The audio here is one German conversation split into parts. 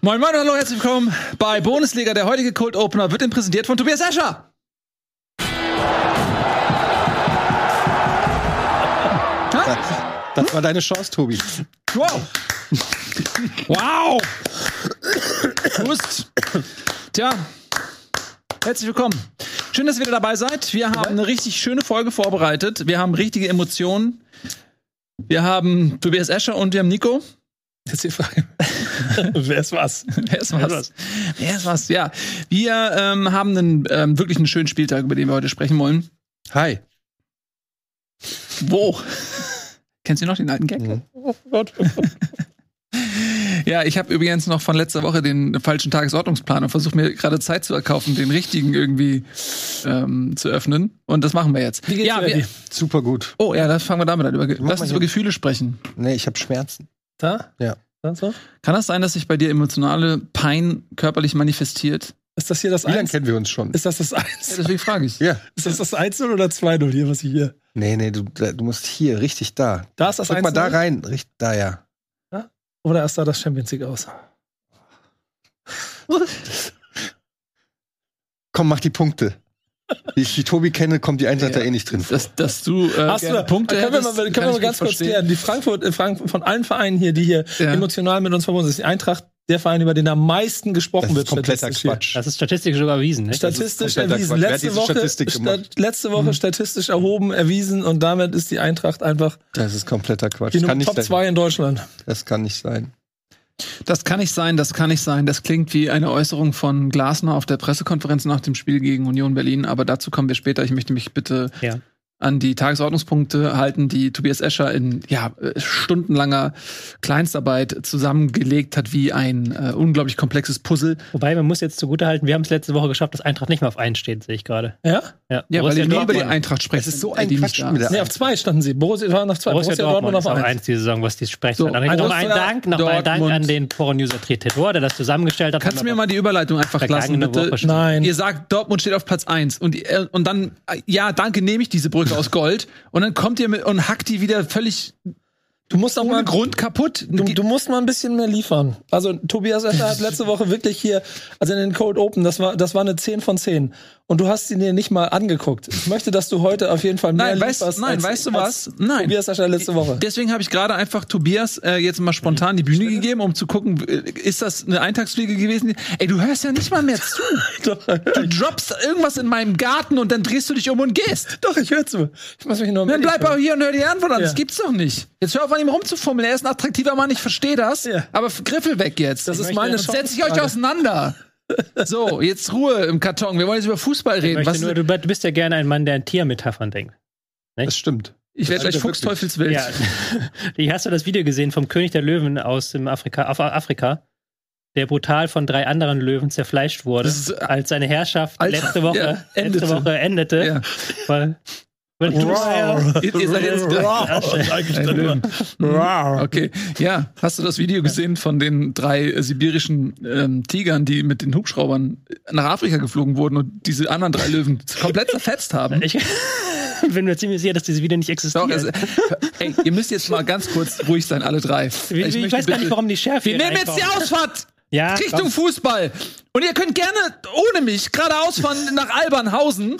Moin Moin, hallo, herzlich willkommen bei Bundesliga. Der heutige Cold Opener wird Ihnen präsentiert von Tobias Escher. Das war deine Chance, Tobi. Wow. wow. Hust. Tja, herzlich willkommen. Schön, dass ihr wieder dabei seid. Wir haben eine richtig schöne Folge vorbereitet. Wir haben richtige Emotionen. Wir haben Tobias Escher und wir haben Nico. Jetzt die Frage. Wer ist was? Wer ist was? Wer ist was? Ja. Wir ähm, haben einen ähm, wirklich einen schönen Spieltag, über den wir heute sprechen wollen. Hi. Wo? Kennst du noch den alten Gag? Mhm. Oh Gott. Ja, ich habe übrigens noch von letzter Woche den falschen Tagesordnungsplan und versuche mir gerade Zeit zu erkaufen, den richtigen irgendwie ähm, zu öffnen. Und das machen wir jetzt. Wie geht's ja, dir, wir? Super gut. oh ja, das fangen wir damit an. Über, lass uns hier. über Gefühle sprechen. Nee, ich habe Schmerzen. Da? Ja. So? Kann das sein, dass sich bei dir emotionale Pein körperlich manifestiert? Ist das hier das Wie lange 1? kennen wir uns schon? Ist das das Ja, 1? deswegen frage ich. Ja. Ist das das 1 oder 2-0 hier, was ich hier? Nee, nee, du, du musst hier, richtig da. Da ist das Drück 1 mal da rein, richtig da, ja. Oder ist da das Champions League aus? Komm, mach die Punkte. Wie ich die Tobi kenne, kommt die Eintracht Ja. da eh nicht drin vor. Dass, dass du äh, Hast du, Punkte können wir hättest, mal, können wir mal ganz kurz verstehen. klären. Die Frankfurt, äh, Frank, von allen Vereinen hier, die hier Ja. emotional mit uns verbunden sind, ist die Eintracht der Verein, über den am meisten gesprochen Das wird. ist kompletter. Quatsch. Das ist statistisch sogar erwiesen, ne? Statistisch erwiesen. Letzte Woche? Stat, letzte Woche statistisch erhoben, erwiesen und damit ist die Eintracht einfach Das ist kompletter Quatsch. die kann Top sein. 2 in Deutschland. Das kann nicht sein. Das kann nicht sein, das kann nicht sein. Das klingt wie eine Äußerung von Glasner auf der Pressekonferenz nach dem Spiel gegen Union Berlin, aber dazu kommen wir später. Ich möchte mich bitte Ja. An die Tagesordnungspunkte halten, die Tobias Escher in ja, äh, stundenlanger Kleinstarbeit zusammengelegt hat, wie ein äh, unglaublich komplexes Puzzle. Wobei, man muss jetzt zugutehalten, wir haben es letzte Woche geschafft, dass Eintracht nicht mehr auf 1 steht, sehe ich gerade. Ja? Ja, Ja, weil Borussia ihr nie über die Dortmund- Eintracht sprecht. Es ist so wenn ein Eddie Quatsch Nee, auf 2 standen sie. Borussia waren auf 2. Borussia, Dortmund, ist auf eins. 1 die Saison, was die Sprechzeit So. Nochmal Borussia ein Dank, nochmal ein Dank Dortmund. an den Forum User Tretetor, der das zusammengestellt hat. Kannst du mir mal die Überleitung einfach lassen, bitte? Nein. Ihr sagt, Dortmund steht auf Platz 1 und, äh, und dann, äh, ja, danke, nehme ich diese Brücke aus Gold und dann kommt ihr mit und hackt die wieder völlig Du musst auch ohne mal Grund kaputt. Du, du musst mal ein bisschen mehr liefern. Also Tobias Escher hat letzte Woche wirklich hier, also in den Cold Open, das war, das war eine 10 von 10. Und du hast sie dir nicht mal angeguckt. Ich möchte, dass du heute auf jeden Fall mehr Nein, weißt- lieferst. nein, als, weißt du was? Nein. Tobias Escher letzte Woche. Deswegen habe ich gerade einfach Tobias äh, jetzt mal spontan die Bühne gegeben, um zu gucken, äh, ist das eine Eintagsfliege gewesen? Ey, du hörst ja nicht mal mehr zu. Doch, Du droppst irgendwas in meinem Garten und dann drehst du dich um und gehst. doch, ich höre zu. Ich muss mich nur Dann bleib auch hier und hör die Antwort an. Ja. Das gibt's doch nicht. Jetzt hör auf an ihm rumzufummeln. Er ist ein attraktiver Mann, ich verstehe das. Ja. Aber Griffel weg jetzt. Das ist möchte- meine Chance. setz ich euch auseinander. So, jetzt Ruhe im Karton. Wir wollen jetzt über Fußball reden. nur, du, bist ja gerne ein Mann, der an Tiermetaphern denkt. Das stimmt. ich werde gleich Alter, wirklich. Fuchsteufelswild. Ja. Hast du das Video gesehen vom König der Löwen aus dem Afrika, Afrika, der brutal von drei anderen Löwen zerfleischt wurde, ist, äh, als seine Herrschaft Alter, letzte Woche, ja, endete. letzte Woche endete? Ja. Weil, weil du, Ihr, ihr seid jetzt Ein Löwen. Wow. Okay, ja. Hast du das Video gesehen von den drei äh, sibirischen ähm, Tigern, die mit den Hubschraubern nach Afrika geflogen wurden und diese anderen drei Löwen komplett zerfetzt haben? ich bin mir ziemlich sicher, dass dieses Video nicht existiert. Doch, es, ey, ihr müsst jetzt mal ganz kurz ruhig sein, alle drei. Ich möchte weiß gar nicht, warum die Schärfe Wir nehmen jetzt die. Ausfahrt Ja, Richtung Fußball. Und ihr könnt gerne ohne mich geradeaus fahren nach Albernhausen.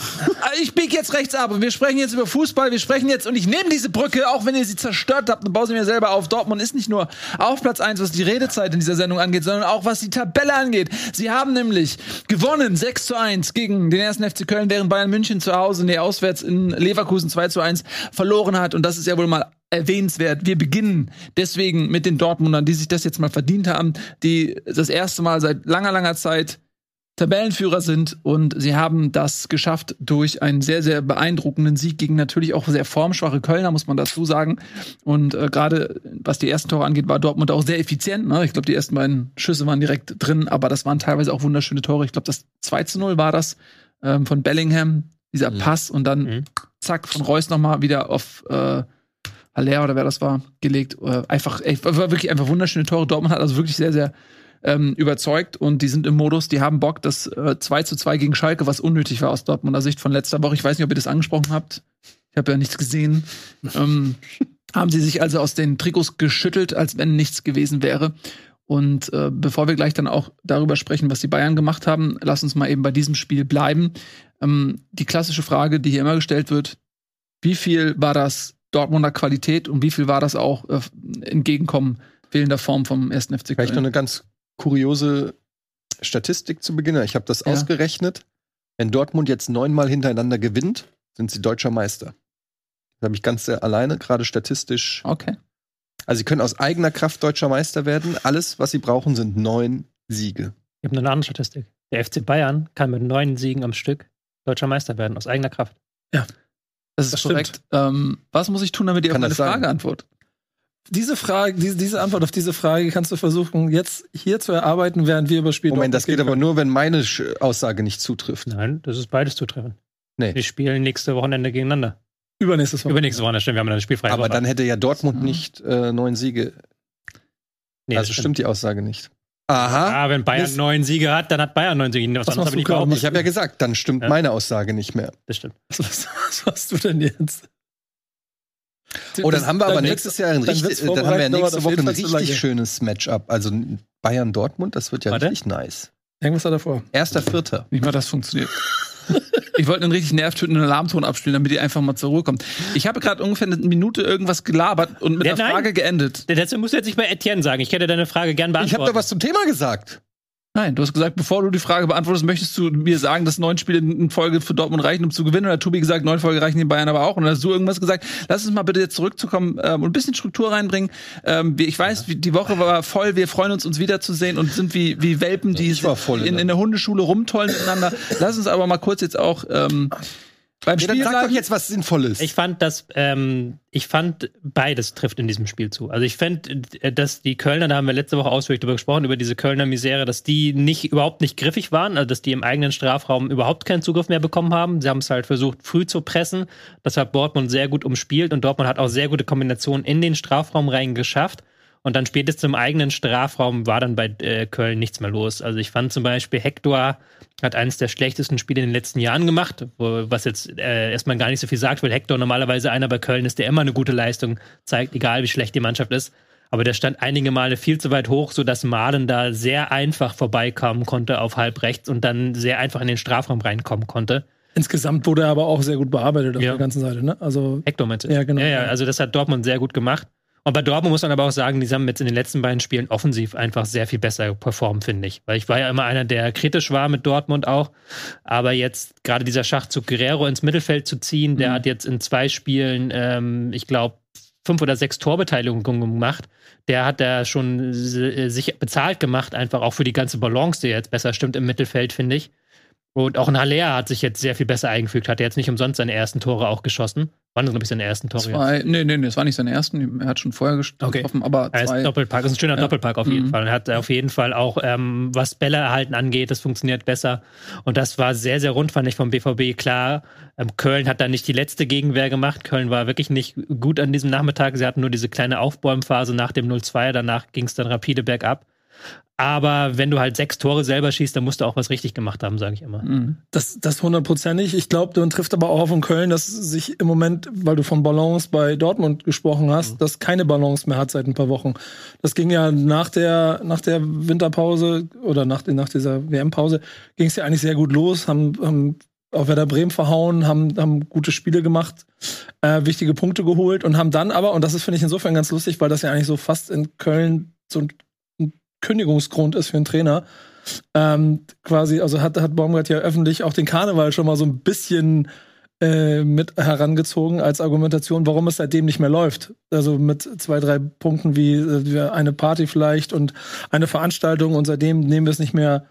Ich biege jetzt rechts ab und wir sprechen jetzt über Fußball. Wir sprechen jetzt und ich nehme diese Brücke, auch wenn ihr sie zerstört habt, und baue sie mir selber auf. Dortmund ist nicht nur auf Platz 1, was die Redezeit in dieser Sendung angeht, sondern auch was die Tabelle angeht. Sie haben nämlich gewonnen 6 zu 1 gegen den ersten FC Köln, während Bayern München zu Hause, nee, auswärts in Leverkusen 2 zu 1 verloren hat. Und das ist ja wohl mal erwähnenswert. Wir beginnen deswegen mit den Dortmundern, die sich das jetzt mal verdient haben, die das erste Mal seit langer, langer Zeit Tabellenführer sind und sie haben das geschafft durch einen sehr, sehr beeindruckenden Sieg gegen natürlich auch sehr formschwache Kölner, muss man dazu sagen. Und äh, gerade was die ersten Tore angeht, war Dortmund auch sehr effizient. Ne? Ich glaube, die ersten beiden Schüsse waren direkt drin, aber das waren teilweise auch wunderschöne Tore. Ich glaube, das 2 zu 0 war das ähm, von Bellingham, dieser Pass und dann Mhm. zack, von Reus nochmal wieder auf äh, Haller oder wer das war, gelegt. Äh, einfach, ey, war wirklich einfach wunderschöne Tore. Dortmund hat also wirklich sehr, sehr ähm, überzeugt und die sind im Modus, die haben Bock. Das äh, 2 zu 2 gegen Schalke, was unnötig war aus Dortmunder Sicht von letzter Woche. Ich weiß nicht, ob ihr das angesprochen habt. Ich habe ja nichts gesehen. ähm, haben sie sich also aus den Trikots geschüttelt, als wenn nichts gewesen wäre. Und äh, bevor wir gleich dann auch darüber sprechen, was die Bayern gemacht haben, lass uns mal eben bei diesem Spiel bleiben. Ähm, die klassische Frage, die hier immer gestellt wird, wie viel war das Dortmunder Qualität und wie viel war das auch äh, Entgegenkommen fehlender Form vom ersten FC Vielleicht noch Köln? eine ganz kuriose Statistik zu Beginn. Ich habe das Ja. ausgerechnet. Wenn Dortmund jetzt neunmal hintereinander gewinnt, sind sie deutscher Meister. Da habe ich ganz äh, alleine, gerade statistisch. Okay. Also sie können aus eigener Kraft deutscher Meister werden. Alles, was sie brauchen, sind neun Siege. Ich habe noch eine andere Statistik. Der FC Bayern kann mit neun Siegen am Stück deutscher Meister werden, aus eigener Kraft. Das ist Das stimmt. korrekt. Ähm, was muss ich tun, damit ihr auf meine? Frage antwortet? Diese Frage, diese, diese Antwort auf diese Frage kannst du versuchen, jetzt hier zu erarbeiten, während wir über Spiel Moment, das geht aber nur, wenn meine Sch- Aussage nicht zutrifft. Nein, das ist beides zutreffend. Nee. Die spielen nächste Wochenende gegeneinander. Übernächstes Wochenende. Übernächste Wochenende, stimmt, wir haben eine spielfreie Aber Woche. dann hätte ja Dortmund Ja. nicht äh, neun Siege. Nee, das also stimmt die Aussage nicht. Aha. Ah, wenn Bayern Mist. neun Siege hat, dann hat Bayern neun Siege. Was, Was anderes machst habe ich nicht du, behauptet. Ich habe ja gesagt, dann stimmt Ja. meine Aussage nicht mehr. Das stimmt. Was, was hast du denn jetzt? Oh, dann haben wir aber nächstes Jahr ein richtig, dann haben wir nächste Woche ein richtig schönes Matchup. Also Bayern Dortmund, das wird ja Warte. richtig nice. Irgendwas hat er vor. Erster Vierter. Nicht mal das funktioniert. ich wollte einen richtig nervtötenden Alarmton abspielen, damit ihr einfach mal zur Ruhe kommt. Ich habe gerade ungefähr eine Minute irgendwas gelabert und mit Ja, einer nein. Frage geendet. Dazu musst du jetzt nicht bei Etienne sagen. Ich hätte deine Frage gern Ich habe beantwortet. doch was zum Thema gesagt. Nein, du hast gesagt, bevor du die Frage beantwortest, möchtest du mir sagen, dass neun Spiele in Folge für Dortmund reichen, um zu gewinnen? Oder hat Tobi gesagt, neun Folge reichen den Bayern aber auch? Und dann hast du irgendwas gesagt. Lass uns mal bitte jetzt zurückzukommen ähm, und ein bisschen Struktur reinbringen. Ähm, ich weiß, die Woche war voll. Wir freuen uns, uns wiederzusehen und sind wie, wie Welpen, die in, in der Hundeschule rumtollen miteinander. Lass uns aber mal kurz jetzt auch ähm, beim Ja, dann Spiel sag doch jetzt was Sinnvolles. Ich fand, dass ähm, ich fand beides trifft in diesem Spiel zu. Also ich fand, äh, dass die Kölner, da haben wir letzte Woche ausführlich darüber gesprochen, über diese Kölner Misere, dass die nicht überhaupt nicht griffig waren, also dass die im eigenen Strafraum überhaupt keinen Zugriff mehr bekommen haben. Sie haben es halt versucht, früh zu pressen. Das hat Dortmund sehr gut umspielt und Dortmund hat auch sehr gute Kombinationen in den Strafraum rein geschafft. Und dann spätestens im eigenen Strafraum war dann bei äh, Köln nichts mehr los. Also ich fand zum Beispiel Hector hat eines der schlechtesten Spiele in den letzten Jahren gemacht, wo, was jetzt äh, erstmal gar nicht so viel sagt, weil Hector normalerweise einer bei Köln ist, der immer eine gute Leistung zeigt, egal wie schlecht die Mannschaft ist. Aber der stand einige Male viel zu weit hoch, sodass Malen da sehr einfach vorbeikommen konnte auf halb rechts und dann sehr einfach in den Strafraum reinkommen konnte. Insgesamt wurde er aber auch sehr gut bearbeitet auf Ja. der ganzen Seite, ne? Also Hector meinst du? Ja, genau. Ja, ja, also das hat Dortmund sehr gut gemacht. Und bei Dortmund muss man aber auch sagen, die haben jetzt in den letzten beiden Spielen offensiv einfach sehr viel besser performt, finde ich. Weil ich war ja immer einer, der kritisch war mit Dortmund auch. Aber jetzt gerade dieser Schachzug Guerrero ins Mittelfeld zu ziehen, der Mhm. hat jetzt in zwei Spielen, ähm, ich glaube, fünf oder sechs Torbeteiligungen gemacht. Der hat da schon sich bezahlt gemacht, einfach auch für die ganze Balance, die jetzt besser stimmt im Mittelfeld, finde ich. Und auch ein Haller hat sich jetzt sehr viel besser eingefügt, hat jetzt nicht umsonst seine ersten Tore auch geschossen. Waren das, glaube ich, seine ersten Tore? jetzt? Zwei, nee, nee, nee, das war nicht seine ersten. Er hat schon vorher gest- Okay. getroffen, aber Er ist zwei. Doppelpack, ist ein schöner Ja. Doppelpack auf jeden Mhm. Fall. Er hat auf jeden Fall auch, ähm, was Bälle erhalten angeht, das funktioniert besser. Und das war sehr, sehr rund, fand ich vom BVB. Klar, ähm, Köln hat da nicht die letzte Gegenwehr gemacht. Köln war wirklich nicht gut an diesem Nachmittag. Sie hatten nur diese kleine Aufbäumphase nach dem 0-2. Danach ging es dann rapide bergab. Aber wenn du halt sechs Tore selber schießt, dann musst du auch was richtig gemacht haben, sage ich immer. Mhm. Das, das hundertprozentig. Ich glaube, man trifft aber auch auf in Köln, dass sich im Moment, weil du von Balance bei Dortmund gesprochen hast, dass keine Balance mehr hat seit ein paar Wochen. Das ging ja nach der, nach der Winterpause oder nach, nach dieser WM-Pause ging es ja eigentlich sehr gut los, haben, haben auf Werder Bremen verhauen, haben, haben gute Spiele gemacht, äh, wichtige Punkte geholt und haben dann aber, und das ist, finde ich, insofern ganz lustig, weil das ja eigentlich so fast in Köln so ein Kündigungsgrund ist für einen Trainer, ähm, quasi, also hat, hat Baumgart ja öffentlich auch den Karneval schon mal so ein bisschen äh, mit herangezogen als Argumentation, warum es seitdem nicht mehr läuft. Also mit zwei, drei Punkten wie äh, eine Party vielleicht und eine Veranstaltung und seitdem nehmen wir es nicht mehr.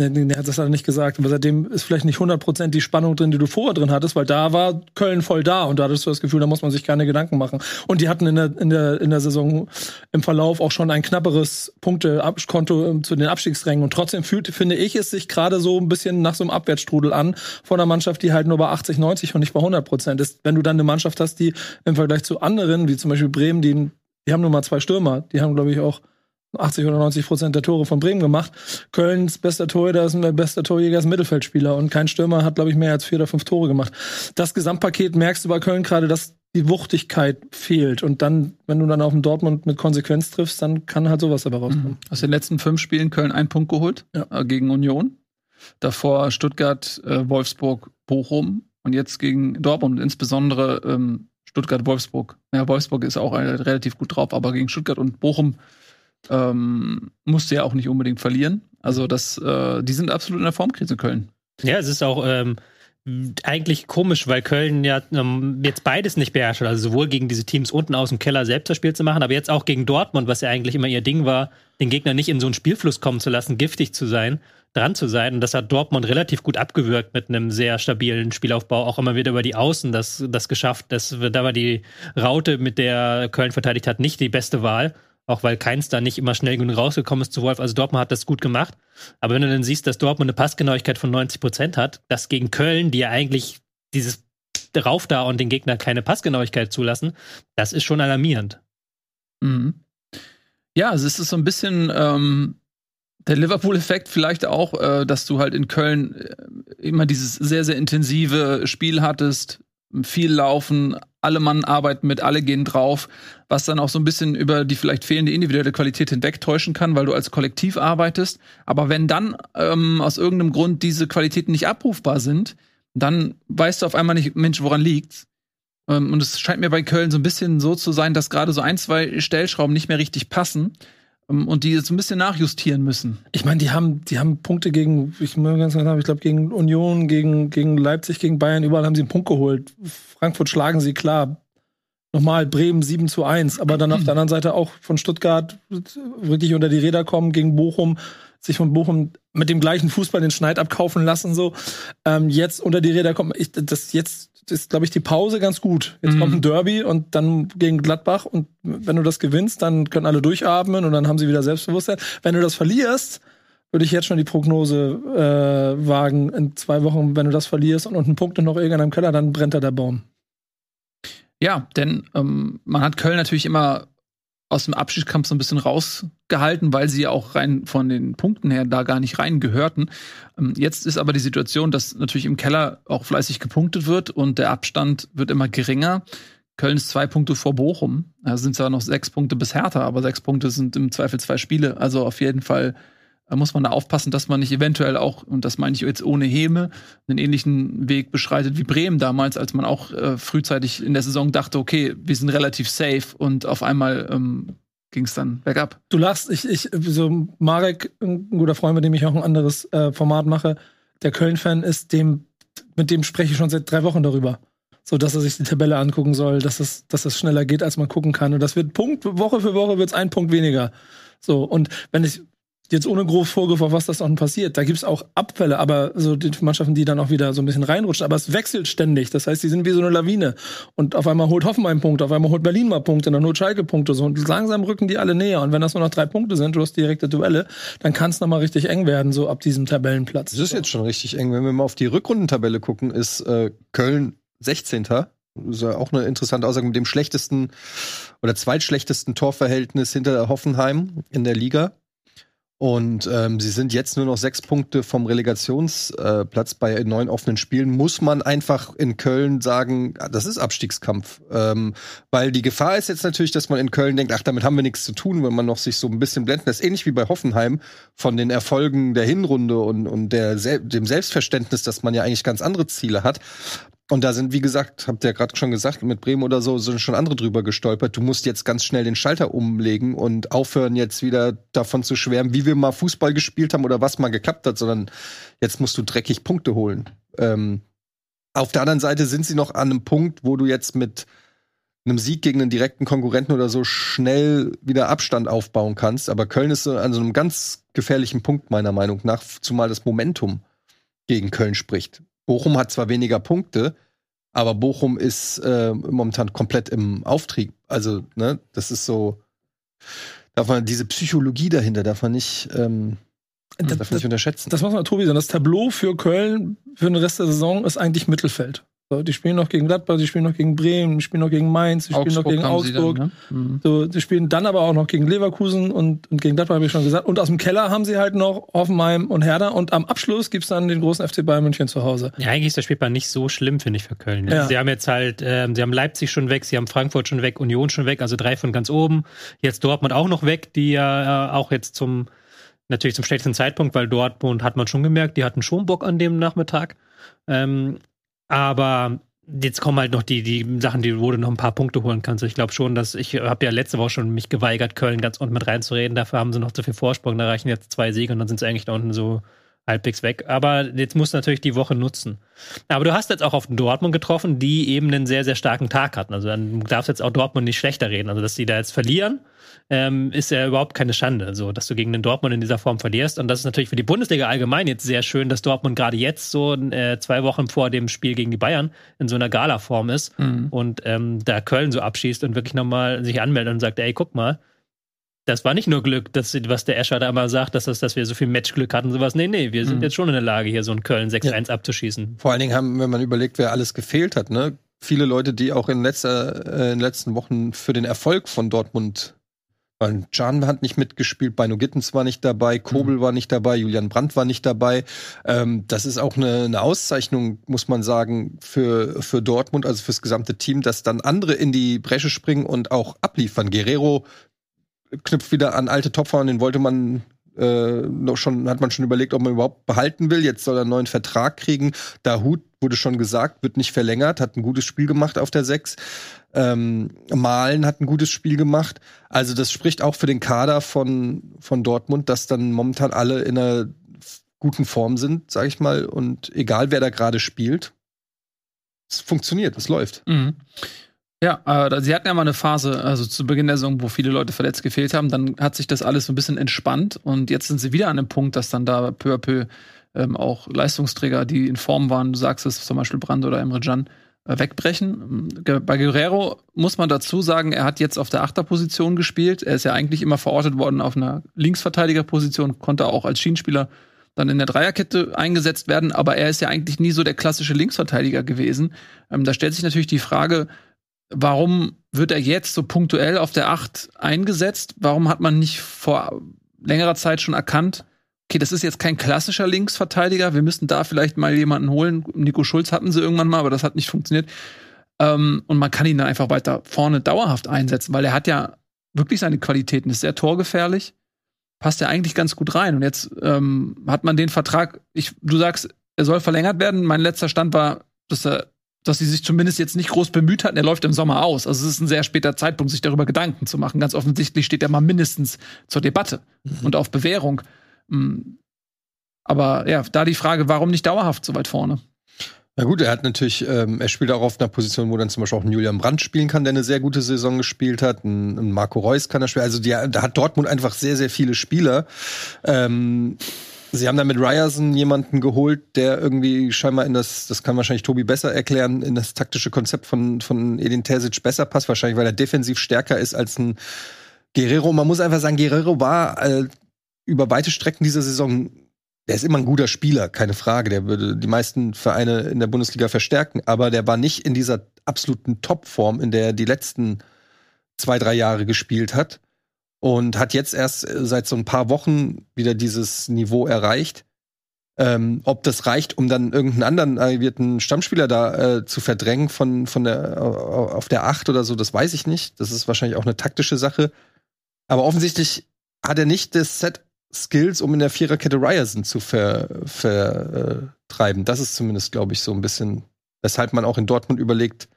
Nee, nee, nee, das hat er nicht gesagt, aber seitdem ist vielleicht nicht 100% die Spannung drin, die du vorher drin hattest, weil da war Köln voll da und da hattest du das Gefühl, da muss man sich keine Gedanken machen. Und die hatten in der, in der, in der Saison im Verlauf auch schon ein knapperes Punktekonto ähm, zu den Abstiegsrängen und trotzdem fühlt, finde ich, es sich gerade so ein bisschen nach so einem Abwärtsstrudel an von einer Mannschaft, die halt nur bei 80, 90 und nicht bei 100% ist. Wenn du dann eine Mannschaft hast, die im Vergleich zu anderen, wie zum Beispiel Bremen, die, die haben nur mal zwei Stürmer, die haben, glaube ich, auch 80 oder 90 Prozent der Tore von Bremen gemacht. Kölns bester Torhüter ist ein bester Torjäger, ist ein Mittelfeldspieler und kein Stürmer hat, glaube ich, mehr als vier oder fünf Tore gemacht. Das Gesamtpaket merkst du bei Köln gerade, dass die Wuchtigkeit fehlt. Und dann, wenn du dann auf den Dortmund mit Konsequenz triffst, dann kann halt sowas dabei rauskommen. Aus den letzten fünf Spielen Köln einen Punkt geholt Ja. äh, gegen Union. Davor Stuttgart, äh, Wolfsburg, Bochum und jetzt gegen Dortmund, insbesondere ähm, Stuttgart, Wolfsburg. Ja, Wolfsburg ist auch äh, relativ gut drauf, aber gegen Stuttgart und Bochum ähm, musste ja auch nicht unbedingt verlieren. Also das, äh, die sind absolut in der Formkrise Köln. Ja, es ist auch ähm, eigentlich komisch, weil Köln ja ähm, jetzt beides nicht beherrscht. Also sowohl gegen diese Teams unten aus dem Keller selbst das Spiel zu machen, aber jetzt auch gegen Dortmund, was ja eigentlich immer ihr Ding war, den Gegner nicht in so einen Spielfluss kommen zu lassen, giftig zu sein, dran zu sein. Und das hat Dortmund relativ gut abgewürgt mit einem sehr stabilen Spielaufbau, auch immer wieder über die Außen das, das geschafft. Das, da war die Raute, mit der Köln verteidigt hat, nicht die beste Wahl. Auch weil keins da nicht immer schnell genug rausgekommen ist zu Wolf. Also Dortmund hat das gut gemacht. Aber wenn du dann siehst, dass Dortmund eine Passgenauigkeit von 90 Prozent hat, das gegen Köln, die ja eigentlich dieses Rauf da und den Gegner keine Passgenauigkeit zulassen, das ist schon alarmierend. Mhm. Ja, also es ist so ein bisschen ähm, der Liverpool-Effekt vielleicht auch, äh, dass du halt in Köln äh, immer dieses sehr, sehr intensive Spiel hattest, viel laufen, alle Mann arbeiten mit, alle gehen drauf, was dann auch so ein bisschen über die vielleicht fehlende individuelle Qualität hinwegtäuschen kann, weil du als Kollektiv arbeitest. Aber wenn dann ähm, aus irgendeinem Grund diese Qualitäten nicht abrufbar sind, dann weißt du auf einmal nicht, Mensch, woran liegt's? Ähm, Und es scheint mir bei Köln so ein bisschen so zu sein, dass gerade so ein, zwei Stellschrauben nicht mehr richtig passen und die jetzt ein bisschen nachjustieren müssen. Ich meine, die haben, die haben Punkte gegen, ich ganz genau ich glaube, gegen Union, gegen, gegen Leipzig, gegen Bayern, überall haben sie einen Punkt geholt. Frankfurt schlagen sie klar. Nochmal Bremen 7 zu 1, aber dann auf der anderen Seite auch von Stuttgart wirklich unter die Räder kommen gegen Bochum, sich von Bochum mit dem gleichen Fußball den Schneid abkaufen lassen, so. Ähm, jetzt unter die Räder kommen, ich, das jetzt ist, glaube ich, die Pause ganz gut. Jetzt Mhm. kommt ein Derby und dann gegen Gladbach und wenn du das gewinnst, dann können alle durchatmen und dann haben sie wieder Selbstbewusstsein. Wenn du das verlierst, würde ich jetzt schon die Prognose äh, wagen, in zwei Wochen, wenn du das verlierst und einen Punkt noch irgendwann im Keller, dann brennt da der Baum. Ja, denn ähm, man hat Köln natürlich immer aus dem Abschiedskampf so ein bisschen rausgehalten, weil sie ja auch rein von den Punkten her da gar nicht rein gehörten. Ähm, jetzt ist aber die Situation, dass natürlich im Keller auch fleißig gepunktet wird und der Abstand wird immer geringer. Köln ist zwei Punkte vor Bochum. Da sind zwar noch sechs Punkte bis Hertha, aber sechs Punkte sind im Zweifel zwei Spiele. Also auf jeden Fall äh, muss man da aufpassen, dass man nicht eventuell auch, und das meine ich jetzt ohne Häme, einen ähnlichen Weg beschreitet wie Bremen damals, als man auch äh, frühzeitig in der Saison dachte, okay, wir sind relativ safe und auf einmal ähm, ging es dann bergab. Du lachst, ich, ich, so Marek, ein guter Freund, mit dem ich auch ein anderes äh, Format mache, der Köln-Fan ist, dem, mit dem spreche ich schon seit drei Wochen darüber. So dass er sich die Tabelle angucken soll, dass es, dass es schneller geht, als man gucken kann. Und das wird Punkt, Woche für Woche wird es ein Punkt weniger. So, und wenn ich jetzt ohne groß Vorgriff auf was das dann passiert, da gibt's auch Abfälle, aber so die Mannschaften, die dann auch wieder so ein bisschen reinrutschen, aber es wechselt ständig. Das heißt, die sind wie so eine Lawine. Und auf einmal holt Hoffenheim Punkte, auf einmal holt Berlin mal Punkte, dann holt Schalke Punkte so. Und langsam rücken die alle näher. Und wenn das nur noch drei Punkte sind, du hast direkte Duelle, dann kann es nochmal richtig eng werden, so ab diesem Tabellenplatz. Das ist jetzt schon richtig eng. Wenn wir mal auf die Rückrundentabelle gucken, ist äh, Köln 16. Das ist ja auch eine interessante Aussage mit dem schlechtesten oder zweitschlechtesten Torverhältnis hinter Hoffenheim in der Liga. Und ähm, sie sind jetzt nur noch sechs Punkte vom Relegationsplatz bei neun offenen Spielen. Muss man einfach in Köln sagen, ah, das ist Abstiegskampf. Ähm, weil die Gefahr ist jetzt natürlich, dass man in Köln denkt, ach, damit haben wir nichts zu tun, wenn man noch sich so ein bisschen blenden lässt. Ähnlich wie bei Hoffenheim von den Erfolgen der Hinrunde und, und der, dem Selbstverständnis, dass man ja eigentlich ganz andere Ziele hat. Und da sind, wie gesagt, habt ihr ja gerade schon gesagt, mit Bremen oder so sind schon andere drüber gestolpert. Du musst jetzt ganz schnell den Schalter umlegen und aufhören, jetzt wieder davon zu schwärmen, wie wir mal Fußball gespielt haben oder was mal geklappt hat, sondern jetzt musst du dreckig Punkte holen. Ähm, auf der anderen Seite sind sie noch an einem Punkt, wo du jetzt mit einem Sieg gegen einen direkten Konkurrenten oder so schnell wieder Abstand aufbauen kannst. Aber Köln ist an so einem ganz gefährlichen Punkt, meiner Meinung nach, zumal das Momentum gegen Köln spricht. Bochum hat zwar weniger Punkte, aber Bochum ist äh, momentan komplett im Auftrieb. Also, ne, das ist so. Darf man diese Psychologie dahinter darf man nicht, ähm, Das, darf man nicht unterschätzen. das muss man Tobi sagen. Das Tableau für Köln für den Rest der Saison ist eigentlich Mittelfeld. So, die spielen noch gegen Gladbach, die spielen noch gegen Bremen, die spielen noch gegen Mainz, die spielen noch gegen Augsburg. Dann, ne? mhm. So, die spielen dann aber auch noch gegen Leverkusen und, und gegen Gladbach, habe ich schon gesagt. Und aus dem Keller haben sie halt noch Hoffenheim und Hertha. Und am Abschluss gibt's dann den großen FC Bayern München zu Hause. Ja, eigentlich ist der Spielplan nicht so schlimm, finde ich, für Köln. Ja. Sie haben jetzt halt, ähm, sie haben Leipzig schon weg, sie haben Frankfurt schon weg, Union schon weg, also drei von ganz oben. Jetzt Dortmund auch noch weg, die ja äh, auch jetzt zum, natürlich zum schlechtesten Zeitpunkt, weil Dortmund hat man schon gemerkt, die hatten schon Bock an dem Nachmittag. Ähm, aber jetzt kommen halt noch die, die Sachen, die wo du noch ein paar Punkte holen kannst. Ich glaube schon, dass ich habe ja letzte Woche schon mich geweigert, Köln ganz unten mit reinzureden. Dafür haben sie noch zu viel Vorsprung. Da reichen jetzt zwei Siege und dann sind sie eigentlich da unten so halbwegs weg. Aber jetzt musst du natürlich die Woche nutzen. Aber du hast jetzt auch auf Dortmund getroffen, die eben einen sehr, sehr starken Tag hatten. Also dann darfst du jetzt auch Dortmund nicht schlechter reden. Also dass die da jetzt verlieren, ähm, ist ja überhaupt keine Schande, so dass du gegen den Dortmund in dieser Form verlierst. Und das ist natürlich für die Bundesliga allgemein jetzt sehr schön, dass Dortmund gerade jetzt so äh, zwei Wochen vor dem Spiel gegen die Bayern in so einer Gala-Form ist Mhm. und ähm, da Köln so abschießt und wirklich nochmal sich anmeldet und sagt, ey, guck mal, das war nicht nur Glück, dass, was der Escher da immer sagt, dass, das, dass wir so viel Matchglück hatten und sowas. Nee, nee, wir sind Mhm. jetzt schon in der Lage, hier so einen Köln 6-1 abzuschießen. Vor allen Dingen haben, wenn man überlegt, wer alles gefehlt hat, ne? Viele Leute, die auch in, letzter, äh, in den letzten Wochen für den Erfolg von Dortmund waren. Can hat nicht mitgespielt, Beino Gittens war nicht dabei, Kobel war nicht dabei, Julian Brandt war nicht dabei. Ähm, das ist auch eine, eine Auszeichnung, muss man sagen, für, für Dortmund, also fürs gesamte Team, dass dann andere in die Bresche springen und auch abliefern. Guerrero knüpft wieder an alte Topfer und den wollte man äh, noch schon, hat man schon überlegt, ob man überhaupt behalten will. Jetzt soll er einen neuen Vertrag kriegen. Dahut wurde schon gesagt, wird nicht verlängert, hat ein gutes Spiel gemacht auf der 6. Ähm, Malen hat ein gutes Spiel gemacht. Also das spricht auch für den Kader von, von Dortmund, dass dann momentan alle in einer guten Form sind, sag ich mal. Und egal wer da gerade spielt, es funktioniert, es läuft. Mhm. Ja, äh, sie hatten ja mal eine Phase, also zu Beginn der Saison, wo viele Leute verletzt gefehlt haben. Dann hat sich das alles so ein bisschen entspannt und jetzt sind sie wieder an dem Punkt, dass dann da peu à peu ähm, auch Leistungsträger, die in Form waren, du sagst es, zum Beispiel Brand oder Emre Can, äh, wegbrechen. Ge- Bei Guerrero muss man dazu sagen, er hat jetzt auf der Achterposition gespielt. Er ist ja eigentlich immer verortet worden auf einer Linksverteidigerposition, konnte auch als Schienenspieler dann in der Dreierkette eingesetzt werden, aber er ist ja eigentlich nie so der klassische Linksverteidiger gewesen. Ähm, da stellt sich natürlich die Frage, warum wird er jetzt so punktuell auf der Acht eingesetzt? Warum hat man nicht vor längerer Zeit schon erkannt, okay, das ist jetzt kein klassischer Linksverteidiger, wir müssten da vielleicht mal jemanden holen. Nico Schulz hatten sie irgendwann mal, aber das hat nicht funktioniert. Ähm, und man kann ihn dann einfach weiter vorne dauerhaft einsetzen, weil er hat ja wirklich seine Qualitäten, ist sehr torgefährlich, passt ja eigentlich ganz gut rein. Und jetzt ähm, hat man den Vertrag, ich, du sagst, er soll verlängert werden. Mein letzter Stand war, dass er dass sie sich zumindest jetzt nicht groß bemüht hatten, er läuft im Sommer aus. Also es ist ein sehr später Zeitpunkt, sich darüber Gedanken zu machen. Ganz offensichtlich steht er mal mindestens zur Debatte und auf Bewährung. Mm. Aber ja, da die Frage, warum nicht dauerhaft so weit vorne? Na gut, er hat natürlich, ähm, er spielt auch auf einer Position, wo dann zum Beispiel auch ein Julian Brandt spielen kann, der eine sehr gute Saison gespielt hat. Ein, ein Marco Reus kann er spielen. Also die, da hat Dortmund einfach sehr, sehr viele Spieler. Ähm, Sie haben dann mit Ryerson jemanden geholt, der irgendwie scheinbar in das, das kann wahrscheinlich Tobi besser erklären, in das taktische Konzept von, von Edin Terzic besser passt, wahrscheinlich, weil er defensiv stärker ist als ein Guerrero. Man muss einfach sagen, Guerrero war äh, über weite Strecken dieser Saison, der ist immer ein guter Spieler, keine Frage. Der würde die meisten Vereine in der Bundesliga verstärken, aber der war nicht in dieser absoluten Topform, in der er die letzten zwei, drei Jahre gespielt hat und hat jetzt erst äh, seit so ein paar Wochen wieder dieses Niveau erreicht. Ähm, ob das reicht, um dann irgendeinen anderen arrivierten Stammspieler da äh, zu verdrängen von, von der, auf der Acht oder so, das weiß ich nicht. Das ist wahrscheinlich auch eine taktische Sache. Aber offensichtlich hat er nicht das Set Skills, um in der Viererkette Ryerson zu vertreiben. Ver, äh, das ist zumindest, glaube ich, so ein bisschen, weshalb man auch in Dortmund überlegt,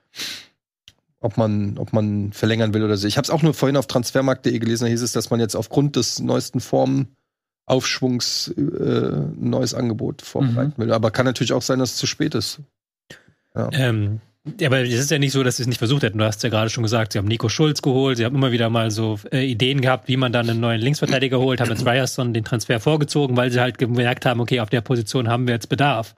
ob man, ob man verlängern will oder so. Ich habe es auch nur vorhin auf transfermarkt.de gelesen, da hieß es, dass man jetzt aufgrund des neuesten Formaufschwungs äh, ein neues Angebot vorbereiten will. Aber kann natürlich auch sein, dass es zu spät ist. Ja. Ähm, ja, aber es ist ja nicht so, dass sie es nicht versucht hätten. Du hast ja gerade schon gesagt, sie haben Nico Schulz geholt, sie haben immer wieder mal so äh, Ideen gehabt, wie man dann einen neuen Linksverteidiger holt, haben jetzt Ryerson den Transfer vorgezogen, weil sie halt gemerkt haben, okay, auf der Position haben wir jetzt Bedarf.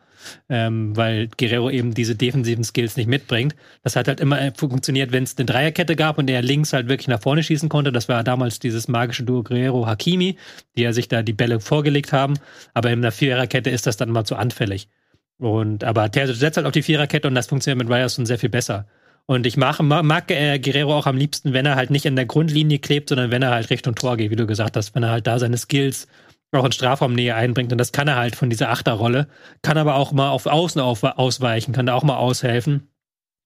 Ähm, weil Guerrero eben diese defensiven Skills nicht mitbringt. Das hat halt immer äh, funktioniert, wenn es eine Dreierkette gab und er links halt wirklich nach vorne schießen konnte. Das war damals dieses magische Duo Guerrero-Hakimi, die ja sich da die Bälle vorgelegt haben. Aber in der Viererkette ist das dann mal zu anfällig. Und aber Terzic setzt halt auf die Viererkette und das funktioniert mit Ryerson sehr viel besser. Und ich mag, mag äh, Guerrero auch am liebsten, wenn er halt nicht in der Grundlinie klebt, sondern wenn er halt Richtung Tor geht, wie du gesagt hast, wenn er halt da seine Skills auch in Strafraumnähe einbringt. Und das kann er halt von dieser Achterrolle, kann aber auch mal auf Außen auf, ausweichen, kann da auch mal aushelfen.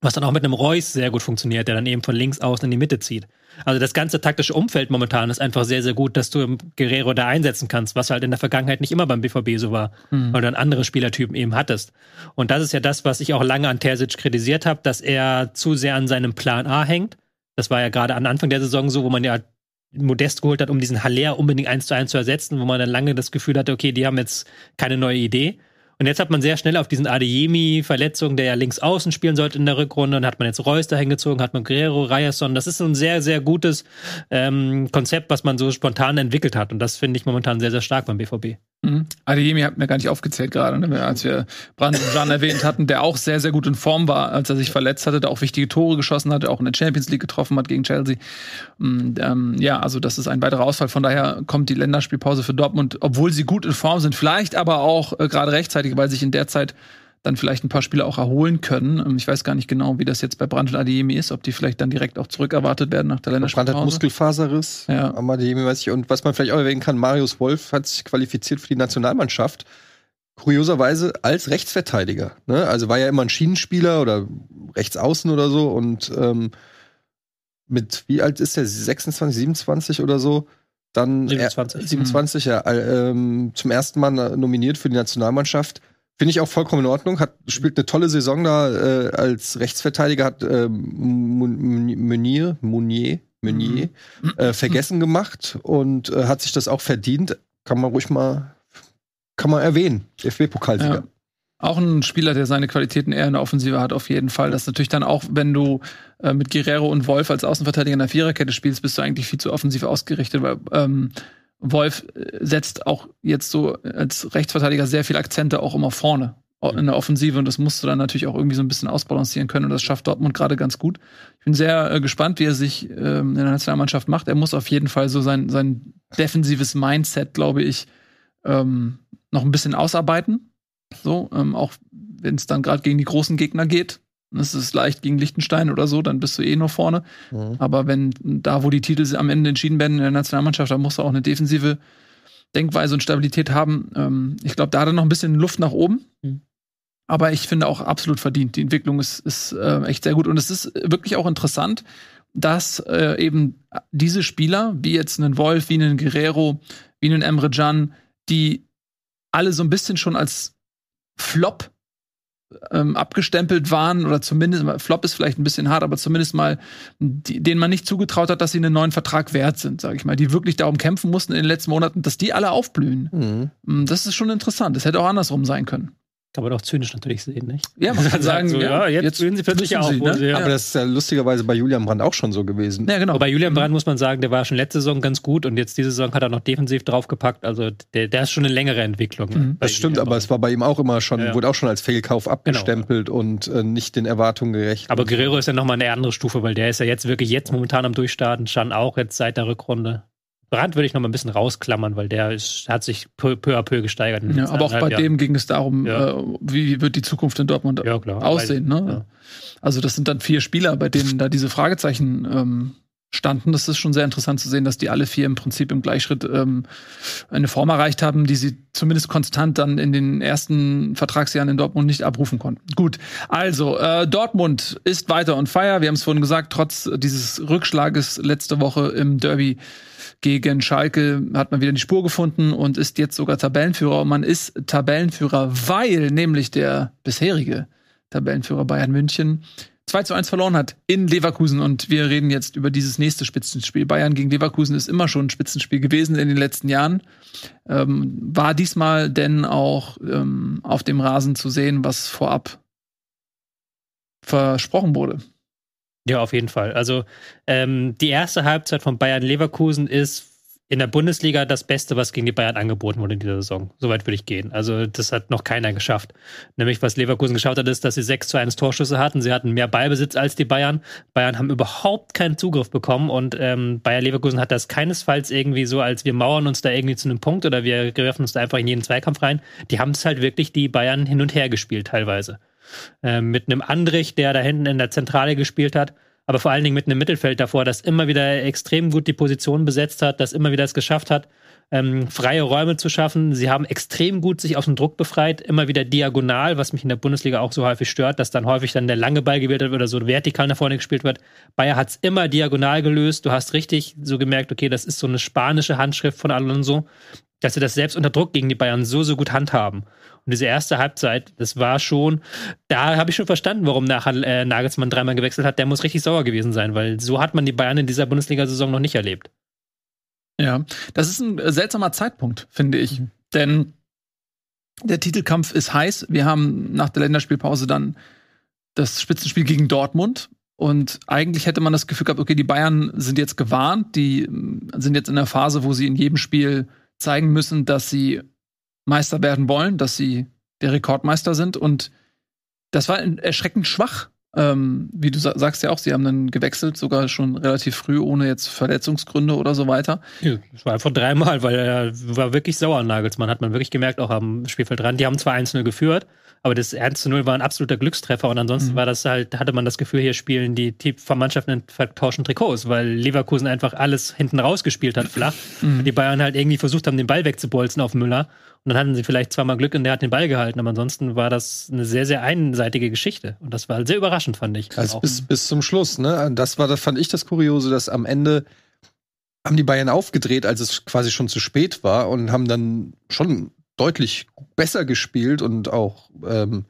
Was dann auch mit einem Reus sehr gut funktioniert, der dann eben von links außen in die Mitte zieht. Also das ganze taktische Umfeld momentan ist einfach sehr, sehr gut, dass du Guerrero da einsetzen kannst, was halt in der Vergangenheit nicht immer beim BVB so war, mhm. weil du dann andere Spielertypen eben hattest. Und das ist ja das, was ich auch lange an Terzic kritisiert habe, dass er zu sehr an seinem Plan A hängt. Das war ja gerade am Anfang der Saison so, wo man ja Modest geholt hat, um diesen Haller unbedingt eins zu eins zu ersetzen, wo man dann lange das Gefühl hatte, okay, die haben jetzt keine neue Idee. Und jetzt hat man sehr schnell auf diesen Adeyemi-Verletzung, der ja links außen spielen sollte in der Rückrunde, und hat man jetzt Reus dahin gezogen, hat man Guerrero, Ryerson. Das ist ein sehr, sehr gutes ähm, Konzept, was man so spontan entwickelt hat. Und das finde ich momentan sehr, sehr stark beim BVB. Mhm. Adeyemi hat mir gar nicht aufgezählt gerade, ne? als wir Brandon Jan erwähnt hatten, der auch sehr, sehr gut in Form war, als er sich verletzt hatte, der auch wichtige Tore geschossen hatte, auch in der Champions League getroffen hat gegen Chelsea. Und, ähm, ja, also das ist ein weiterer Ausfall. Von daher kommt die Länderspielpause für Dortmund, obwohl sie gut in Form sind, vielleicht aber auch äh, gerade rechtzeitig, weil sich in der Zeit dann vielleicht ein paar Spieler auch erholen können. Ähm, ich weiß gar nicht genau, wie das jetzt bei Brand und Adeyemi ist, ob die vielleicht dann direkt auch zurückerwartet werden nach der Länderspielpause. Brand hat Muskelfaserriss, ja. am Adeyemi weiß ich. Und was man vielleicht auch erwähnen kann, Marius Wolf hat sich qualifiziert für die Nationalmannschaft. Kurioserweise als Rechtsverteidiger. Ne? Also war ja immer ein Schienenspieler oder Rechtsaußen oder so. Und ähm, mit, wie alt ist der? 26, 27 oder so? Dann 27, er, 27 mhm. ja, ähm, zum ersten Mal nominiert für die Nationalmannschaft Finde ich auch vollkommen in Ordnung. Hat, spielt eine tolle Saison da äh, als Rechtsverteidiger, hat äh, Meunier, Meunier, Meunier mhm. äh, vergessen gemacht und äh, hat sich das auch verdient. Kann man ruhig mal, kann man erwähnen. DFB-Pokalsieger. Ja. Auch ein Spieler, der seine Qualitäten eher in der Offensive hat, auf jeden Fall. Das ist natürlich dann auch, wenn du äh, mit Guerrero und Wolf als Außenverteidiger in der Viererkette spielst, bist du eigentlich viel zu offensiv ausgerichtet, weil ähm, Wolf äh, setzt auch jetzt so als Rechtsverteidiger sehr viel Akzente auch immer vorne in der Offensive und das musst du dann natürlich auch irgendwie so ein bisschen ausbalancieren können und das schafft Dortmund gerade ganz gut. Ich bin sehr äh, gespannt, wie er sich ähm, in der Nationalmannschaft macht. Er muss auf jeden Fall so sein, sein defensives Mindset, glaube ich, ähm, noch ein bisschen ausarbeiten. So, ähm, auch wenn es dann gerade gegen die großen Gegner geht. Es ist leicht gegen Liechtenstein oder so, dann bist du eh nur vorne. Mhm. Aber wenn da, wo die Titel am Ende entschieden werden in der Nationalmannschaft, da musst du auch eine defensive Denkweise und Stabilität haben. Ähm, ich glaube, da hat er noch ein bisschen Luft nach oben. Mhm. Aber ich finde auch absolut verdient. Die Entwicklung ist, ist äh, echt sehr gut. Und es ist wirklich auch interessant, dass äh, eben diese Spieler, wie jetzt einen Wolf, wie einen Guerrero, wie einen Emre Can, die alle so ein bisschen schon als Flop ähm, abgestempelt waren oder zumindest Flop ist vielleicht ein bisschen hart, aber zumindest mal die, denen man nicht zugetraut hat, dass sie einen neuen Vertrag wert sind, sage ich mal, die wirklich darum kämpfen mussten in den letzten Monaten, dass die alle aufblühen. Mhm. Mm, das ist schon interessant. Das hätte auch andersrum sein können. Kann man auch zynisch natürlich sehen, nicht? Ja, man kann sagen, so, ja, jetzt, jetzt fühlen sie plötzlich auch. Sie, ne? Aber das ist ja lustigerweise bei Julian Brandt auch schon so gewesen. Ja, genau. Aber bei Julian Brandt muss man sagen, der war schon letzte Saison ganz gut und jetzt diese Saison hat er noch defensiv draufgepackt. Also der, der ist schon eine längere Entwicklung. Mhm. Das stimmt, aber es war bei ihm auch immer schon, ja. wurde auch schon als Fehlkauf genau. abgestempelt genau. und äh, nicht den Erwartungen gerecht. Aber Guerrero ist ja nochmal eine andere Stufe, weil der ist ja jetzt wirklich jetzt momentan am Durchstarten, Schan auch jetzt seit der Rückrunde. Brand würde ich noch mal ein bisschen rausklammern, weil der ist, hat sich peu, peu à peu gesteigert. Ja, aber auch bei Jahren. dem ging es darum, ja. äh, wie wird die Zukunft in Dortmund ja, aussehen. Ne? Also das sind dann vier Spieler, bei denen da diese Fragezeichen ähm, standen. Das ist schon sehr interessant zu sehen, dass die alle vier im Prinzip im Gleichschritt ähm, eine Form erreicht haben, die sie zumindest konstant dann in den ersten Vertragsjahren in Dortmund nicht abrufen konnten. Gut, also äh, Dortmund ist weiter on fire. Wir haben es vorhin gesagt, trotz dieses Rückschlages letzte Woche im Derby gegen Schalke hat man wieder die Spur gefunden und ist jetzt sogar Tabellenführer. Und man ist Tabellenführer, weil nämlich der bisherige Tabellenführer Bayern München 2 zu 1 verloren hat in Leverkusen. Und wir reden jetzt über dieses nächste Spitzenspiel. Bayern gegen Leverkusen ist immer schon ein Spitzenspiel gewesen in den letzten Jahren. Ähm, war diesmal denn auch ähm, auf dem Rasen zu sehen, was vorab versprochen wurde? Ja, auf jeden Fall. Also ähm, die erste Halbzeit von Bayern Leverkusen ist in der Bundesliga das Beste, was gegen die Bayern angeboten wurde in dieser Saison. Soweit würde ich gehen. Also das hat noch keiner geschafft. Nämlich was Leverkusen geschafft hat, ist, dass sie 6 zu 1 Torschüsse hatten. Sie hatten mehr Ballbesitz als die Bayern. Bayern haben überhaupt keinen Zugriff bekommen und ähm, Bayer Leverkusen hat das keinesfalls irgendwie so, als wir mauern uns da irgendwie zu einem Punkt oder wir werfen uns da einfach in jeden Zweikampf rein. Die haben es halt wirklich die Bayern hin und her gespielt teilweise. Ähm, mit einem Andrich, der da hinten in der Zentrale gespielt hat aber vor allen Dingen mit einem Mittelfeld davor, das immer wieder extrem gut die Position besetzt hat, das immer wieder es geschafft hat, ähm, freie Räume zu schaffen. Sie haben extrem gut sich aus dem Druck befreit, immer wieder diagonal, was mich in der Bundesliga auch so häufig stört, dass dann häufig dann der lange Ball gewählt wird oder so vertikal nach vorne gespielt wird. Bayer hat es immer diagonal gelöst. Du hast richtig so gemerkt, okay, das ist so eine spanische Handschrift von Alonso, dass sie das selbst unter Druck gegen die Bayern so, so gut handhaben. Und diese erste Halbzeit, das war schon, da habe ich schon verstanden, warum nachher äh, Nagelsmann dreimal gewechselt hat. Der muss richtig sauer gewesen sein, weil so hat man die Bayern in dieser Bundesliga-Saison noch nicht erlebt. Ja, das ist ein seltsamer Zeitpunkt, finde ich. Mhm. Denn der Titelkampf ist heiß. Wir haben nach der Länderspielpause dann das Spitzenspiel gegen Dortmund. Und eigentlich hätte man das Gefühl gehabt, okay, die Bayern sind jetzt gewarnt, die sind jetzt in der Phase, wo sie in jedem Spiel zeigen müssen, dass sie Meister werden wollen, dass sie der Rekordmeister sind. Und das war erschreckend schwach. Ähm, wie du sagst ja auch, sie haben dann gewechselt, sogar schon relativ früh, ohne jetzt Verletzungsgründe oder so weiter. Ja, das war einfach dreimal, weil er war wirklich sauer, Nagelsmann, hat man wirklich gemerkt, auch am Spielfeld dran. Die haben zwar 1-0 geführt, aber das 1 0 war ein absoluter Glückstreffer und ansonsten mhm. war das halt, hatte man das Gefühl, hier spielen die Mannschaften in vertauschten Trikots, weil Leverkusen einfach alles hinten rausgespielt hat, flach. Mhm. Die Bayern halt irgendwie versucht haben, den Ball wegzubolzen auf Müller. Und dann hatten sie vielleicht zweimal Glück und der hat den Ball gehalten. Aber ansonsten war das eine sehr, sehr einseitige Geschichte. Und das war halt sehr überraschend, fand ich. Also bis, bis zum Schluss, ne? Das war, das fand ich das Kuriose, dass am Ende haben die Bayern aufgedreht, als es quasi schon zu spät war und haben dann schon deutlich besser gespielt und auch ähm,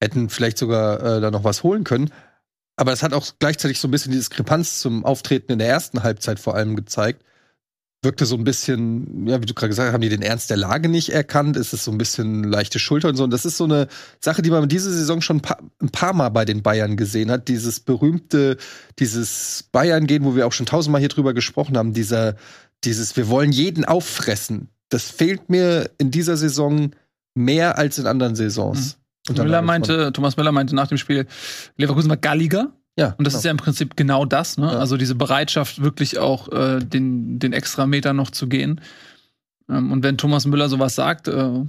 hätten vielleicht sogar äh, da noch was holen können. Aber es hat auch gleichzeitig so ein bisschen die Diskrepanz zum Auftreten in der ersten Halbzeit vor allem gezeigt. Wirkte so ein bisschen, ja, wie du gerade gesagt hast, haben die den Ernst der Lage nicht erkannt? Ist es so ein bisschen leichte Schulter und so? Und das ist so eine Sache, die man diese Saison schon ein paar, ein paar Mal bei den Bayern gesehen hat. Dieses berühmte, dieses Bayern-Gehen, wo wir auch schon tausendmal hier drüber gesprochen haben, dieser, dieses, wir wollen jeden auffressen das fehlt mir in dieser Saison mehr als in anderen Saisons. Mhm. Müller meinte, Thomas Müller meinte nach dem Spiel, Leverkusen war galliger. Ja, und das genau. ist ja im Prinzip genau das, ne? Ja. Also diese Bereitschaft, wirklich auch äh, den, den extra Meter noch zu gehen. Ähm, und wenn Thomas Müller sowas sagt, äh,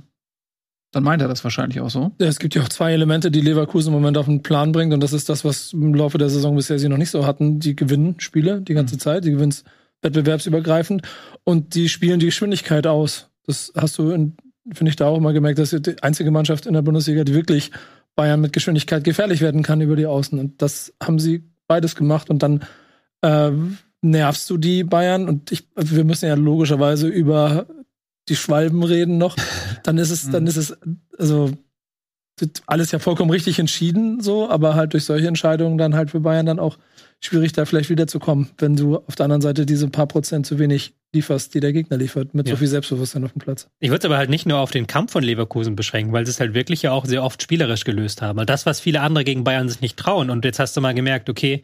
dann meint er das wahrscheinlich auch so. Ja, es gibt ja auch zwei Elemente, die Leverkusen im Moment auf den Plan bringt. Und das ist das, was im Laufe der Saison bisher sie noch nicht so hatten. Die gewinnen Spiele die ganze mhm. Zeit. Die gewinnen wettbewerbsübergreifend und die spielen die Geschwindigkeit aus. Das hast du, finde ich, da auch mal gemerkt, dass die einzige Mannschaft in der Bundesliga, die wirklich Bayern mit Geschwindigkeit gefährlich werden kann über die Außen. Und das haben sie beides gemacht und dann äh, nervst du die Bayern und ich, wir müssen ja logischerweise über die Schwalben reden noch. Dann ist es, dann ist es, also alles ja vollkommen richtig entschieden, so, aber halt durch solche Entscheidungen dann halt für Bayern dann auch schwierig, da vielleicht wiederzukommen, wenn du auf der anderen Seite diese paar Prozent zu wenig lieferst, die der Gegner liefert, mit ja. so viel Selbstbewusstsein auf dem Platz. Ich würde es aber halt nicht nur auf den Kampf von Leverkusen beschränken, weil sie es halt wirklich ja auch sehr oft spielerisch gelöst haben. das, was viele andere gegen Bayern sich nicht trauen. Und jetzt hast du mal gemerkt, okay,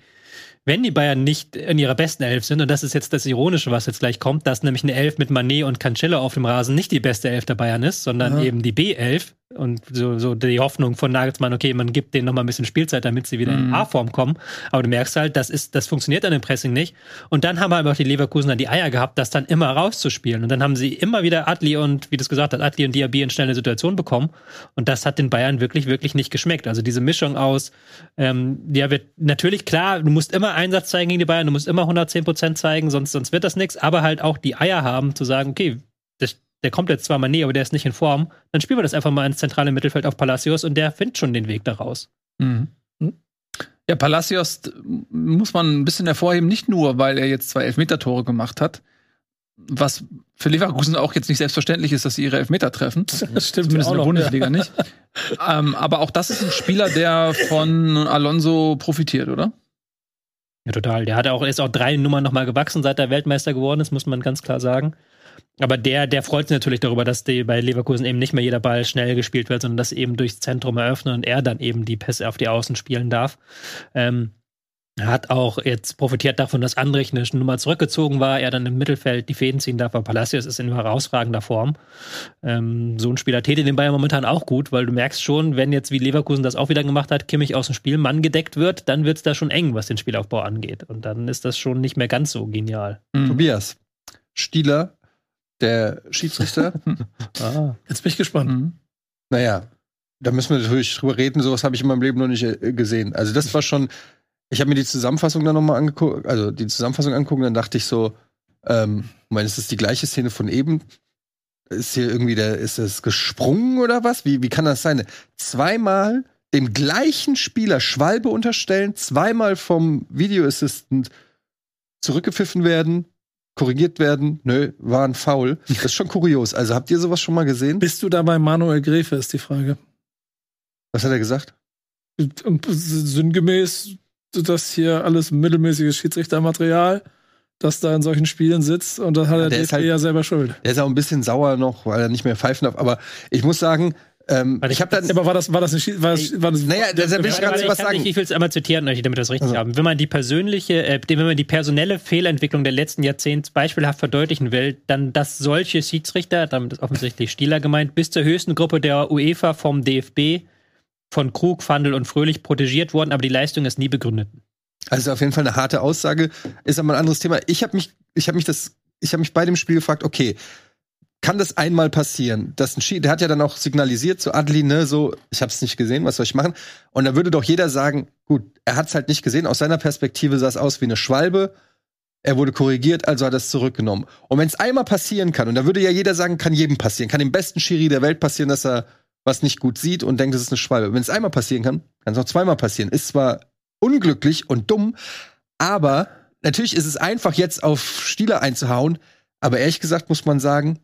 wenn die Bayern nicht in ihrer besten Elf sind, und das ist jetzt das Ironische, was jetzt gleich kommt, dass nämlich eine Elf mit Manet und Cancelo auf dem Rasen nicht die beste Elf der Bayern ist, sondern ja. eben die B11, und so, so die Hoffnung von Nagelsmann, okay, man gibt denen noch mal ein bisschen Spielzeit, damit sie wieder mhm. in A-Form kommen. Aber du merkst halt, das ist, das funktioniert an dem Pressing nicht. Und dann haben aber auch die Leverkusen dann die Eier gehabt, das dann immer rauszuspielen. Und dann haben sie immer wieder Adli und, wie du es gesagt hast, Adli und Diaby in schnelle Situation bekommen. Und das hat den Bayern wirklich, wirklich nicht geschmeckt. Also diese Mischung aus, ähm, ja, wird natürlich klar, du musst immer Einsatz zeigen gegen die Bayern, du musst immer 110 Prozent zeigen, sonst, sonst wird das nichts. Aber halt auch die Eier haben, zu sagen, okay, der kommt jetzt zwar mal nee, aber der ist nicht in Form, dann spielen wir das einfach mal ins zentrale Mittelfeld auf Palacios und der findet schon den Weg daraus. Mhm. Ja, Palacios muss man ein bisschen hervorheben, nicht nur, weil er jetzt zwei Elfmeter-Tore gemacht hat, was für Leverkusen auch jetzt nicht selbstverständlich ist, dass sie ihre Elfmeter treffen. Das stimmt. Zumindest in der Bundesliga ja. nicht. ähm, aber auch das ist ein Spieler, der von Alonso profitiert, oder? Ja, total. Der hat auch, ist auch drei Nummern nochmal gewachsen, seit er Weltmeister geworden ist, muss man ganz klar sagen. Aber der, der freut sich natürlich darüber, dass die bei Leverkusen eben nicht mehr jeder Ball schnell gespielt wird, sondern dass eben durchs Zentrum eröffnet und er dann eben die Pässe auf die Außen spielen darf. Ähm, Er hat auch jetzt profitiert davon, dass Andrich eine Nummer zurückgezogen war, er dann im Mittelfeld die Fäden ziehen darf, aber Palacios ist in herausragender Form. Ähm, so ein Spieler täte den Bayern momentan auch gut, weil du merkst schon, wenn jetzt wie Leverkusen das auch wieder gemacht hat, Kimmich aus dem Spiel, Mann gedeckt wird, dann wird es da schon eng, was den Spielaufbau angeht. Und dann ist das schon nicht mehr ganz so genial. Mhm. Tobias, Stieler, der Schiedsrichter. Ah. Jetzt bin ich gespannt. Mhm. naja, da müssen wir natürlich drüber reden. Sowas habe ich in meinem Leben noch nicht äh, gesehen. Also das war schon. Ich habe mir die Zusammenfassung dann nochmal angeguckt, also die Zusammenfassung angucken, dann dachte ich so, ähm, ich meine, ist das die gleiche Szene von eben? Ist hier irgendwie der, ist das gesprungen oder was? Wie, wie kann das sein? Zweimal dem gleichen Spieler Schwalbe unterstellen, zweimal vom Video Assistant zurückgepfiffen werden, korrigiert werden. Nö, war ein Foul. Das ist schon kurios. Also habt ihr sowas schon mal gesehen? Bist du dabei Manuel Gräfe, ist die Frage. Was hat er gesagt? Sinngemäß, das hier alles mittelmäßiges Schiedsrichtermaterial, das da in solchen Spielen sitzt. Und das hat der, der ist DFB halt- ja selber schuld. Der ist auch ein bisschen sauer noch, weil er nicht mehr pfeifen darf. Aber ich muss sagen, ähm, ich habe dann. Ja, aber war das, war das, eine Schie war das, war das Naja, deshalb will ich warte, was sagen. nicht, ich will es einmal zitieren, damit wir das richtig Also. haben. Wenn man die persönliche, äh, wenn man die personelle Fehlentwicklung der letzten Jahrzehnte beispielhaft verdeutlichen will, dann dass solche Schiedsrichter, damit ist offensichtlich Stieler gemeint, bis zur höchsten Gruppe der UEFA vom DFB von Krug, Fandel und Fröhlich protegiert wurden, aber die Leistung ist nie begründet. Also auf jeden Fall eine harte Aussage. Ist aber ein anderes Thema. Ich habe mich, ich habe mich das, ich habe mich bei dem Spiel gefragt, okay, kann das einmal passieren? Dass ein Schie der hat ja dann auch signalisiert zu Adli, ne, so, ich habe es nicht gesehen, was soll ich machen? Und da würde doch jeder sagen, gut, er hat es halt nicht gesehen. Aus seiner Perspektive sah es aus wie eine Schwalbe. Er wurde korrigiert, also hat er es zurückgenommen. Und wenn es einmal passieren kann, und da würde ja jeder sagen, kann jedem passieren, kann dem besten Schiri der Welt passieren, dass er was nicht gut sieht und denkt, es ist eine Schwalbe. Wenn es einmal passieren kann, kann es auch zweimal passieren. Ist zwar unglücklich und dumm, aber natürlich ist es einfach jetzt auf Stieler einzuhauen, aber ehrlich gesagt muss man sagen,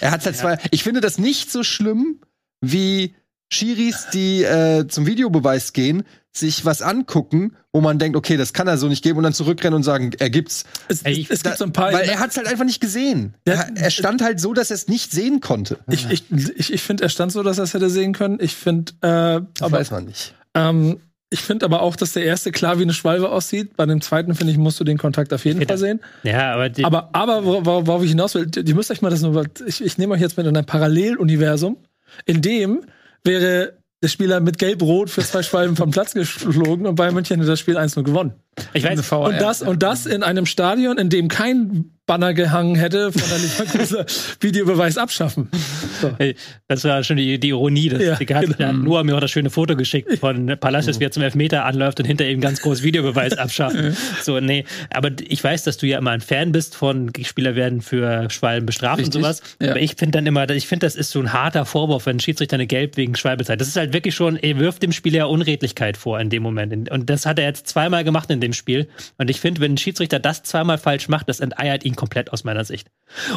er hat halt zwei. Ich finde das nicht so schlimm wie Schiris, die äh, zum Videobeweis gehen, sich was angucken, wo man denkt, okay, das kann er so nicht geben und dann zurückrennen und sagen, er gibt's. Es, Ey, ich- es gibt so ein paar. Weil er hat's halt einfach nicht gesehen. Ja, er, er stand halt so, dass er es nicht sehen konnte. ich ich, ich, ich finde, er stand so, dass er es hätte sehen können. Ich finde, äh, Das aber weiß man nicht. ähm, ich finde aber auch, dass der erste klar wie eine Schwalbe aussieht. Bei dem zweiten, finde ich, musst du den Kontakt auf jeden Fall das- sehen. Ja, aber, die, Aber, aber wo- wo- worauf ich hinaus will, ihr müsst euch mal das nur, ich, ich nehme euch jetzt mit in ein Paralleluniversum, in dem wäre der Spieler mit Gelb-Rot für zwei Schwalben vom Platz geflogen und Bayern München hätte das Spiel 1-0 gewonnen. ich weiß, Und das, und das in einem Stadion, in dem kein Banner gehangen hätte von der Leverkusener Videobeweis abschaffen. So. Ey, Das war schon die, die Ironie. Das, Ja, die hat, genau. hat Noah mir auch das schöne Foto geschickt von Palacios, wie er zum Elfmeter anläuft und hinter ihm ganz groß Videobeweis abschaffen. so, nee. Aber ich weiß, dass du ja immer ein Fan bist von Spieler werden für Schwalben bestraft Richtig, und sowas. ja. Aber ich finde dann immer, ich finde, das ist so ein harter Vorwurf, wenn ein Schiedsrichter eine Gelb wegen Schwalbe zeigt. Das ist halt wirklich schon, er wirft dem Spieler ja Unredlichkeit vor in dem Moment. Und das hat er jetzt zweimal gemacht in dem Spiel. Und ich finde, wenn ein Schiedsrichter das zweimal falsch macht, das enteiert ihn komplett aus meiner Sicht.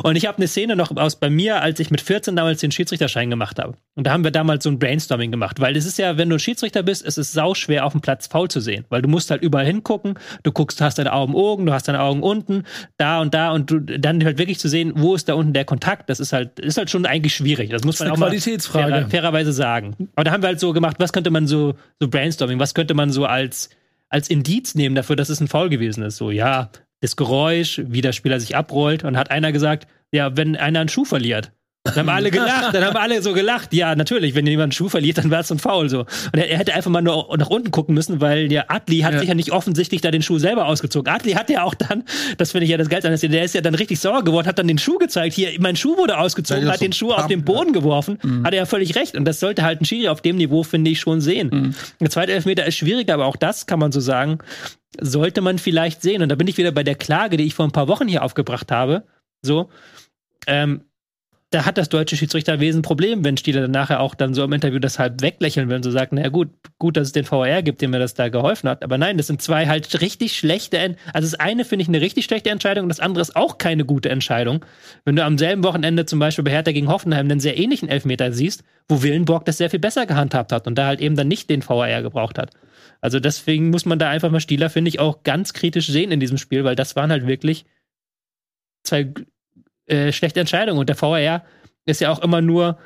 Und ich habe eine Szene noch aus bei mir, als ich mit 14 damals den Schiedsrichterschein gemacht habe. Und da haben wir damals so ein Brainstorming gemacht, weil es ist ja, wenn du ein Schiedsrichter bist, es ist sau schwer auf dem Platz faul zu sehen, weil du musst halt überall hingucken, du guckst, hast deine Augen oben, du hast deine Augen unten, da und da und du, dann halt wirklich zu sehen, wo ist da unten der Kontakt, das ist halt ist halt schon eigentlich schwierig. Das muss man eine auch mal Qualitätsfrage. fairer, fairerweise sagen. Aber da haben wir halt so gemacht, was könnte man so so Brainstorming, was könnte man so als als Indiz nehmen dafür, dass es ein Foul gewesen ist. So, ja, das Geräusch, wie der Spieler sich abrollt. Und hat einer gesagt, ja, wenn einer einen Schuh verliert. Dann haben alle gelacht, dann haben alle so gelacht. Ja, natürlich, wenn jemand einen Schuh verliert, dann war es ein Foul so. Und er, er hätte einfach mal nur nach unten gucken müssen, weil der Adli hat Ja. sich ja nicht offensichtlich da den Schuh selber ausgezogen. Adli hat ja auch dann, das finde ich ja das Geilste, der ist ja dann richtig sauer geworden, hat dann den Schuh gezeigt. Hier, mein Schuh wurde ausgezogen, Ja, hat den so Schuh auf Pump, den Boden geworfen. Hat er ja völlig recht. Und das sollte halt ein Schiri auf dem Niveau, finde ich, schon sehen. Der zweite Elfmeter ist schwieriger, aber auch das kann man so sagen, sollte man vielleicht sehen. Und da bin ich wieder bei der Klage, die ich vor ein paar Wochen hier aufgebracht habe. So, ähm, da hat das deutsche Schiedsrichterwesen ein Problem, wenn Stieler dann nachher auch dann so im Interview das halb weglächeln will und so sagt, naja gut, gut, dass es den VR gibt, dem mir das da geholfen hat. Aber nein, das sind zwei halt richtig schlechte, En also das eine finde ich eine richtig schlechte Entscheidung und das andere ist auch keine gute Entscheidung. Wenn du am selben Wochenende zum Beispiel bei Hertha gegen Hoffenheim einen sehr ähnlichen Elfmeter siehst, wo Willenborg das sehr viel besser gehandhabt hat und da halt eben dann nicht den VR gebraucht hat. Also deswegen muss man da einfach mal Stieler, finde ich, auch ganz kritisch sehen in diesem Spiel, weil das waren halt wirklich zwei äh, schlechte Entscheidungen. Und der VAR ist ja auch immer nur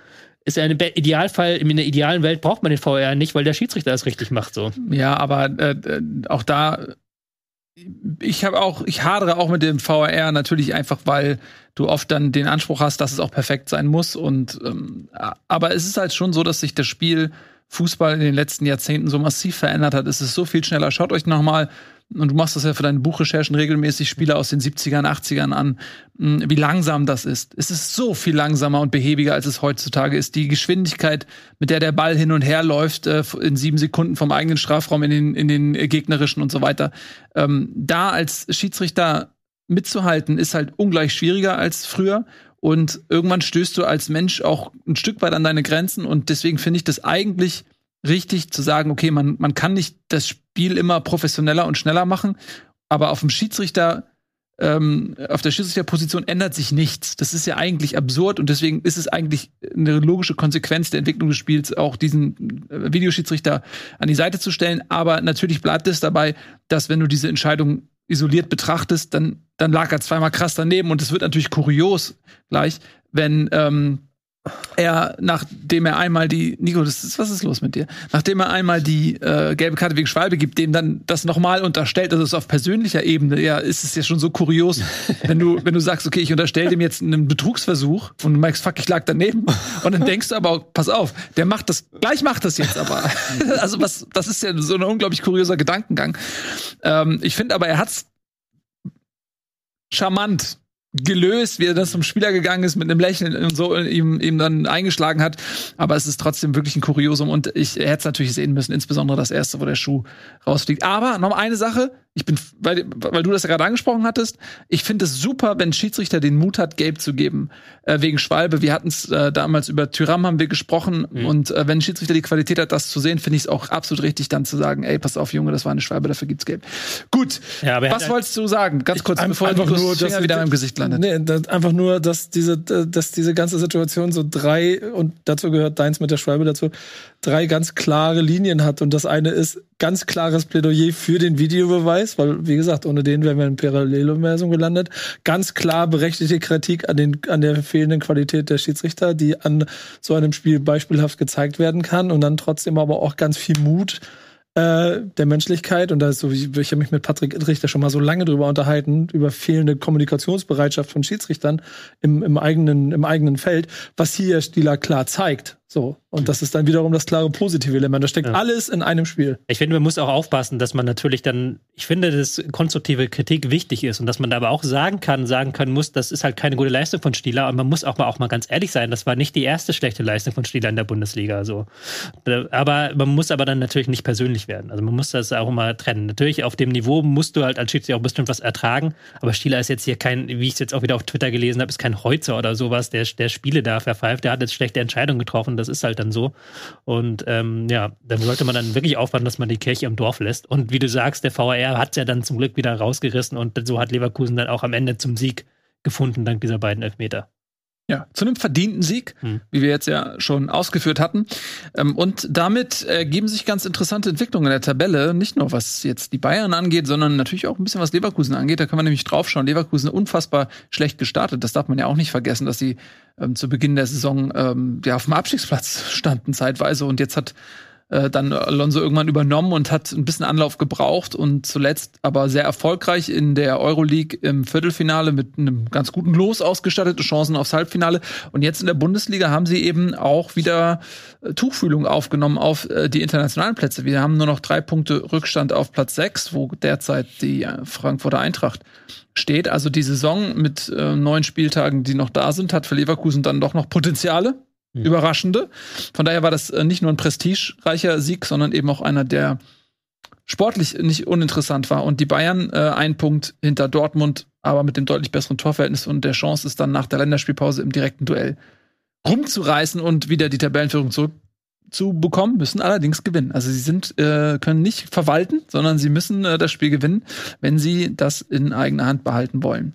ist ja ein Idealfall, in der idealen Welt braucht man den VR nicht, weil der Schiedsrichter das richtig macht so. Ja, aber äh, äh auch da ich habe auch, ich hadere auch mit dem VR natürlich einfach, weil du oft dann den Anspruch hast, dass es auch perfekt sein muss. Und ähm, aber es ist halt schon so, dass sich das Spiel Fußball in den letzten Jahrzehnten so massiv verändert hat. Es ist so viel schneller. Schaut euch noch mal und du machst das ja für deine Buchrecherchen regelmäßig, Spiele aus den 70ern, 80ern an, hm, wie langsam das ist. Es ist so viel langsamer und behäbiger, als es heutzutage ist. Die Geschwindigkeit, mit der der Ball hin und her läuft, äh, in sieben Sekunden vom eigenen Strafraum in den, in den gegnerischen und so weiter. Ähm, da als Schiedsrichter mitzuhalten, ist halt ungleich schwieriger als früher. Und irgendwann stößt du als Mensch auch ein Stück weit an deine Grenzen. Und deswegen finde ich das eigentlich richtig zu sagen, okay, man, man kann nicht das Spiel immer professioneller und schneller machen, aber auf dem Schiedsrichter, ähm, auf der Schiedsrichterposition ändert sich nichts. Das ist ja eigentlich absurd und deswegen ist es eigentlich eine logische Konsequenz der Entwicklung des Spiels, auch diesen äh, Videoschiedsrichter an die Seite zu stellen. Aber natürlich bleibt es dabei, dass wenn du diese Entscheidung isoliert betrachtest, dann, dann lag er zweimal krass daneben und es wird natürlich kurios gleich, wenn ähm, er, nachdem er einmal die, Nico, das ist, was ist los mit dir? Nachdem er einmal die äh, gelbe Karte wegen Schwalbe gibt, dem dann das nochmal unterstellt, also es auf persönlicher Ebene, ja, ist es ja schon so kurios, wenn du, wenn du sagst, okay, ich unterstelle dem jetzt einen Betrugsversuch und du merkst, fuck, ich lag daneben. Und dann denkst du aber, pass auf, der macht das, gleich macht das jetzt aber. also was, das ist ja so ein unglaublich kurioser Gedankengang. Ähm, ich finde aber, er hat's charmant gelöst, wie er dann zum Spieler gegangen ist mit einem Lächeln und so ihm, ihm dann eingeschlagen hat. Aber es ist trotzdem wirklich ein Kuriosum und ich hätte es natürlich sehen müssen, insbesondere das erste, wo der Schuh rausfliegt. Aber noch eine Sache, ich bin, weil, weil du das ja gerade angesprochen hattest, ich finde es super, wenn Schiedsrichter den Mut hat, gelb zu geben, äh, wegen Schwalbe. Wir hatten es äh, damals über Tyram haben wir gesprochen mhm. und äh, wenn Schiedsrichter die Qualität hat, das zu sehen, finde ich es auch absolut richtig, dann zu sagen, ey, pass auf, Junge, das war eine Schwalbe, dafür gibt's gelb. Gut, ja, was wolltest du sagen? Ganz kurz, bevor einfach du nur, Finger wieder im Gesicht landet. Nee, das, einfach nur, dass diese, dass diese ganze Situation so drei, und dazu gehört deins mit der Schwalbe dazu, drei ganz klare Linien hat. Und das eine ist ganz klares Plädoyer für den Videobeweis, weil, wie gesagt, ohne den wären wir in Paralleluniversum gelandet. Ganz klar berechtigte Kritik an, den, an der fehlenden Qualität der Schiedsrichter, die an so einem Spiel beispielhaft gezeigt werden kann. Und dann trotzdem aber auch ganz viel Mut äh, der Menschlichkeit. Und da ist so, ich, ich habe mich mit Patrick Richter schon mal so lange drüber unterhalten, über fehlende Kommunikationsbereitschaft von Schiedsrichtern im, im, eigenen, im eigenen Feld, was hier Stieler klar zeigt. So. Und das ist dann wiederum das klare positive Element. Da steckt ja. alles in einem Spiel. Ich finde, man muss auch aufpassen, dass man natürlich dann, ich finde, dass konstruktive Kritik wichtig ist und dass man da aber auch sagen kann, sagen können muss, das ist halt keine gute Leistung von Stieler. Und man muss auch mal, auch mal ganz ehrlich sein, das war nicht die erste schlechte Leistung von Stieler in der Bundesliga. So. Aber man muss aber dann natürlich nicht persönlich werden. Also man muss das auch immer trennen. Natürlich auf dem Niveau musst du halt als Schiedsrichter auch bestimmt was ertragen. Aber Stieler ist jetzt hier kein, wie ich es jetzt auch wieder auf Twitter gelesen habe, ist kein Heutzer oder sowas, der, der Spiele da verpfeift. Der hat jetzt schlechte Entscheidungen getroffen das ist halt dann so. Und ähm, ja, dann sollte man dann wirklich aufpassen, dass man die Kirche im Dorf lässt. Und wie du sagst, der VAR hat es ja dann zum Glück wieder rausgerissen und so hat Leverkusen dann auch am Ende zum Sieg gefunden, dank dieser beiden Elfmeter. Ja, zu einem verdienten Sieg, hm. wie wir jetzt ja schon ausgeführt hatten. Ähm, und damit ergeben sich ganz interessante Entwicklungen in der Tabelle. Nicht nur was jetzt die Bayern angeht, sondern natürlich auch ein bisschen was Leverkusen angeht. Da kann man nämlich draufschauen. Leverkusen unfassbar schlecht gestartet. Das darf man ja auch nicht vergessen, dass sie ähm, zu Beginn der Saison ähm, ja auf dem Abstiegsplatz standen zeitweise. Und jetzt hat äh, dann Alonso irgendwann übernommen und hat ein bisschen Anlauf gebraucht und zuletzt aber sehr erfolgreich in der Euroleague im Viertelfinale mit einem ganz guten Los ausgestattete Chancen aufs Halbfinale. Und jetzt in der Bundesliga haben sie eben auch wieder äh, Tuchfühlung aufgenommen auf äh, die internationalen Plätze. Wir haben nur noch drei Punkte Rückstand auf Platz sechs, wo derzeit die äh, Frankfurter Eintracht steht. Also die Saison mit äh, neun Spieltagen, die noch da sind, hat für Leverkusen dann doch noch Potenziale mhm. überraschende. Von daher war das äh, nicht nur ein prestigereicher Sieg, sondern eben auch einer, der sportlich nicht uninteressant war. Und die Bayern äh, ein Punkt hinter Dortmund, aber mit dem deutlich besseren Torverhältnis und der Chance ist dann nach der Länderspielpause im direkten Duell rumzureißen und wieder die Tabellenführung zurückzubekommen, müssen allerdings gewinnen. Also sie sind, äh, können nicht verwalten, sondern sie müssen äh, das Spiel gewinnen, wenn sie das in eigener Hand behalten wollen.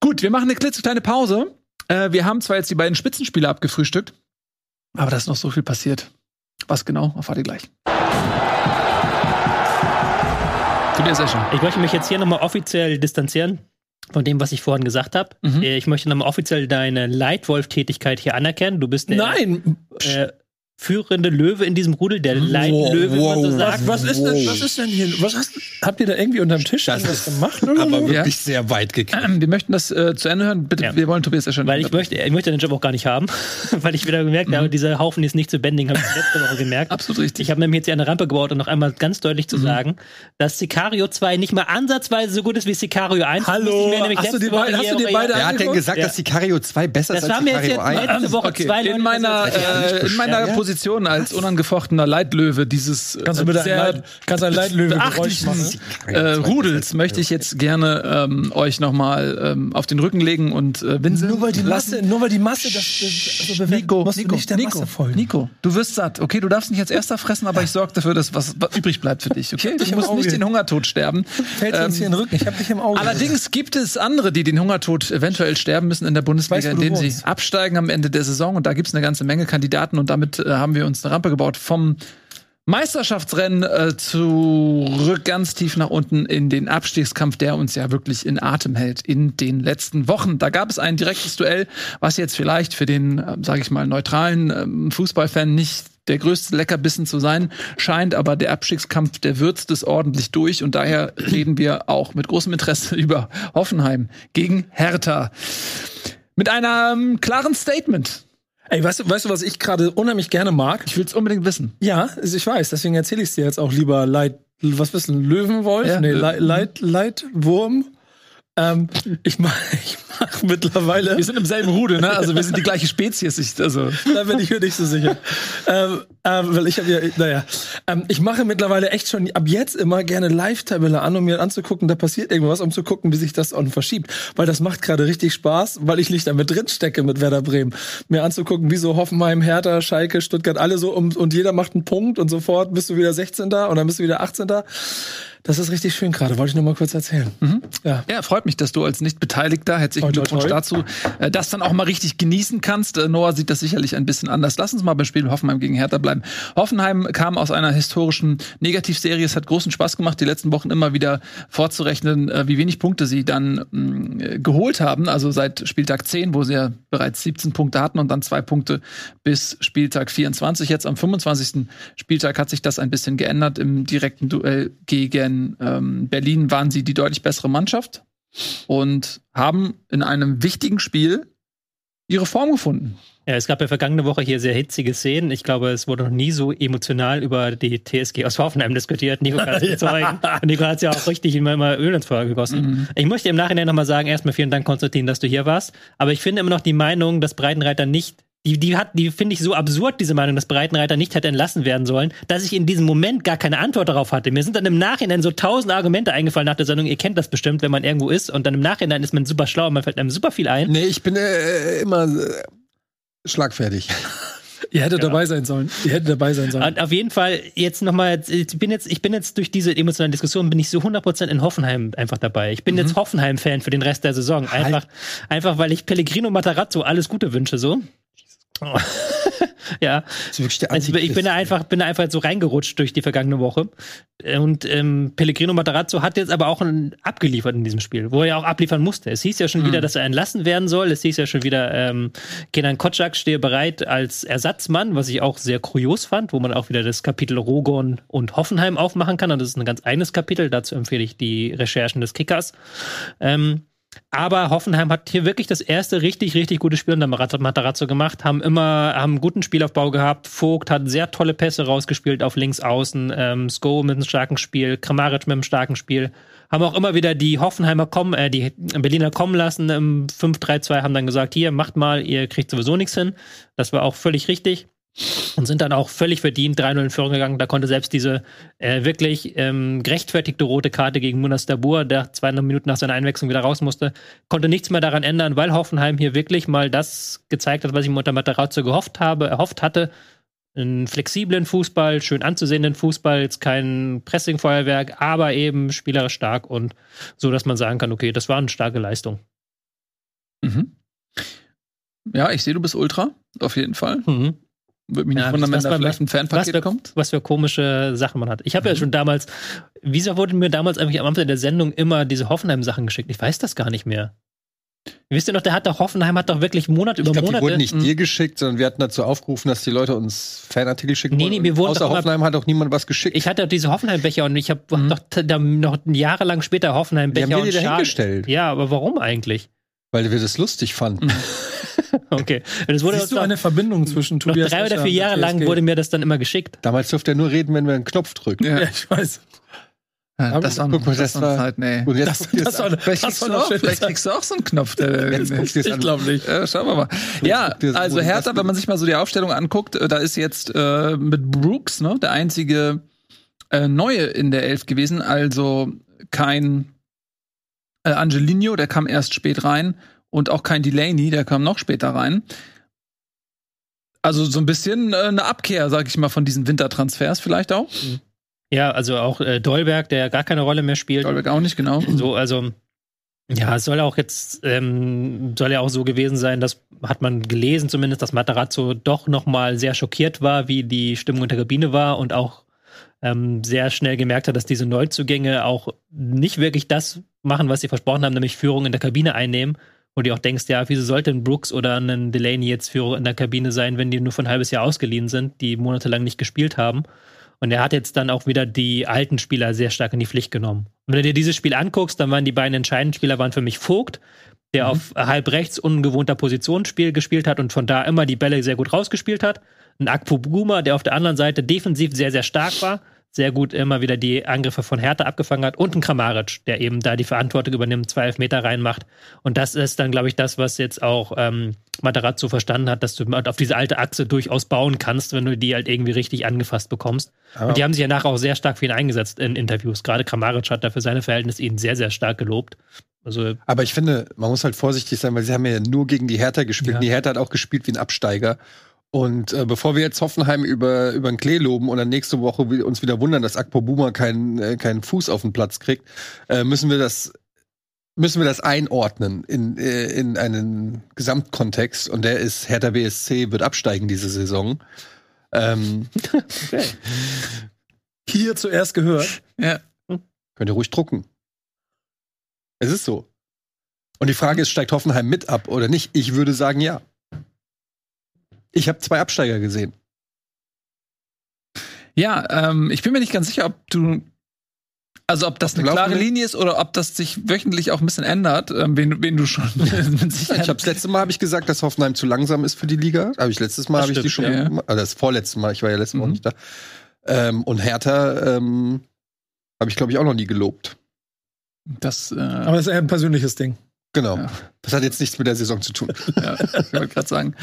Gut, wir machen eine klitzekleine Pause. Äh, wir haben zwar jetzt die beiden Spitzenspiele abgefrühstückt, aber da ist noch so viel passiert. Was genau, erfahrt ihr gleich. Ich möchte mich jetzt hier nochmal offiziell distanzieren von dem, was ich vorhin gesagt habe. Mhm. Ich möchte nochmal offiziell deine Leitwolf-Tätigkeit hier anerkennen. Du bist Nein, äh, führende Löwe in diesem Rudel, der Leitlöwe, wie man so wow, sagt. Was, was ist denn, was ist denn hier? Was hast, habt ihr da irgendwie unterm Tisch Das ist gemacht? Oder Aber so? wirklich sehr weit. Ähm, Wir möchten das äh, zu Ende hören. Bitte, Ja. wir wollen Tobias ja schon. Weil ich möchte, ich möchte den Job auch gar nicht haben, weil ich wieder gemerkt habe, dieser Haufen ist nicht zu bändigen, habe ich letzte Woche gemerkt. Absolut richtig. Ich habe nämlich jetzt hier eine Rampe gebaut, um noch einmal ganz deutlich zu sagen, dass Sicario 2 nicht mal ansatzweise so gut ist wie Sicario 1. Hallo, hast du die Woche beiden- hast du die hier- beide Wer hat denn gesagt, Ja. dass Sicario 2 besser Das ist als mir jetzt, Sicario jetzt 1? letzte Woche Okay, zwei in Leute ja, äh, in meiner Ja. Position als unangefochtener Leitlöwe dieses äh, Kannst du bitte ein, sehr Leit, kannst ein Leitlöwe-Geräusch beachtlichen äh, Rudels möchte ich jetzt gerne ähm, euch nochmal ähm, auf den Rücken legen und äh, winseln. Nur weil die lassen. Masse, nur weil die Masse das, bewegt, Nico, musst du Nico, nicht der Nico, Masse folgen. Nico, du wirst satt. Okay, du darfst nicht als erster fressen, aber ich sorge dafür, dass was, was übrig bleibt für dich. Okay, du musst nicht den Hungertod sterben. Fällt Ähm, uns hier in den Rücken. Ich hab dich im Auge. Allerdings gibt es andere, die den Hungertod eventuell sterben müssen in der Bundesliga, Ich weiß, wo du indem sie absteigen am Ende der Saison. Und da gibt es eine ganze Menge Kandidaten. Und damit äh, haben wir uns eine Rampe gebaut vom Meisterschaftsrennen äh, zurück ganz tief nach unten in den Abstiegskampf, der uns ja wirklich in Atem hält in den letzten Wochen. Da gab es ein direktes Duell, was jetzt vielleicht für den, äh, sage ich mal, neutralen ähm, Fußballfan nicht der größte Leckerbissen zu sein scheint, aber der Abstiegskampf, der würzt es ordentlich durch und daher reden wir auch mit großem Interesse über Hoffenheim gegen Hertha. Mit einem klaren Statement. Ey, weißt du, weißt du, was ich gerade unheimlich gerne mag? Ich will es unbedingt wissen. Ja, also ich weiß, deswegen erzähle ich es dir jetzt auch lieber Leit, was bist du, Löwenwolf? Ja, nee. Leit, Leit, Leitwurm. Ähm, ich mach, ich mach mittlerweile. Wir sind im selben Rudel, ne? Also wir sind die gleiche Spezies. Ich, also da bin ich mir nicht so sicher. ähm, ähm, weil ich habe ja, naja, ähm, ich mache mittlerweile echt schon ab jetzt immer gerne Live-Tabelle an, um mir anzugucken, da passiert irgendwas, um zu gucken, wie sich das auch verschiebt. Weil das macht gerade richtig Spaß, weil ich nicht damit drin stecke mit Werder Bremen. Mir anzugucken, wie so Hoffenheim, Hertha, Schalke, Stuttgart, alle so um, und jeder macht einen Punkt und sofort bist du wieder 16. und dann bist du wieder 18. Das ist richtig schön gerade, wollte ich noch mal kurz erzählen. Ja. Ja, freut mich, dass du als Nicht-Beteiligter, herzlichen Glückwunsch dazu, äh, das dann auch mal richtig genießen kannst. Äh, Noah sieht das sicherlich ein bisschen anders. Lass uns mal beim Spiel Hoffenheim gegen Hertha bleiben. Hoffenheim kam aus einer historischen Negativserie. Es hat großen Spaß gemacht, die letzten Wochen immer wieder vorzurechnen, äh, wie wenig Punkte sie dann mh, äh, geholt haben. Also seit Spieltag 10, wo sie ja bereits 17 Punkte hatten und dann zwei Punkte bis Spieltag 24. Jetzt am 25. Spieltag hat sich das ein bisschen geändert. Im direkten Duell gegen ähm, Berlin waren sie die deutlich bessere Mannschaft und haben in einem wichtigen Spiel ihre Form gefunden. Ja, es gab ja vergangene Woche hier sehr hitzige Szenen. Ich glaube, es wurde noch nie so emotional über die TSG aus Hoffenheim diskutiert. Nico kann es bezeugen. Und Nico hat es ja auch richtig immer, immer Öl ins Feuer gegossen. Ich möchte im Nachhinein nochmal sagen, erstmal vielen Dank, Konstantin, dass du hier warst. Aber ich finde immer noch die Meinung, dass Breitenreiter nicht die, die hat, die finde ich so absurd, diese Meinung, dass Breitenreiter nicht hätte entlassen werden sollen, dass ich in diesem Moment gar keine Antwort darauf hatte. Mir sind dann im Nachhinein so tausend Argumente eingefallen nach der Sendung. Ihr kennt das bestimmt, wenn man irgendwo ist und dann im Nachhinein ist man super schlau und man fällt einem super viel ein. Nee, ich bin äh, immer äh, schlagfertig. Ihr hättet dabei sein sollen. Ihr hättet dabei sein sollen. Und auf jeden Fall jetzt nochmal, ich bin jetzt, ich bin jetzt durch diese emotionale Diskussion, bin ich so 100% in Hoffenheim einfach dabei. Ich bin Mhm. jetzt Hoffenheim-Fan für den Rest der Saison. Einfach, einfach weil ich Pellegrino Matarazzo alles Gute wünsche, so. ja. Also ich bin da einfach, bin da einfach so reingerutscht durch die vergangene Woche. Und ähm, Pellegrino Matarazzo hat jetzt aber auch ein, abgeliefert in diesem Spiel, wo er auch abliefern musste. Es hieß ja schon wieder, dass er entlassen werden soll. Es hieß ja schon wieder, ähm, Kenan Kotschak stehe bereit als Ersatzmann, was ich auch sehr kurios fand, wo man auch wieder das Kapitel Rogon und Hoffenheim aufmachen kann. Und das ist ein ganz eigenes Kapitel. Dazu empfehle ich die Recherchen des Kickers. Ähm, aber Hoffenheim hat hier wirklich das erste richtig, richtig gute Spiel unter Matarazzo gemacht, haben immer, haben einen guten Spielaufbau gehabt. Vogt hat sehr tolle Pässe rausgespielt auf links außen, ähm, Sko mit einem starken Spiel, Kramaric mit einem starken Spiel. Haben auch immer wieder die Hoffenheimer kommen, äh, die Berliner kommen lassen im 5-3-2, haben dann gesagt, hier, macht mal, ihr kriegt sowieso nichts hin. Das war auch völlig richtig und sind dann auch völlig verdient 3-0 in Führung gegangen. Da konnte selbst diese äh, wirklich ähm, gerechtfertigte rote Karte gegen Munas Dabur, der 200 Minuten nach seiner Einwechslung wieder raus musste, konnte nichts mehr daran ändern, weil Hoffenheim hier wirklich mal das gezeigt hat, was ich mir unter Matarazzo gehofft habe, erhofft hatte. Einen flexiblen Fußball, schön anzusehenden Fußball, jetzt kein Pressingfeuerwerk, aber eben spielerisch stark und so, dass man sagen kann, okay, das war eine starke Leistung. Mhm. Ja, ich sehe, du bist Ultra, auf jeden Fall. Mhm. Würde mich nicht Ja, wundern, wenn was da vielleicht ein Was Fanpaket für, kommt. was für komische Sachen man hat. Ich habe ja schon damals, wieso wurden mir damals eigentlich am Anfang der Sendung immer diese Hoffenheim-Sachen geschickt? Ich weiß das gar nicht mehr. Wisst ihr noch, der hat doch Hoffenheim hat doch wirklich Monat über Ich glaube, die Monate. wurden nicht dir geschickt, sondern wir hatten dazu aufgerufen, dass die Leute uns Fanartikel schicken Nee, nee, wir wurden Außer Hoffenheim hat auch niemand was geschickt. Ich hatte doch diese Hoffenheim-Becher und ich habe doch t- da noch jahrelang später Hoffenheim-Becher Die haben wir dir dahingestellt. Ja, aber warum eigentlich? weil wir das lustig fanden. Okay. Das wurde Siehst du eine Verbindung zwischen noch Tobias drei oder vier und Jahre lang wurde mir das dann immer geschickt. Damals durfte er nur reden, wenn wir einen Knopf drücken. Ja. Ja, ich weiß. Ja, das war, guck mal, das war war- Zeit, nee. Und jetzt Das- das das war-. Vielleicht, Das kriegst war du, eine auch, schöne vielleicht kriegst du auch so einen Knopf. Der, Jetzt das Ich glaube nicht. Ja, schauen wir mal. Ja, das also Hertha, das wenn man sich mal so die Aufstellung anguckt, äh, da ist jetzt äh, mit Brooks ne, der einzige äh, Neue in der Elf gewesen. Also kein äh, Angelino, der kam erst spät rein. Und auch kein Delaney, der kam noch später rein. Also so ein bisschen äh, eine Abkehr, sag ich mal, von diesen Wintertransfers vielleicht auch. Ja, also auch äh, Dolberg, der gar keine Rolle mehr spielt. Dolbeck auch nicht, genau. So, also ja, es soll auch jetzt ähm, soll ja auch so gewesen sein, dass hat man gelesen zumindest, dass Matarazzo doch noch mal sehr schockiert war, wie die Stimmung in der Kabine war und auch ähm, sehr schnell gemerkt hat, dass diese Neuzugänge auch nicht wirklich das machen, was sie versprochen haben, nämlich Führung in der Kabine einnehmen. Und du auch denkst, ja, wieso sollte ein Brooks oder ein Delaney jetzt Führer in der Kabine sein, wenn die nur für ein halbes Jahr ausgeliehen sind, die monatelang nicht gespielt haben. Und er hat jetzt dann auch wieder die alten Spieler sehr stark in die Pflicht genommen. Und wenn du dir dieses Spiel anguckst, dann waren die beiden entscheidenden Spieler waren für mich Vogt, der auf halb rechts ungewohnter Positionsspiel gespielt hat und von da immer die Bälle sehr gut rausgespielt hat. Ein Akpo Buma, der auf der anderen Seite defensiv sehr, sehr stark war, sehr gut immer wieder die Angriffe von Hertha abgefangen hat und ein Kramaric, der eben da die Verantwortung übernimmt, zwei Elfmeter reinmacht. Und das ist dann, glaube ich, das, was jetzt auch ähm, Matarazzo verstanden hat, dass du auf diese alte Achse durchaus bauen kannst, wenn du die halt irgendwie richtig angefasst bekommst. Und die haben sich ja nachher auch sehr stark für ihn eingesetzt in Interviews. Gerade Kramaric hat da für seine Verhältnisse ihn sehr, sehr stark gelobt. Also Aber ich finde, man muss halt vorsichtig sein, weil sie haben ja nur gegen die Hertha gespielt. Ja. Die Hertha hat auch gespielt wie ein Absteiger. Und äh, bevor wir jetzt Hoffenheim über, über den Klee loben und dann nächste Woche uns wieder wundern, dass Akpo Buma keinen äh, keinen Fuß auf den Platz kriegt, äh, müssen wir das müssen wir das einordnen in, äh, in einen Gesamtkontext. Und der ist, Hertha BSC wird absteigen diese Saison. Ähm, Hier zuerst gehört. Ja. könnt ihr ruhig drucken. Es ist so. Und die Frage ist, steigt Hoffenheim mit ab oder nicht? Ich würde sagen, ja. Ich habe zwei Absteiger gesehen. Ja, ähm, ich bin mir nicht ganz sicher, ob du. Also ob das eine klare? Linie ist oder ob das sich wöchentlich auch ein bisschen ändert, ähm, wen, wen du schon mit Ich habe das letzte Mal habe ich gesagt, dass Hoffenheim zu langsam ist für die Liga. Habe ich letztes Mal Das habe ich die schon, stimmt, ja. also das vorletzte Mal. Ich war ja letztes Mal auch Mhm. nicht da. Ähm, und Hertha ähm, habe ich glaube ich auch noch nie gelobt. das, äh, Aber das ist eher ein persönliches Ding. Genau. Ja. Das hat jetzt nichts mit der Saison zu tun. ja, ich wollte gerade sagen.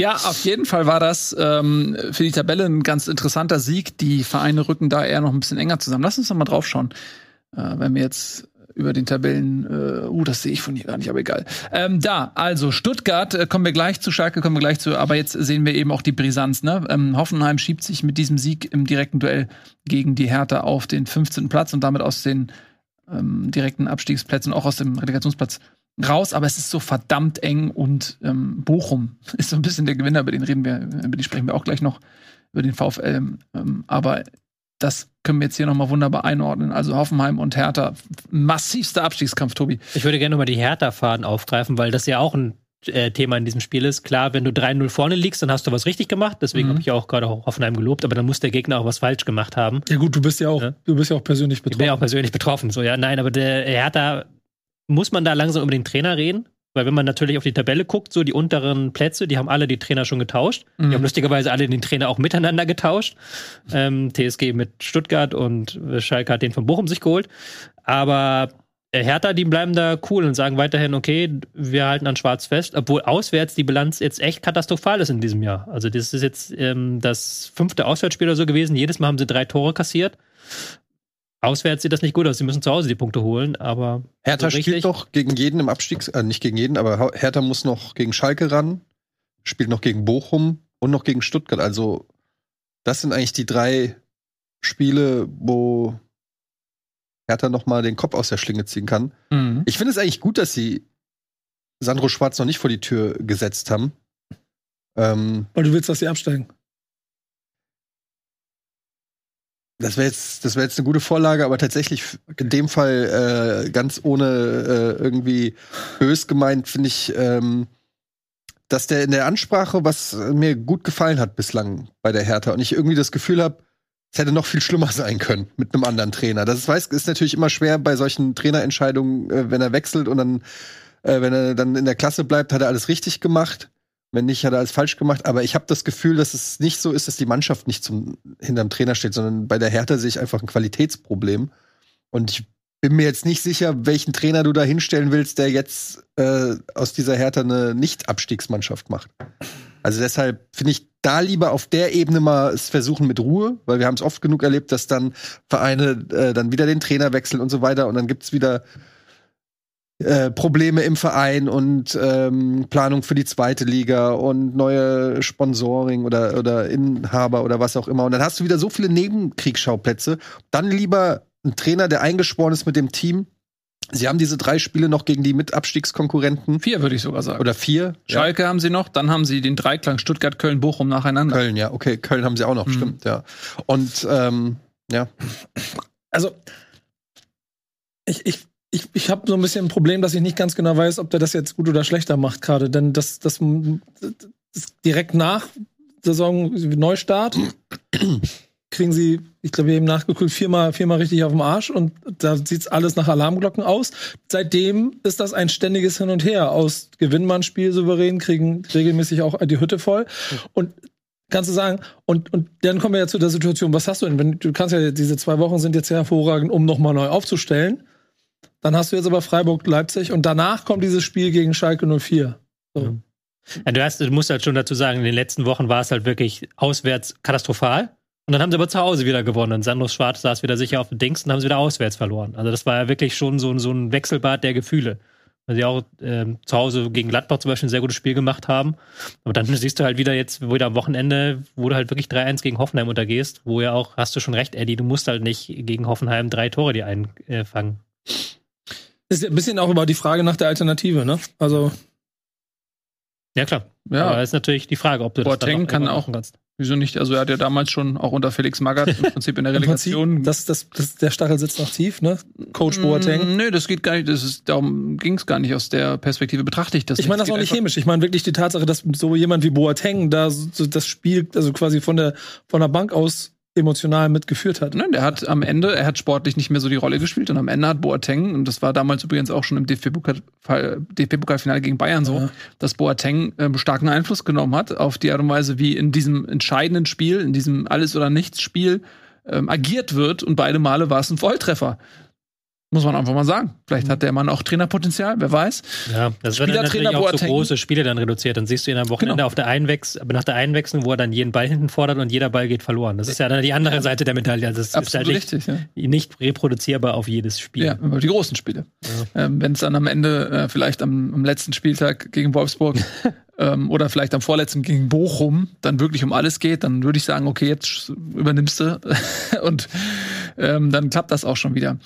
Ja, auf jeden Fall war das ähm, für die Tabelle ein ganz interessanter Sieg. Die Vereine rücken da eher noch ein bisschen enger zusammen. Lass uns noch mal drauf schauen. Äh, wenn wir jetzt über den Tabellen, äh, uh, das sehe ich von hier gar nicht, aber egal. Ähm, da, also Stuttgart, äh, kommen wir gleich zu, Schalke kommen wir gleich zu, aber jetzt sehen wir eben auch die Brisanz. Ne? Ähm, Hoffenheim schiebt sich mit diesem Sieg im direkten Duell gegen die Hertha auf den 15. Platz und damit aus den ähm, direkten Abstiegsplätzen, auch aus dem Relegationsplatz raus, aber es ist so verdammt eng und ähm, Bochum ist so ein bisschen der Gewinner, über den reden wir, über die sprechen wir auch gleich noch, über den VfL. Ähm, aber das können wir jetzt hier nochmal wunderbar einordnen. Also Hoffenheim und Hertha, massivster Abstiegskampf, Tobi. Ich würde gerne mal die Hertha-Faden aufgreifen, weil das ja auch ein äh, Thema in diesem Spiel ist. Klar, wenn du 3-0 vorne liegst, dann hast du was richtig gemacht. Deswegen Mhm. habe ich auch gerade Hoffenheim gelobt, aber dann muss der Gegner auch was falsch gemacht haben. Ja gut, du bist ja auch, Ja. du bist ja auch persönlich Ich bin betroffen. ja auch persönlich betroffen. So, ja, nein, aber der Hertha, muss man da langsam über den Trainer reden? Weil wenn man natürlich auf die Tabelle guckt, so die unteren Plätze, die haben alle die Trainer schon getauscht. Die haben lustigerweise alle den Trainer auch miteinander getauscht. Ähm, TSG mit Stuttgart und Schalke hat den von Bochum sich geholt. Aber Hertha, die bleiben da cool und sagen weiterhin, okay, wir halten an Schwarz fest, obwohl auswärts die Bilanz jetzt echt katastrophal ist in diesem Jahr. Also das ist jetzt ähm, das fünfte Auswärtsspiel oder so gewesen. Jedes Mal haben sie drei Tore kassiert. Auswärts sieht das nicht gut aus. Sie müssen zu Hause die Punkte holen, aber Hertha so spielt doch gegen jeden im Abstiegs, äh, nicht gegen jeden, aber Hertha muss noch gegen Schalke ran, spielt noch gegen Bochum und noch gegen Stuttgart. Also das sind eigentlich die drei Spiele, wo Hertha noch mal den Kopf aus der Schlinge ziehen kann. Mhm. Ich finde es eigentlich gut, dass sie Sandro Schwarz noch nicht vor die Tür gesetzt haben. Ähm, Weil du willst, dass sie absteigen. Das wäre jetzt, das wäre jetzt eine gute Vorlage, aber tatsächlich in dem Fall äh, ganz ohne äh, irgendwie bös gemeint, finde ich, ähm, dass der in der Ansprache, was mir gut gefallen hat bislang bei der Hertha und ich irgendwie das Gefühl habe, es hätte noch viel schlimmer sein können mit einem anderen Trainer. Das ist, weiß, ist natürlich immer schwer bei solchen Trainerentscheidungen, äh, wenn er wechselt und dann, äh, wenn er dann in der Klasse bleibt, hat er alles richtig gemacht. Wenn nicht, hat er alles falsch gemacht. Aber ich habe das Gefühl, dass es nicht so ist, dass die Mannschaft nicht zum, hinterm Trainer steht, sondern bei der Hertha sehe ich einfach ein Qualitätsproblem. Und ich bin mir jetzt nicht sicher, welchen Trainer du da hinstellen willst, der jetzt äh, aus dieser Hertha eine Nicht-Abstiegsmannschaft macht. Also deshalb finde ich da lieber auf der Ebene mal es versuchen mit Ruhe, weil wir haben es oft genug erlebt, dass dann Vereine äh, dann wieder den Trainer wechseln und so weiter und dann gibt's wieder äh, Probleme im Verein und ähm, Planung für die zweite Liga und neue Sponsoring oder, oder Inhaber oder was auch immer. Und dann hast du wieder so viele Nebenkriegsschauplätze. Dann lieber ein Trainer, der eingesporen ist mit dem Team. Sie haben diese drei Spiele noch gegen die Mitabstiegskonkurrenten. Vier würde ich sogar sagen. Oder vier. Schalke haben sie noch, dann haben sie den Dreiklang Stuttgart, Köln, Bochum nacheinander. Köln, ja, okay. Köln haben sie auch noch, Mhm. stimmt, ja. Und ähm, ja, Also, ich, ich, ich, ich habe so ein bisschen ein Problem, dass ich nicht ganz genau weiß, ob der das jetzt gut oder schlechter macht gerade. Denn das, das, das direkt nach Saison Neustart kriegen sie, ich glaube, wir haben nachgeguckt, viermal, viermal richtig auf dem Arsch und da sieht's alles nach Alarmglocken aus. Seitdem ist das ein ständiges Hin und Her. Aus gewinnen man Spiel souverän, kriegen regelmäßig auch die Hütte voll. Und kannst du sagen, und, und dann kommen wir ja zu der Situation, was hast du denn? Wenn, du kannst ja, diese zwei Wochen sind jetzt hervorragend, um nochmal neu aufzustellen. Dann hast du jetzt aber Freiburg, Leipzig und danach kommt dieses Spiel gegen Schalke 04. So. Ja, du, hast, du musst halt schon dazu sagen, in den letzten Wochen war es halt wirklich auswärts katastrophal. Und dann haben sie aber zu Hause wieder gewonnen. Und Sandro Schwarz saß wieder sicher auf dem Dings und haben sie wieder auswärts verloren. Also das war ja wirklich schon so, ein- so ein Wechselbad der Gefühle. Weil sie auch ähm, zu Hause gegen Gladbach zum Beispiel ein sehr gutes Spiel gemacht haben. Aber dann siehst du halt wieder jetzt, du am Wochenende, wo du halt wirklich 3-1 gegen Hoffenheim untergehst, wo ja auch, hast du schon recht, Eddie, du musst halt nicht gegen Hoffenheim drei Tore dir einfangen. Ist ja ein bisschen auch über die Frage nach der Alternative, ne? Also, Ja, klar. Ja. Aber ist natürlich die Frage, ob du das Boateng dann kann auch- kannst. Wieso nicht? Also er hat ja damals schon auch unter Felix Magath im Prinzip in der Prinzip, Relegation. das, das, das, der Stachel sitzt noch tief, ne? Coach Boateng. Mm, Nö, das geht gar nicht. Das ist, darum ging es gar nicht aus der Perspektive betrachte ich das. Ich meine das auch nicht chemisch. Ich meine wirklich die Tatsache, dass so jemand wie Boateng da so das Spiel, also quasi von der, von der Bank aus emotional mitgeführt hat. Nein, der hat am Ende, er hat sportlich nicht mehr so die Rolle gespielt und am Ende hat Boateng, und das war damals übrigens auch schon im DFB-Pokal- DFB-Pokalfinale gegen Bayern so, Ja. dass Boateng ähm, starken Einfluss genommen hat auf die Art und Weise, wie in diesem entscheidenden Spiel, in diesem Alles- oder Nichts-Spiel ähm, agiert wird und beide Male war es ein Volltreffer. Muss man einfach mal sagen. Vielleicht hat der Mann auch Trainerpotenzial, wer weiß. Ja, das wird dann natürlich Spielertrainer auch so große Spiele dann reduziert. Dann siehst du ihn am Wochenende Genau. auf der Einwechs aber nach der Einwechslung, wo er dann jeden Ball hinten fordert und jeder Ball geht verloren. Das ist ja dann die andere Seite der Medaille. Also es ist Absolut halt nicht, richtig, ja. nicht reproduzierbar auf jedes Spiel. Ja, über die großen Spiele. Ähm, Wenn es dann am Ende äh, vielleicht am, am letzten Spieltag gegen Wolfsburg ähm, oder vielleicht am vorletzten gegen Bochum dann wirklich um alles geht, dann würde ich sagen, okay, jetzt übernimmst du und ähm, dann klappt das auch schon wieder.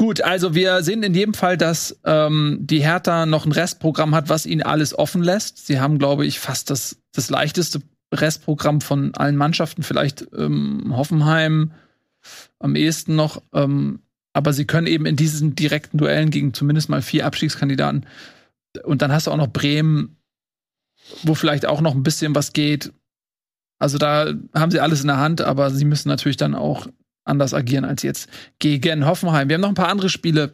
Gut, also wir sehen in jedem Fall, dass ähm, die Hertha noch ein Restprogramm hat, was ihnen alles offen lässt. Sie haben, glaube ich, fast das, das leichteste Restprogramm von allen Mannschaften, vielleicht ähm, Hoffenheim am ehesten noch. Ähm, aber sie können eben in diesen direkten Duellen gegen zumindest mal vier Abstiegskandidaten und dann hast du auch noch Bremen, wo vielleicht auch noch ein bisschen was geht. Also da haben sie alles in der Hand, aber sie müssen natürlich dann auch anders agieren als jetzt gegen Hoffenheim. Wir haben noch ein paar andere Spiele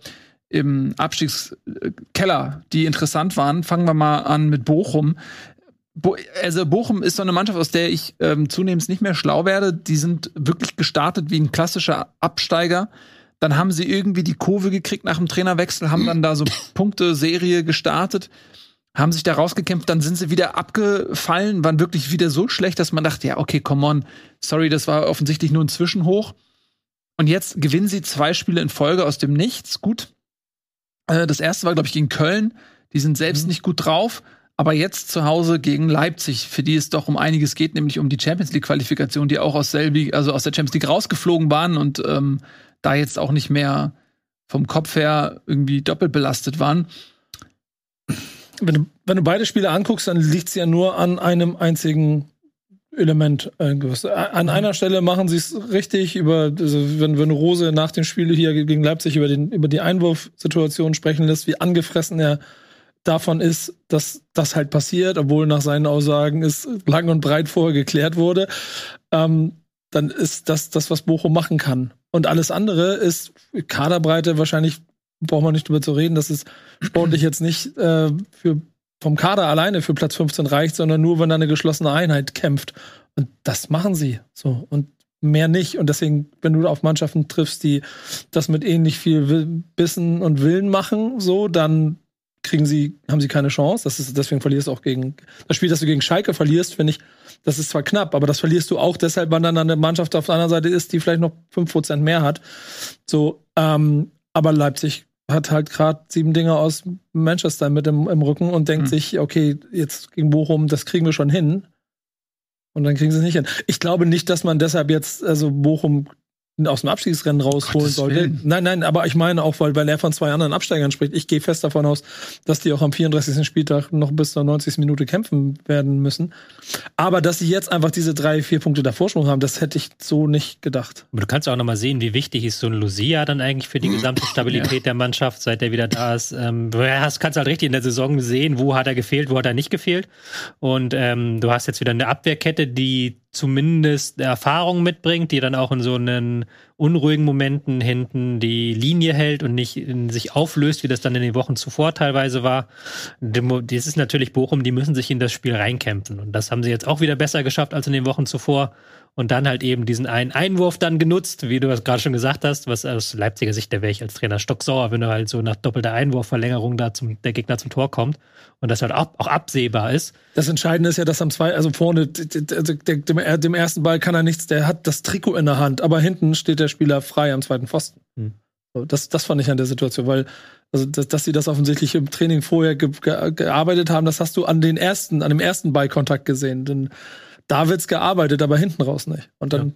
im Abstiegskeller, die interessant waren. Fangen wir mal an mit Bochum. Bo also Bochum ist so eine Mannschaft, aus der ich ähm, zunehmend nicht mehr schlau werde. Die sind wirklich gestartet wie ein klassischer Absteiger. Dann haben sie irgendwie die Kurve gekriegt nach dem Trainerwechsel, haben dann da so Punkte-Serie gestartet, haben sich da rausgekämpft, dann sind sie wieder abgefallen, waren wirklich wieder so schlecht, dass man dachte, ja, okay, come on, sorry, das war offensichtlich nur ein Zwischenhoch. Und jetzt gewinnen sie zwei Spiele in Folge aus dem Nichts. Gut. Äh, das erste war, glaube ich, gegen Köln. Die sind selbst nicht gut drauf. Aber jetzt zu Hause gegen Leipzig, für die es doch um einiges geht, nämlich um die Champions League-Qualifikation, die auch aus, selbi, also aus der Champions League rausgeflogen waren und ähm, da jetzt auch nicht mehr vom Kopf her irgendwie doppelt belastet waren. Wenn du, wenn du beide Spiele anguckst, dann liegt es ja nur an einem einzigen Element. Äh, An einer Stelle machen sie es richtig über, also wenn, wenn Rose nach dem Spiel hier gegen Leipzig über, den, über die Einwurfsituation sprechen lässt, wie angefressen er davon ist, dass das halt passiert, obwohl nach seinen Aussagen es lang und breit vorher geklärt wurde, ähm, dann ist das das, was Bochum machen kann. Und alles andere ist Kaderbreite, wahrscheinlich braucht man nicht drüber zu reden, dass es sportlich jetzt nicht äh, für, vom Kader alleine für Platz 15 reicht, sondern nur, wenn da eine geschlossene Einheit kämpft. Und das machen sie so. Und mehr nicht. Und deswegen, wenn du auf Mannschaften triffst, die das mit ähnlich viel Bissen und Willen machen, so, dann kriegen sie, haben sie keine Chance. Das ist, deswegen verlierst du auch gegen das Spiel, das du gegen Schalke verlierst, finde ich, das ist zwar knapp, aber das verlierst du auch deshalb, weil dann eine Mannschaft auf der anderen Seite ist, die vielleicht noch 5% mehr hat. So, ähm, aber Leipzig hat halt gerade sieben Dinge aus Manchester mit im, im Rücken und denkt mhm. sich, okay, jetzt gegen Bochum, das kriegen wir schon hin. Und dann kriegen sie es nicht hin. Ich glaube nicht, dass man deshalb jetzt, also Bochum aus dem Abstiegsrennen rausholen sollte. Willen. Nein, nein, aber ich meine auch, weil, weil er von zwei anderen Absteigern spricht. Ich gehe fest davon aus, dass die auch am 34. Spieltag noch bis zur 90. Minute kämpfen werden müssen. Aber dass sie jetzt einfach diese drei, vier Punkte der Vorsprung haben, das hätte ich so nicht gedacht. Aber du kannst auch noch mal sehen, wie wichtig ist so ein Lucia dann eigentlich für die gesamte Stabilität ja. der Mannschaft, seit er wieder da ist. Ähm, du hast, kannst halt richtig in der Saison sehen, wo hat er gefehlt, wo hat er nicht gefehlt. Und ähm, du hast jetzt wieder eine Abwehrkette, die zumindest Erfahrung mitbringt, die dann auch in so einen unruhigen Momenten hinten die Linie hält und nicht sich auflöst, wie das dann in den Wochen zuvor teilweise war. Das ist natürlich Bochum, die müssen sich in das Spiel reinkämpfen. Und das haben sie jetzt auch wieder besser geschafft als in den Wochen zuvor und dann halt eben diesen einen Einwurf dann genutzt, wie du das gerade schon gesagt hast, was aus Leipziger Sicht, da wäre ich als Trainer stocksauer, wenn du halt so nach doppelter Einwurfverlängerung da zum, der Gegner zum Tor kommt und das halt auch, auch absehbar ist. Das Entscheidende ist ja, dass am zwei, also vorne, dem, dem ersten Ball kann er nichts, der hat das Trikot in der Hand, aber hinten steht der Spieler frei am zweiten Pfosten. Hm. Das, das fand ich an der Situation, weil also dass, dass sie das offensichtlich im Training vorher ge, ge, gearbeitet haben, das hast du an den ersten, an dem ersten Ballkontakt gesehen. Denn da wird's gearbeitet, aber hinten raus nicht. Und dann ja.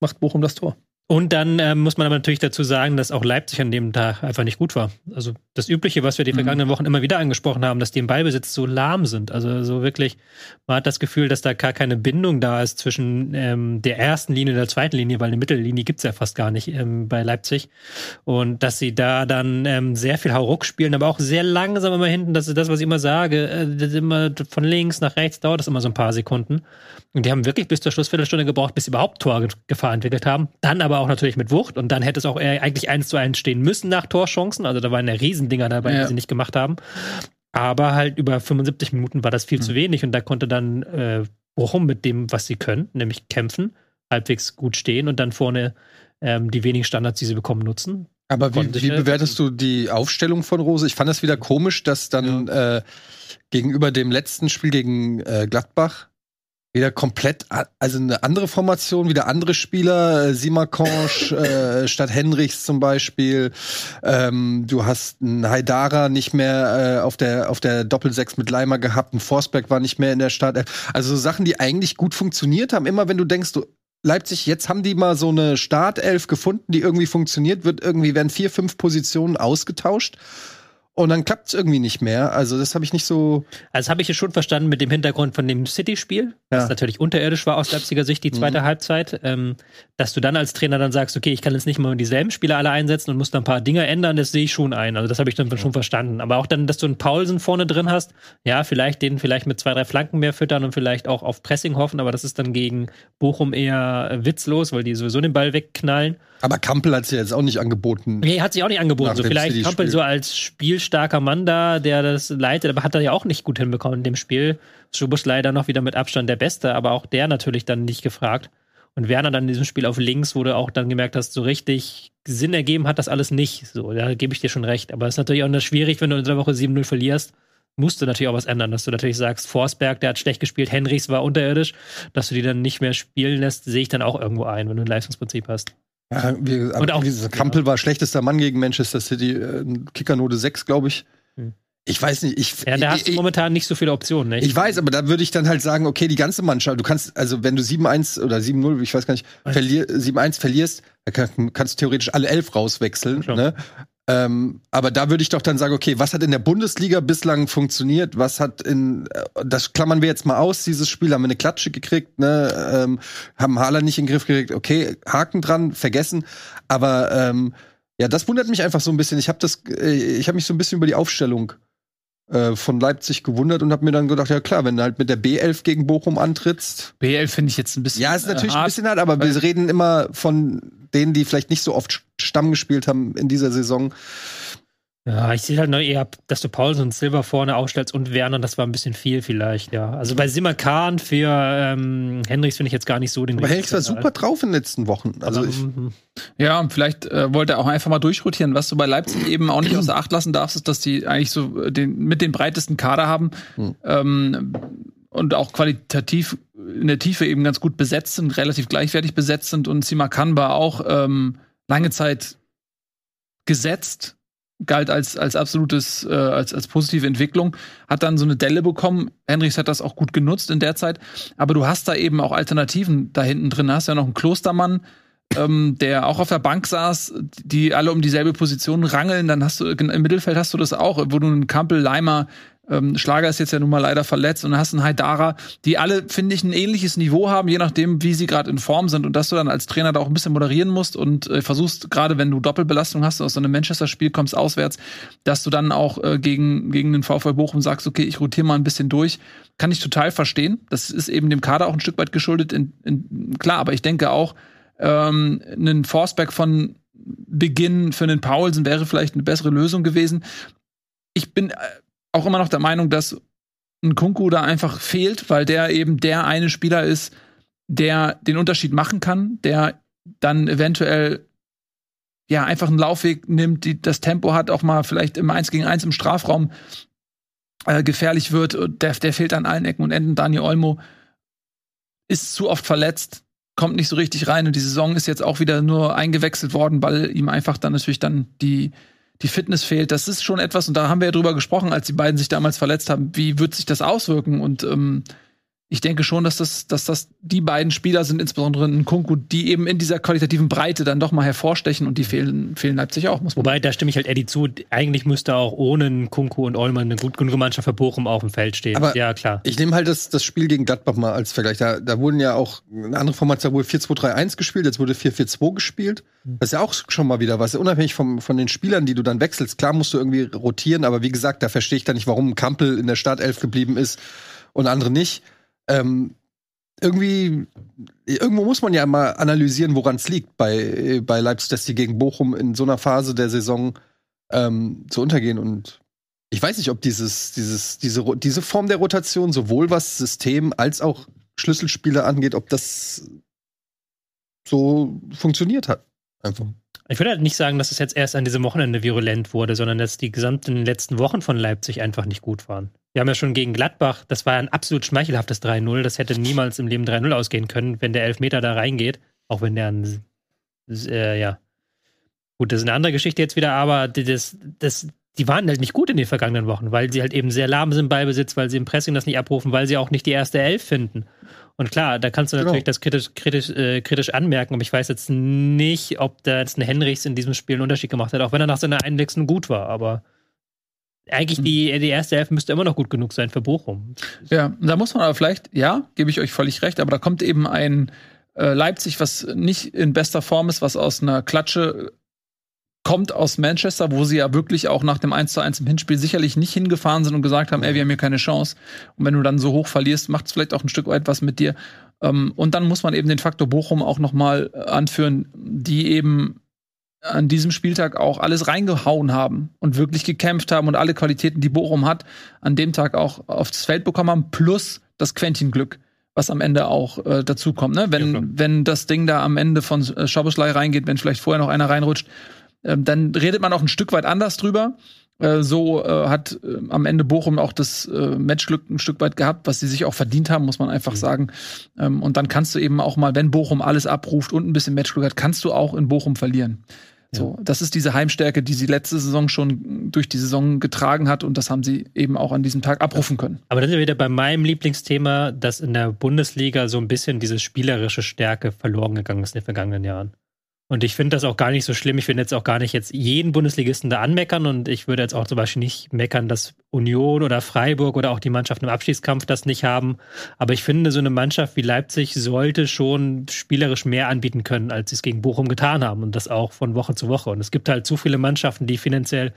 macht Bochum das Tor. Und dann äh, muss man aber natürlich dazu sagen, dass auch Leipzig an dem Tag einfach nicht gut war. Also das Übliche, was wir die mhm. vergangenen Wochen immer wieder angesprochen haben, dass die im Ballbesitz so lahm sind. Also so wirklich, man hat das Gefühl, dass da gar keine Bindung da ist zwischen ähm, der ersten Linie und der zweiten Linie, weil eine Mittellinie gibt's ja fast gar nicht ähm, bei Leipzig. Und dass sie da dann ähm, sehr viel Hauruck spielen, aber auch sehr langsam immer hinten. Das ist das, was ich immer sage. Äh, das immer von links nach rechts dauert das immer so ein paar Sekunden. Und die haben wirklich bis zur Schlussviertelstunde gebraucht, bis sie überhaupt Torgefahr entwickelt haben. Dann aber auch natürlich mit Wucht und dann hätte es auch eigentlich eins zu eins stehen müssen nach Torchancen. Also da waren ja Riesendinger dabei, ja. die sie nicht gemacht haben. Aber halt über 75 Minuten war das viel mhm. zu wenig und da konnte dann äh, Bochum mit dem, was sie können, nämlich kämpfen, halbwegs gut stehen und dann vorne ähm, die wenigen Standards, die sie bekommen, nutzen. Aber wie, wie bewertest du die Aufstellung von Rose? Ich fand das wieder komisch, dass dann ja. äh, gegenüber dem letzten Spiel gegen äh, Gladbach wieder komplett, also eine andere Formation, wieder andere Spieler, äh, Simakonsch äh, statt Henrichs zum Beispiel. Ähm, du hast einen Haidara nicht mehr äh, auf der auf der Doppelsechs mit Leimer gehabt, ein Forsberg war nicht mehr in der Stadt. Also so Sachen, die eigentlich gut funktioniert haben. Immer wenn du denkst, du Leipzig, jetzt haben die mal so eine Startelf gefunden, die irgendwie funktioniert, wird irgendwie werden vier, fünf Positionen ausgetauscht und dann klappt es irgendwie nicht mehr. Also das habe ich nicht so. Also habe ich es schon verstanden mit dem Hintergrund von dem City-Spiel, ja. das natürlich unterirdisch war aus Leipziger Sicht die zweite mhm. Halbzeit, ähm, dass du dann als Trainer dann sagst, okay, ich kann jetzt nicht mal dieselben Spieler alle einsetzen und muss dann ein paar Dinge ändern, das sehe ich schon ein. Also das habe ich dann schon verstanden. Aber auch dann, dass du einen Paulsen vorne drin hast, ja, vielleicht den vielleicht mit zwei, drei Flanken mehr füttern und vielleicht auch auf Pressing hoffen, aber das ist dann gegen Bochum eher witzlos, weil die sowieso den Ball wegknallen. Aber Kampel hat sich jetzt auch nicht angeboten. Nee, hat sich auch nicht angeboten. So vielleicht Kampel so als spielstarker Mann da, der das leitet, aber hat er ja auch nicht gut hinbekommen in dem Spiel. Schubus leider noch wieder mit Abstand der Beste, aber auch der natürlich dann nicht gefragt. Und Werner dann in diesem Spiel auf links, wo du auch dann gemerkt hast, so richtig Sinn ergeben hat das alles nicht. So, da gebe ich dir schon recht. Aber es ist natürlich auch schwierig, wenn du in der Woche 7-0 verlierst musst du natürlich auch was ändern, dass du natürlich sagst, Forsberg, der hat schlecht gespielt, Henrichs war unterirdisch, dass du die dann nicht mehr spielen lässt, sehe ich dann auch irgendwo ein, wenn du ein Leistungsprinzip hast. Ja, wie, und auch, wie, Kampel ja. war schlechtester Mann gegen Manchester City, äh, Kickernote 6, glaube ich. Hm. Ich weiß nicht, ich. Ja, da hast du momentan nicht so viele Optionen, ne? Ich weiß, aber da würde ich dann halt sagen, okay, die ganze Mannschaft, du kannst, also wenn du 7-1 oder 7-0, ich weiß gar nicht, verlier, 7-1 verlierst, dann kannst du theoretisch alle elf rauswechseln, ne? Ähm, aber da würde ich doch dann sagen, okay, was hat in der Bundesliga bislang funktioniert? Was hat in, äh, das klammern wir jetzt mal aus, dieses Spiel, haben wir eine Klatsche gekriegt, ne, ähm, haben Haaland nicht in den Griff gekriegt, okay, Haken dran, vergessen. Aber ähm, ja, das wundert mich einfach so ein bisschen. Ich habe das, äh, ich habe mich so ein bisschen über die Aufstellung äh, von Leipzig gewundert und habe mir dann gedacht, ja klar, wenn du halt mit der B11 gegen Bochum antrittst. B11 finde ich jetzt ein bisschen. Ja, ist natürlich äh, ein hart. bisschen hart, aber wir reden immer von denen, die vielleicht nicht so oft Stamm gespielt haben in dieser Saison. Ja, ich sehe halt noch eher, dass du Paulsen und Silber vorne aufstellst und Werner, das war ein bisschen viel vielleicht, ja. Also bei Simmerkan für ähm, Hendricks finde ich jetzt gar nicht so den Aber Helix war super drauf in den letzten Wochen. Also ich, Mhm. Ja, und vielleicht äh, wollte er auch einfach mal durchrotieren. Was du bei Leipzig eben auch nicht außer Acht lassen darfst, ist, dass die eigentlich so äh, den, mit den breitesten Kader haben Hm. ähm, und auch qualitativ in der Tiefe eben ganz gut besetzt sind, relativ gleichwertig besetzt sind und Simakan war auch ähm, lange Zeit gesetzt, galt als, als absolutes, äh, als, als positive Entwicklung, hat dann so eine Delle bekommen. Henrichs hat das auch gut genutzt in der Zeit, aber du hast da eben auch Alternativen da hinten drin. Hast ja noch einen Klostermann, ähm, der auch auf der Bank saß, die alle um dieselbe Position rangeln. Dann hast du im Mittelfeld hast du das auch, wo du einen Kampel, Leimer, ähm, Schlager ist jetzt ja nun mal leider verletzt und dann hast einen Haidara, die alle, finde ich, ein ähnliches Niveau haben, je nachdem, wie sie gerade in Form sind und dass du dann als Trainer da auch ein bisschen moderieren musst und äh, versuchst, gerade wenn du Doppelbelastung hast, aus so einem Manchester-Spiel kommst auswärts, dass du dann auch äh, gegen, gegen den VfL Bochum sagst, okay, ich rotiere mal ein bisschen durch. Kann ich total verstehen. Das ist eben dem Kader auch ein Stück weit geschuldet. In, in, klar, aber ich denke auch, ähm, einen Forceback von Beginn für einen Paulsen wäre vielleicht eine bessere Lösung gewesen. Ich bin äh, auch immer noch der Meinung, dass ein Kunku da einfach fehlt, weil der eben der eine Spieler ist, der den Unterschied machen kann, der dann eventuell ja einfach einen Laufweg nimmt, die das Tempo hat, auch mal vielleicht im 1 gegen 1 im Strafraum äh, gefährlich wird. Der, der fehlt an allen Ecken und Enden. Daniel Olmo ist zu oft verletzt, kommt nicht so richtig rein und die Saison ist jetzt auch wieder nur eingewechselt worden, weil ihm einfach dann natürlich dann die die Fitness fehlt. Das ist schon etwas und da haben wir ja drüber gesprochen, als die beiden sich damals verletzt haben. Wie wird sich das auswirken? Und ähm, ich denke schon, dass das, dass das die beiden Spieler sind, insbesondere in Kunku, die eben in dieser qualitativen Breite dann doch mal hervorstechen und die fehlen, fehlen Leipzig auch, muss man Wobei, da stimme ich halt Eddie zu. Eigentlich müsste auch ohne Kunku und Olman eine gut genug Mannschaft für Bochum auf dem Feld stehen. Aber ja, klar. ich nehme halt das, das Spiel gegen Gladbach mal als Vergleich. Da, da wurden ja auch eine andere Formation, wurde 4-2-3-1 gespielt, jetzt wurde 4-4-2 gespielt. Das ist ja auch schon mal wieder was. Unabhängig vom, von den Spielern, die du dann wechselst. Klar musst du irgendwie rotieren, aber wie gesagt, da verstehe ich dann nicht, warum Kampel in der Startelf geblieben ist und andere nicht. Ähm, irgendwie, irgendwo muss man ja mal analysieren, woran es liegt bei, bei Leipzig, dass die gegen Bochum in so einer Phase der Saison ähm, zu untergehen. Und ich weiß nicht, ob dieses, dieses, diese, diese Form der Rotation, sowohl was System als auch Schlüsselspieler angeht, ob das so funktioniert hat. Einfach. Ich würde halt nicht sagen, dass es jetzt erst an diesem Wochenende virulent wurde, sondern dass die gesamten letzten Wochen von Leipzig einfach nicht gut waren. Wir haben ja schon gegen Gladbach, das war ein absolut schmeichelhaftes 3-0. Das hätte niemals im Leben 3-0 ausgehen können, wenn der Elfmeter da reingeht. Auch wenn der ein, äh, ja. Gut, das ist eine andere Geschichte jetzt wieder, aber das, das, die waren halt nicht gut in den vergangenen Wochen, weil sie halt eben sehr lahm sind bei Besitz, weil sie im Pressing das nicht abrufen, weil sie auch nicht die erste Elf finden. Und klar, da kannst du Genau. natürlich das kritisch, kritisch, äh, kritisch anmerken, aber ich weiß jetzt nicht, ob da jetzt ein Henrichs in diesem Spiel einen Unterschied gemacht hat, auch wenn er nach seiner Einwechslung gut war, aber eigentlich die, die erste Elf müsste immer noch gut genug sein für Bochum. Ja, da muss man aber vielleicht, ja, gebe ich euch völlig recht, aber da kommt eben ein äh, Leipzig, was nicht in bester Form ist, was aus einer Klatsche kommt aus Manchester, wo sie ja wirklich auch nach dem 1 zu 1 im Hinspiel sicherlich nicht hingefahren sind und gesagt haben, ey, wir haben hier keine Chance. Und wenn du dann so hoch verlierst, macht es vielleicht auch ein Stück weit was mit dir. Ähm, und dann muss man eben den Faktor Bochum auch noch mal äh, anführen, die eben an diesem Spieltag auch alles reingehauen haben und wirklich gekämpft haben und alle Qualitäten, die Bochum hat, an dem Tag auch aufs Feld bekommen haben, plus das Quäntchen-Glück, was am Ende auch äh, dazu kommt. Ne? Wenn, Ja, wenn das Ding da am Ende von äh, Schaboschlei reingeht, wenn vielleicht vorher noch einer reinrutscht, ähm, dann redet man auch ein Stück weit anders drüber. Äh, so äh, hat äh, am Ende Bochum auch das Matchglück ein Stück weit gehabt, was sie sich auch verdient haben, muss man einfach sagen. Ähm, und dann kannst du eben auch mal, wenn Bochum alles abruft und ein bisschen Matchglück hat, kannst du auch in Bochum verlieren. So, das ist diese Heimstärke, die sie letzte Saison schon durch die Saison getragen hat und das haben sie eben auch an diesem Tag abrufen können. Aber dann sind wir wieder bei meinem Lieblingsthema, dass in der Bundesliga so ein bisschen diese spielerische Stärke verloren gegangen ist in den vergangenen Jahren. Und ich finde das auch gar nicht so schlimm. Ich finde jetzt auch gar nicht jetzt jeden Bundesligisten da anmeckern und ich würde jetzt auch zum Beispiel nicht meckern, dass Union oder Freiburg oder auch die Mannschaften im Abschiedskampf das nicht haben. Aber ich finde, so eine Mannschaft wie Leipzig sollte schon spielerisch mehr anbieten können, als sie es gegen Bochum getan haben und das auch von Woche zu Woche. Und es gibt halt zu viele Mannschaften, die finanziell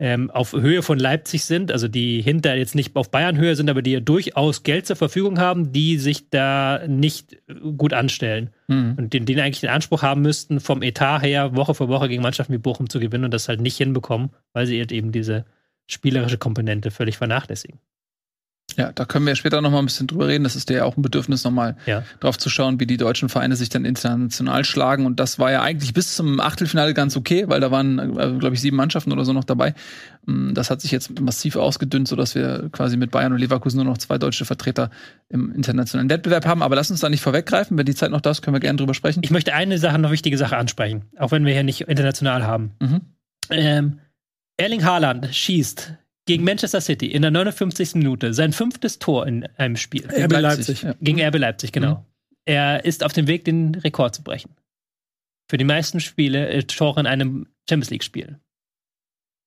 ähm, auf Höhe von Leipzig sind, also die hinter jetzt nicht auf Bayern-Höhe sind, aber die ja durchaus Geld zur Verfügung haben, die sich da nicht gut anstellen. Mhm. Und den, den eigentlich den Anspruch haben müssten, vom Etat her Woche für Woche gegen Mannschaften wie Bochum zu gewinnen und das halt nicht hinbekommen, weil sie halt eben diese spielerische Komponente völlig vernachlässigen. Ja, da können wir später noch mal ein bisschen drüber reden. Das ist ja auch ein Bedürfnis, noch mal ja. drauf zu schauen, wie die deutschen Vereine sich dann international schlagen. Und das war ja eigentlich bis zum Achtelfinale ganz okay, weil da waren, äh, glaube ich, sieben Mannschaften oder so noch dabei. Mm, das hat sich jetzt massiv ausgedünnt, sodass wir quasi mit Bayern und Leverkusen nur noch zwei deutsche Vertreter im internationalen Wettbewerb haben. Aber lass uns da nicht vorweggreifen. Wenn die Zeit noch da ist, können wir gerne drüber sprechen. Ich möchte eine Sache, noch wichtige Sache ansprechen, auch wenn wir hier nicht international haben. Mhm. Ähm, Erling Haaland schießt gegen Manchester City in der 59. Minute sein fünftes Tor in einem Spiel. RB Leipzig. Leipzig. Gegen RB Leipzig, genau. Mhm. Er ist auf dem Weg, den Rekord zu brechen. Für die meisten Spiele, äh, Tore in einem Champions League-Spiel.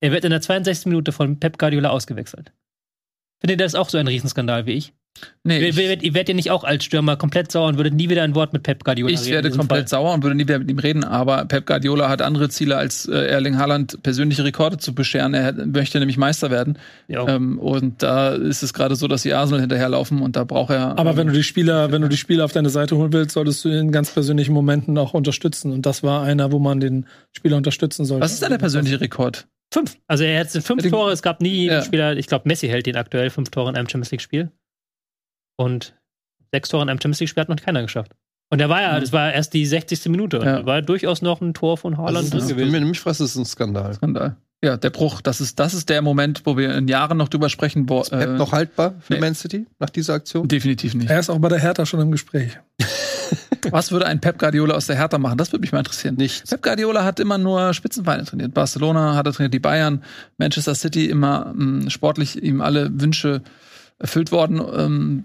Er wird in der 62. Minute von Pep Guardiola ausgewechselt. Findet ihr das auch so ein Riesenskandal wie ich? Nee, ihr, werdet, ihr werdet ja nicht auch als Stürmer komplett sauer und würdet nie wieder ein Wort mit Pep Guardiola ich reden. Ich werde komplett Fall. sauer und würde nie wieder mit ihm reden, aber Pep Guardiola hat andere Ziele, als äh, Erling Haaland persönliche Rekorde zu bescheren. Er möchte nämlich Meister werden. Ähm, und da ist es gerade so, dass die Arsenal hinterherlaufen und da braucht er. Aber ähm, wenn du die Spieler, wenn du die Spieler auf deine Seite holen willst, solltest du ihn in ganz persönlichen Momenten auch unterstützen. Und das war einer, wo man den Spieler unterstützen sollte. Was ist denn der persönliche Rekord? Fünf. Also er hat fünf Tore. Es gab nie ja. einen Spieler, ich glaube, Messi hält den aktuell fünf Tore in einem Champions League-Spiel. Und sechs Tore in einem Champions League-Spiel hat noch keiner geschafft. Und der war ja, mhm. das war erst die 60. Minute. Ja. Da war durchaus noch ein Tor von Haaland also drin gewesen. Wenn nämlich was ist ein Skandal. Skandal. Ja, der Bruch, das ist, das ist der Moment, wo wir in Jahren noch drüber sprechen. Wo, ist Pep äh, noch haltbar für nee. Man City nach dieser Aktion? Definitiv nicht. Er ist auch bei der Hertha schon im Gespräch. Was würde ein Pep Guardiola aus der Hertha machen? Das würde mich mal interessieren. Nicht. Pep Guardiola hat immer nur Spitzenvereine trainiert. Barcelona hat er trainiert, die Bayern, Manchester City immer mh, sportlich ihm alle Wünsche erfüllt worden. Ähm,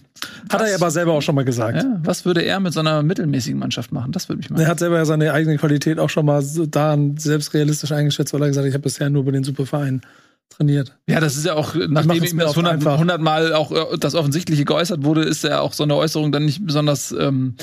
hat was, er aber selber auch schon mal gesagt. Ja, was würde er mit so einer mittelmäßigen Mannschaft machen? Das würde mich mal. Er hat selber ja seine eigene Qualität auch schon mal daran selbst realistisch eingeschätzt, weil er gesagt hat, ich habe bisher nur bei den Supervereinen trainiert. Ja, das ist ja auch, nachdem ihm das 100, 100 Mal auch äh, das Offensichtliche geäußert wurde, ist ja auch so eine Äußerung dann nicht besonders ähm,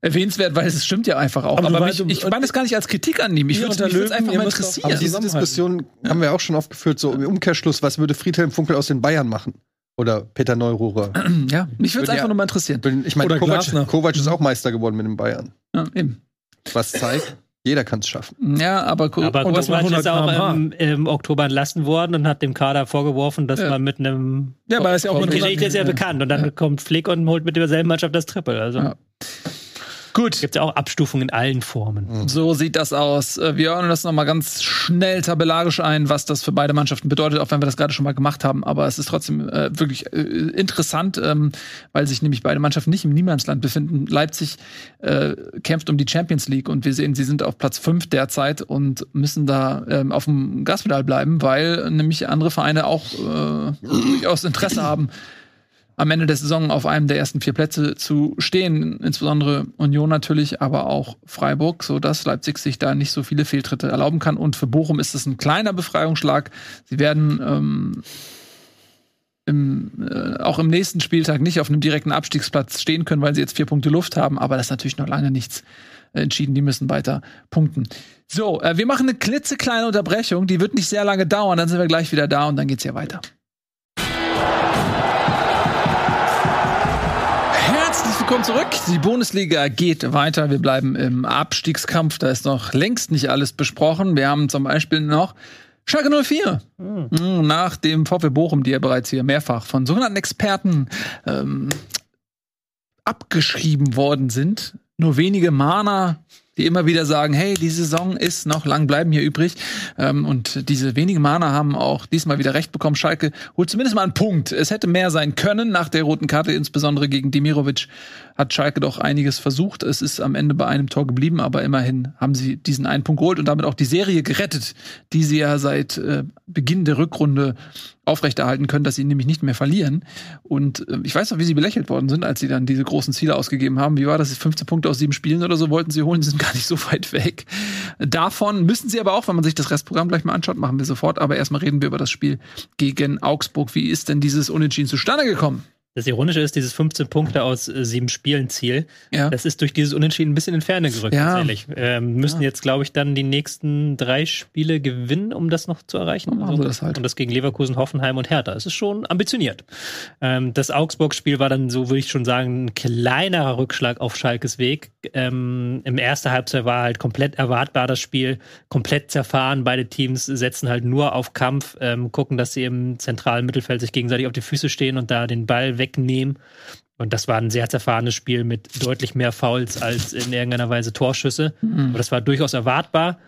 erwähnenswert, weil es stimmt ja einfach auch. Aber, aber mich, ich meine es gar nicht als Kritik an ihm. Ich würde es einfach mal interessieren. Aber diese Diskussion haben wir auch schon oft geführt, so im Umkehrschluss, was würde Friedhelm Funkel aus den Bayern machen? Oder Peter Neururer. Ja, mich würde es einfach nur mal interessieren. Ich meine, Kovac, Kovac ist auch Meister geworden mit den Bayern. Ja, eben. Was zeigt, jeder kann es schaffen. Ja, aber, aber Kovac ist auch im, im, Oktober entlassen worden und hat dem Kader vorgeworfen, dass ja. man mit einem. Ja, aber ist ja auch Die Geschichte ist ja bekannt. Und dann ja. kommt Flick und holt mit derselben Mannschaft das Triple. Also. Ja. Gut. Gibt ja auch Abstufungen in allen Formen. Mhm. So sieht das aus. Äh, wir hören das nochmal ganz schnell tabellarisch ein, was das für beide Mannschaften bedeutet, auch wenn wir das gerade schon mal gemacht haben. Aber es ist trotzdem äh, wirklich äh, interessant, ähm, weil sich nämlich beide Mannschaften nicht im Niemandsland befinden. Leipzig äh, kämpft um die Champions League und wir sehen, sie sind auf Platz 5 derzeit und müssen da ähm, auf dem Gaspedal bleiben, weil nämlich andere Vereine auch äh, durchaus Interesse haben am Ende der Saison auf einem der ersten vier Plätze zu stehen, insbesondere Union natürlich, aber auch Freiburg, so dass Leipzig sich da nicht so viele Fehltritte erlauben kann. Und für Bochum ist es ein kleiner Befreiungsschlag. Sie werden ähm, im, äh, auch im nächsten Spieltag nicht auf einem direkten Abstiegsplatz stehen können, weil sie jetzt vier Punkte Luft haben, aber das ist natürlich noch lange nichts entschieden, die müssen weiter punkten. So, äh, wir machen eine klitzekleine Unterbrechung, die wird nicht sehr lange dauern, dann sind wir gleich wieder da und dann geht's ja weiter. Willkommen zurück. Die Bundesliga geht weiter. Wir bleiben im Abstiegskampf. Da ist noch längst nicht alles besprochen. Wir haben zum Beispiel noch Schalke 04. Mhm. Nach dem VfB Bochum, die ja bereits hier mehrfach von sogenannten Experten ähm, abgeschrieben worden sind. Nur wenige Mahner die immer wieder sagen, hey, die Saison ist noch lang, bleiben hier übrig. Ähm, und diese wenigen Mana haben auch diesmal wieder recht bekommen. Schalke holt zumindest mal einen Punkt. Es hätte mehr sein können nach der roten Karte, insbesondere gegen Dimirovic. Hat Schalke doch einiges versucht. Es ist am Ende bei einem Tor geblieben, aber immerhin haben sie diesen einen Punkt geholt und damit auch die Serie gerettet, die sie ja seit äh, Beginn der Rückrunde aufrechterhalten können, dass sie nämlich nicht mehr verlieren. Und äh, ich weiß noch, wie sie belächelt worden sind, als sie dann diese großen Ziele ausgegeben haben. Wie war das? 15 Punkte aus sieben Spielen oder so wollten sie holen, sie sind gar nicht so weit weg. Davon müssen sie aber auch, wenn man sich das Restprogramm gleich mal anschaut, machen wir sofort. Aber erstmal reden wir über das Spiel gegen Augsburg. Wie ist denn dieses Unentschieden zustande gekommen? Das Ironische ist, dieses 15 Punkte aus äh, sieben Spielen Ziel, Ja. das ist durch dieses Unentschieden ein bisschen in Ferne gerückt, Ja. tatsächlich. Ähm, müssen Ja. jetzt, glaube ich, dann die nächsten drei Spiele gewinnen, um das noch zu erreichen. Dann machen sie das halt. Und das gegen Leverkusen, Hoffenheim und Hertha. Es ist schon ambitioniert. Ähm, das Augsburg-Spiel war dann, so würde ich schon sagen, ein kleinerer Rückschlag auf Schalkes Weg. Ähm, Im ersten Halbzeit war halt komplett erwartbar das Spiel, komplett zerfahren. Beide Teams setzen halt nur auf Kampf, ähm, gucken, dass sie im zentralen Mittelfeld sich gegenseitig auf die Füße stehen und da den Ball wegnehmen. Und das war ein sehr zerfahrenes Spiel mit deutlich mehr Fouls als in irgendeiner Weise Torschüsse. Aber das war durchaus erwartbar.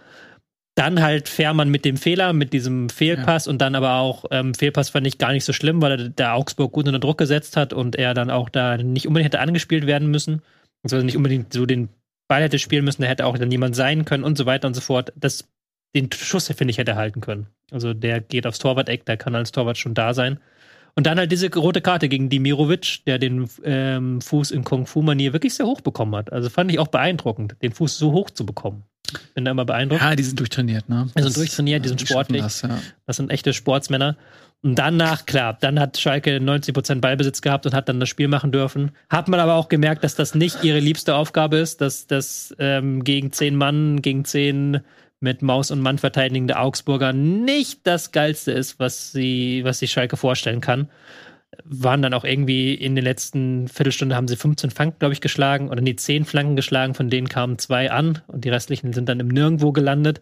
Dann halt Fährmann mit dem Fehler, mit diesem Fehlpass und dann aber auch ähm, Fehlpass fand ich gar nicht so schlimm, weil er der Augsburg gut unter Druck gesetzt hat und er dann auch da nicht unbedingt hätte angespielt werden müssen. Also nicht unbedingt so den Ball hätte spielen müssen, da hätte auch dann jemand sein können und so weiter und so fort. Das, den Schuss, finde ich, hätte er halten können. Also der geht aufs Torwart-Eck, der kann als Torwart schon da sein. Und dann halt diese rote Karte gegen Dimirovic, der den ähm, Fuß in Kung-Fu-Manier wirklich sehr hoch bekommen hat. Also fand ich auch beeindruckend, den Fuß so hoch zu bekommen. Bin da immer beeindruckt. Ja, die sind durchtrainiert, ne? Die sind durchtrainiert, die sind schaffen sportlich. Das, ja. Das sind echte Sportsmänner. Und danach, klar, dann hat Schalke 90% Ballbesitz gehabt und hat dann das Spiel machen dürfen. Hat man aber auch gemerkt, dass das nicht ihre liebste Aufgabe ist, dass das ähm, gegen zehn Mann, gegen zehn mit Maus und Mann verteidigende Augsburger nicht das Geilste ist, was sie, was sich Schalke vorstellen kann. Waren dann auch irgendwie in den letzten Viertelstunde haben sie 15 Flanken, glaube ich, geschlagen oder nee, 10 Flanken geschlagen, von denen kamen zwei an und die restlichen sind dann im Nirgendwo gelandet.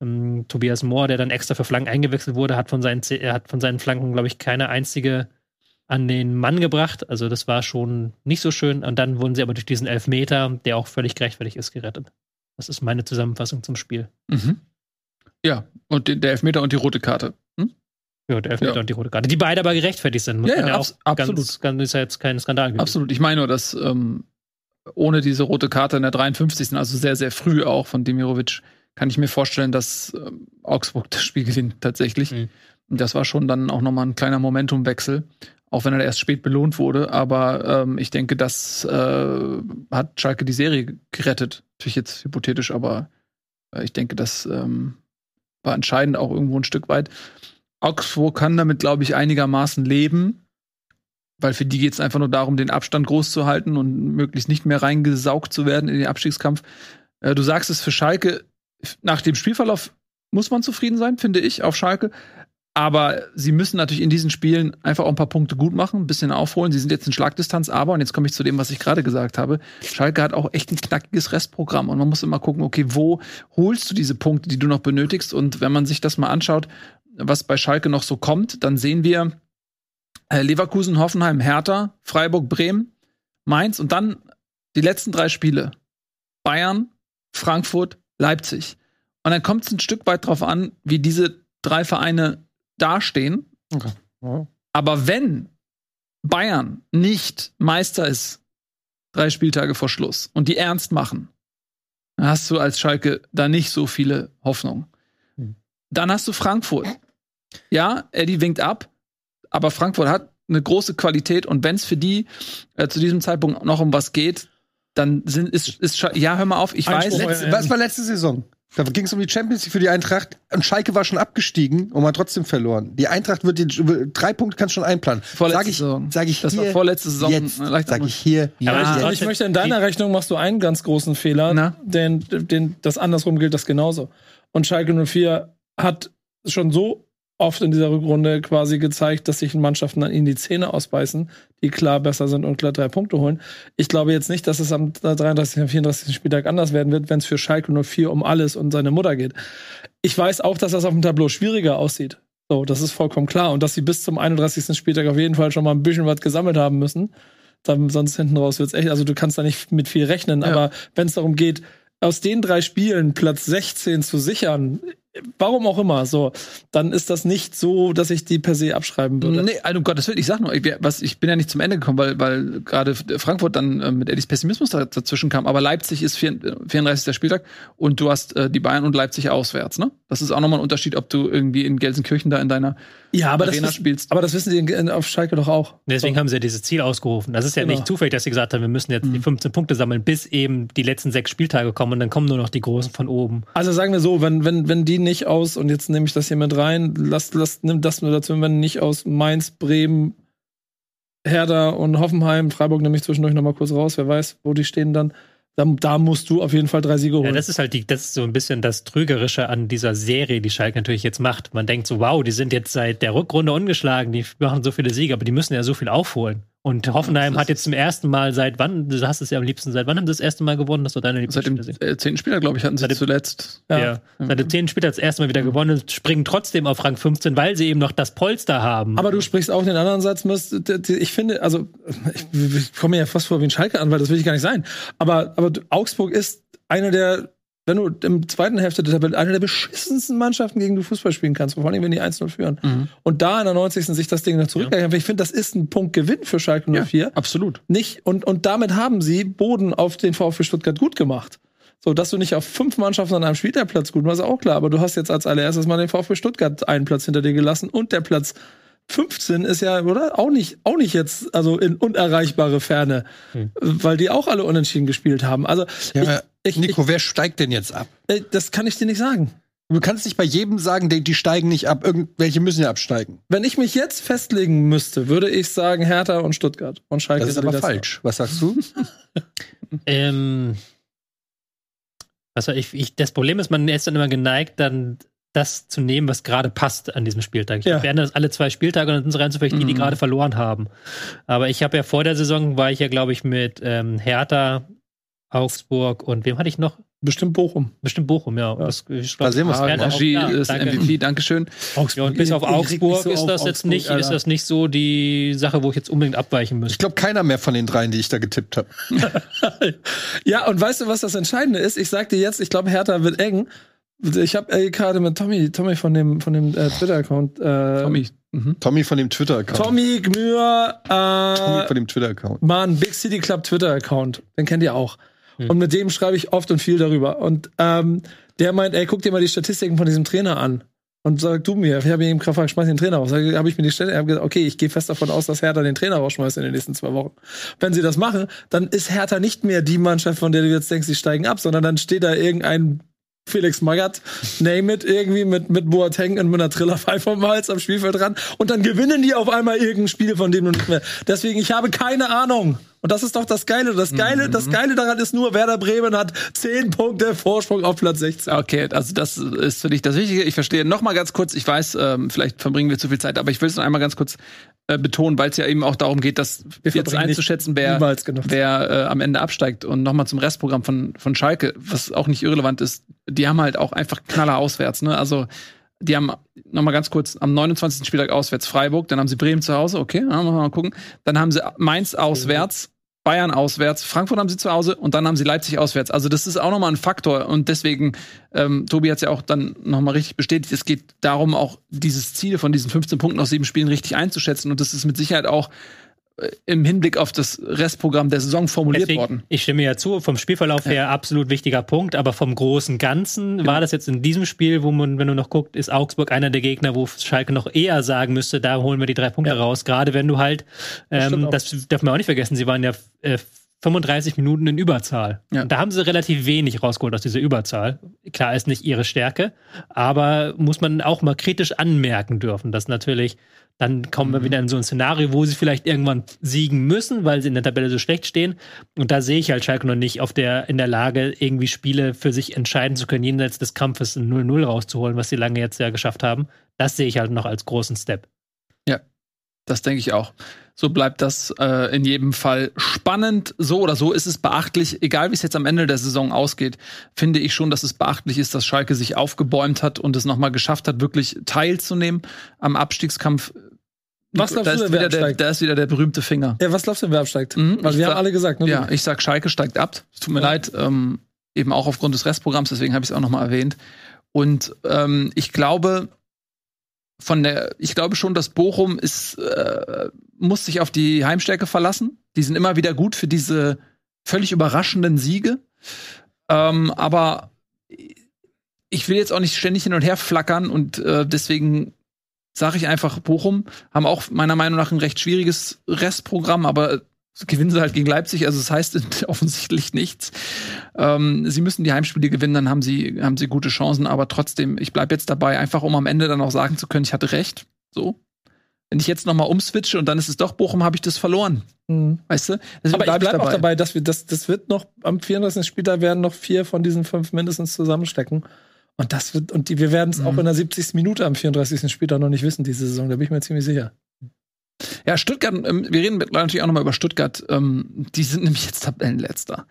Ähm, Tobias Mohr, der dann extra für Flanken eingewechselt wurde, hat von seinen, hat von seinen Flanken, glaube ich, keine einzige an den Mann gebracht. Also das war schon nicht so schön. Und dann wurden sie aber durch diesen Elfmeter, der auch völlig gerechtfertigt ist, gerettet. Das ist meine Zusammenfassung zum Spiel. Mhm. Ja, und der Elfmeter und die rote Karte. Hm? Ja, der Elfmeter Ja. und die rote Karte. Die beide aber gerechtfertigt sind. Muss Ja, ja, ja, abs- auch absolut. Ganz, ganz, ist ja jetzt kein Skandal gewesen. Absolut. Ich meine nur, dass ähm, ohne diese rote Karte in der 53. also sehr, sehr früh auch von Demirovic, kann ich mir vorstellen, dass ähm, Augsburg das Spiel gewinnt tatsächlich. Mhm. Und das war schon dann auch nochmal ein kleiner Momentumwechsel, auch wenn er erst spät belohnt wurde. Aber ähm, ich denke, das äh, hat Schalke die Serie gerettet. Natürlich jetzt hypothetisch, aber äh, ich denke, das ähm, war entscheidend auch irgendwo ein Stück weit. Augsburg kann damit, glaube ich, einigermaßen leben weil für die geht es einfach nur darum, den Abstand groß zu halten und möglichst nicht mehr reingesaugt zu werden in den Abstiegskampf. Äh, du sagst es für Schalke, nach dem Spielverlauf muss man zufrieden sein, finde ich, auf Schalke. Aber sie müssen natürlich in diesen Spielen einfach auch ein paar Punkte gut machen, ein bisschen aufholen. Sie sind jetzt in Schlagdistanz, aber, und jetzt komme ich zu dem, was ich gerade gesagt habe, Schalke hat auch echt ein knackiges Restprogramm. Und man muss immer gucken, okay, wo holst du diese Punkte, die du noch benötigst? Und wenn man sich das mal anschaut, was bei Schalke noch so kommt, dann sehen wir, äh, Leverkusen, Hoffenheim, Hertha, Freiburg, Bremen, Mainz und dann die letzten drei Spiele. Bayern, Frankfurt, Leipzig. Und dann kommt es ein Stück weit drauf an, wie diese drei Vereine dastehen. Okay. Ja. Aber wenn Bayern nicht Meister ist, drei Spieltage vor Schluss, und die ernst machen, dann hast du als Schalke da nicht so viele Hoffnungen. Hm. Dann hast du Frankfurt. Ja, Eddie winkt ab, aber Frankfurt hat eine große Qualität und wenn es für die äh, zu diesem Zeitpunkt noch um was geht, dann sind, ist, ist ja, hör mal auf, ich Einspruch, weiß, Letzte, was war letzte Saison? Da ging es um die Champions League für die Eintracht und Schalke war schon abgestiegen und man hat trotzdem verloren. Die Eintracht wird den, drei Punkte kannst du schon einplanen. Vorletzte Sag ich, Saison. sag ich das hier war vorletzte Saison. jetzt, sag ich hier. Ja, Aber trotzdem- ich möchte in deiner Rechnung machst du einen ganz großen Fehler, Na? denn, denn das andersrum gilt das genauso. Und Schalke 04 hat schon so oft in dieser Rückrunde quasi gezeigt, dass sich Mannschaften dann in die Zähne ausbeißen, die klar besser sind und klar drei Punkte holen. Ich glaube jetzt nicht, dass es am 33. und 34. Spieltag anders werden wird, wenn es für Schalke 04 um alles und seine Mutter geht. Ich weiß auch, dass das auf dem Tableau schwieriger aussieht. So, das ist vollkommen klar. Und dass sie bis zum 31. Spieltag auf jeden Fall schon mal ein bisschen was gesammelt haben müssen. Dann, sonst hinten raus wird's echt, also du kannst da nicht mit viel rechnen, Ja. aber wenn es darum geht, aus den drei Spielen Platz 16 zu sichern, warum auch immer, so, dann ist das nicht so, dass ich die per se abschreiben würde. Nee, also um Gottes Willen, ich sag nur, ich, was, ich bin ja nicht zum Ende gekommen, weil, weil gerade Frankfurt dann äh, mit Eddies Pessimismus da, dazwischen kam. Aber Leipzig ist 34. Spieltag und du hast äh, die Bayern und Leipzig auswärts, ne? Das ist auch nochmal ein Unterschied, ob du irgendwie in Gelsenkirchen da in deiner Ja, aber Arena das, spielst. aber das wissen die in- in- auf Schalke doch auch. Deswegen so. haben sie ja dieses Ziel ausgerufen. Das ist ja Genau. nicht zufällig, dass sie gesagt haben, wir müssen jetzt Mhm. die 15 Punkte sammeln, bis eben die letzten sechs Spieltage kommen und dann kommen nur noch die Großen von oben. Also sagen wir so, wenn, wenn, wenn die nicht aus, und jetzt nehme ich das hier mit rein, lasst, lasst, nimm das nur dazu, wenn nicht aus Mainz, Bremen, Hertha und Hoffenheim, Freiburg nehme ich zwischendurch nochmal kurz raus, wer weiß, wo die stehen dann. Da, da musst du auf jeden Fall drei Siege holen. Ja, das ist halt die, das ist so ein bisschen das Trügerische an dieser Serie, die Schalke natürlich jetzt macht. Man denkt so, wow, die sind jetzt seit der Rückrunde ungeschlagen, die machen so viele Siege, aber die müssen ja so viel aufholen. Und Hoffenheim hat jetzt zum ersten Mal seit wann, du hast es ja am liebsten, seit wann haben sie das erste Mal gewonnen? Das war deine Seit dem äh, zehnten Spieler, glaube ich, hatten sie Seit dem- zuletzt. Ja. Ja. Seit dem zehnten Spiel hat das erste Mal wieder gewonnen und springen trotzdem auf Rang 15, weil sie eben noch das Polster haben. Aber du sprichst auch den anderen Satz, ich finde, also ich, komme mir ja fast vor wie ein Schalke an, weil das will ich gar nicht sein. Aber, aber Augsburg ist eine der, wenn du im zweiten Hälfte der Tabelle, eine der beschissensten Mannschaften, gegen die du Fußball spielen kannst, vor allem wenn die 1-0 führen. Mhm. Und da in der 90. sich das Ding noch zurückgegangen. Ich finde, das ist ein Punkt Gewinn für Schalke 04. Absolut. Nicht, und, und damit haben sie Boden auf den VfB Stuttgart gut gemacht. So, dass du nicht auf fünf Mannschaften an einem Spieltagplatz gut machst, ist auch klar. Aber du hast jetzt als allererstes mal den VfB Stuttgart einen Platz hinter dir gelassen und der Platz 15 ist ja, oder? Auch nicht, auch nicht jetzt, also in unerreichbare Ferne, weil die auch alle unentschieden gespielt haben. Also, Ja, ich, ich, Nico, wer steigt denn jetzt ab? ich, äh, das kann ich dir nicht sagen. Du kannst nicht bei jedem sagen, die, die steigen nicht ab. Irgendwelche müssen ja absteigen. Wenn ich mich jetzt festlegen müsste, würde ich sagen Hertha und Stuttgart. Und Schalke Das ist aber falsch. Was sagst du? Ähm, also ich, ich, das Problem ist, man ist dann immer geneigt, dann das zu nehmen, was gerade passt an diesem Spieltag. Ich Ja. werde das alle zwei Spieltage und dann sind es rein zufällig die, die Mhm. gerade verloren haben. Aber ich habe ja vor der Saison, war ich ja, glaube ich, mit ähm, Hertha, Augsburg und wem hatte ich noch? Bestimmt Bochum. Bestimmt Bochum, ja. Ja. Das, ich Da sehen. Hertha auch- Regie ja, ist danke. MVP, Dankeschön. Ja, und bis auf Ich- ich Augsburg so ist auf das jetzt Augsburg, nicht, Alter. ist das nicht so die Sache, wo ich jetzt unbedingt abweichen Ich müsste. glaube, keiner mehr von den dreien, die ich da getippt habe. Ja, und weißt du, was das Entscheidende ist? Ich sag dir jetzt, ich glaube, Hertha wird eng. Ich habe äh, gerade mit Tommy, Tommy von dem, von dem äh, Twitter-Account. Äh, Tommy. Mhm. Tommy von dem Twitter-Account. Tommy Gmür, Tommy äh, von dem Twitter-Account. Mann, Big City Club Twitter-Account. Den kennt ihr auch. Hm. Und mit dem schreibe ich oft und viel darüber. Und ähm, der meint, ey, guck dir mal die Statistiken von diesem Trainer an. Und sag du mir, ich habe ihm gerade gefragt, schmeiß den Trainer raus. Habe ich mir die Stelle, hab gesagt, okay, ich gehe fest davon aus, dass Hertha den Trainer rausschmeißt in den nächsten zwei Wochen. Wenn sie das machen, dann ist Hertha nicht mehr die Mannschaft, von der du jetzt denkst, sie steigen ab, sondern dann steht da irgendein Felix Magath, name it, irgendwie mit, mit Boateng und mit einer Trillerpfeife vom Hals am Spielfeld dran. Und dann gewinnen die auf einmal irgendein Spiel, von dem du nicht mehr. Deswegen, ich habe keine Ahnung. Und das ist doch das Geile. Das Geile, das Geile daran ist nur, Werder Bremen hat 10 Punkte Vorsprung auf Platz 16. Okay, also das ist für dich das Wichtige. Ich verstehe. Noch mal ganz kurz, ich weiß, ähm, vielleicht verbringen wir zu viel Zeit, aber ich will es noch einmal ganz kurz äh, betonen, weil es ja eben auch darum geht, dass Wir jetzt einzuschätzen, wer, wer äh, am Ende absteigt. Und noch mal zum Restprogramm von, von Schalke, was auch nicht irrelevant ist, die haben halt auch einfach Knaller auswärts. Ne? Also die haben noch mal ganz kurz am 29. Spieltag auswärts Freiburg, dann haben sie Bremen zu Hause, okay, ja, mal gucken. Dann haben sie Mainz auswärts, Bayern auswärts, Frankfurt haben sie zu Hause und dann haben sie Leipzig auswärts. Also das ist auch nochmal ein Faktor und deswegen, ähm, Tobi hat es ja auch dann nochmal richtig bestätigt, es geht darum, auch dieses Ziel von diesen 15 Punkten aus sieben Spielen richtig einzuschätzen und das ist mit Sicherheit auch im Hinblick auf das Restprogramm der Saison formuliert Deswegen, worden. ich stimme ja zu, vom Spielverlauf her absolut wichtiger Punkt, aber vom großen Ganzen war das jetzt in diesem Spiel, wo man, wenn du noch guckt, ist Augsburg einer der Gegner, wo Schalke noch eher sagen müsste, da holen wir die drei Punkte raus. Gerade wenn du halt, ähm, auch. das darf man auch nicht vergessen, sie waren ja äh, 35 Minuten in Überzahl. Ja. Da haben sie relativ wenig rausgeholt aus dieser Überzahl. Klar ist nicht ihre Stärke, aber muss man auch mal kritisch anmerken dürfen, dass natürlich dann kommen wir wieder in so ein Szenario, wo sie vielleicht irgendwann siegen müssen, weil sie in der Tabelle so schlecht stehen. Und da sehe ich halt Schalke noch nicht auf der, in der Lage, irgendwie Spiele für sich entscheiden zu können, jenseits des Kampfes ein 0-0 rauszuholen, was sie lange jetzt ja geschafft haben. Das sehe ich halt noch als großen Step. Das denke ich auch. So bleibt das äh, in jedem Fall spannend. So oder so ist es beachtlich, egal wie es jetzt am Ende der Saison ausgeht, finde ich schon, dass es beachtlich ist, dass Schalke sich aufgebäumt hat und es nochmal geschafft hat, wirklich teilzunehmen am Abstiegskampf. Was glaubst da du ist, denn, wer wieder der, absteigt? da ist wieder der berühmte Finger. Ja, was glaubst du, wer absteigt? Mhm, Weil ich wir haben sag- alle gesagt, ne? Ja, ich sag, Schalke steigt ab. Es tut mir Ja. leid, ähm, eben auch aufgrund des Restprogramms, deswegen habe ich es auch nochmal erwähnt. Und ähm, ich glaube, von der, ich glaube schon, dass Bochum ist, äh, muss sich auf die Heimstärke verlassen. Die sind immer wieder gut für diese völlig überraschenden Siege. Ähm, aber ich will jetzt auch nicht ständig hin und her flackern und äh, deswegen sage ich einfach, Bochum haben auch meiner Meinung nach ein recht schwieriges Restprogramm, aber gewinnen sie halt gegen Leipzig, also das heißt offensichtlich nichts. Ähm, sie müssen die Heimspiele gewinnen, dann haben sie, haben sie gute Chancen, aber trotzdem, ich bleibe jetzt dabei, einfach um am Ende dann auch sagen zu können, ich hatte recht. So. Wenn ich jetzt nochmal umswitche und dann ist es doch Bochum, habe ich das verloren. Mhm. Weißt du? Deswegen aber bleib ich bleibe auch dabei, dass wir das, das wird noch am 34. Spieltag werden noch vier von diesen fünf mindestens zusammenstecken. Und das wird, und die, wir werden es mhm. auch in der 70. Minute am 34. Spieltag noch nicht wissen, diese Saison. Da bin ich mir ziemlich sicher. Ja, Stuttgart, ähm, wir reden natürlich auch nochmal über Stuttgart. Ähm, die sind nämlich jetzt Tabellenletzter.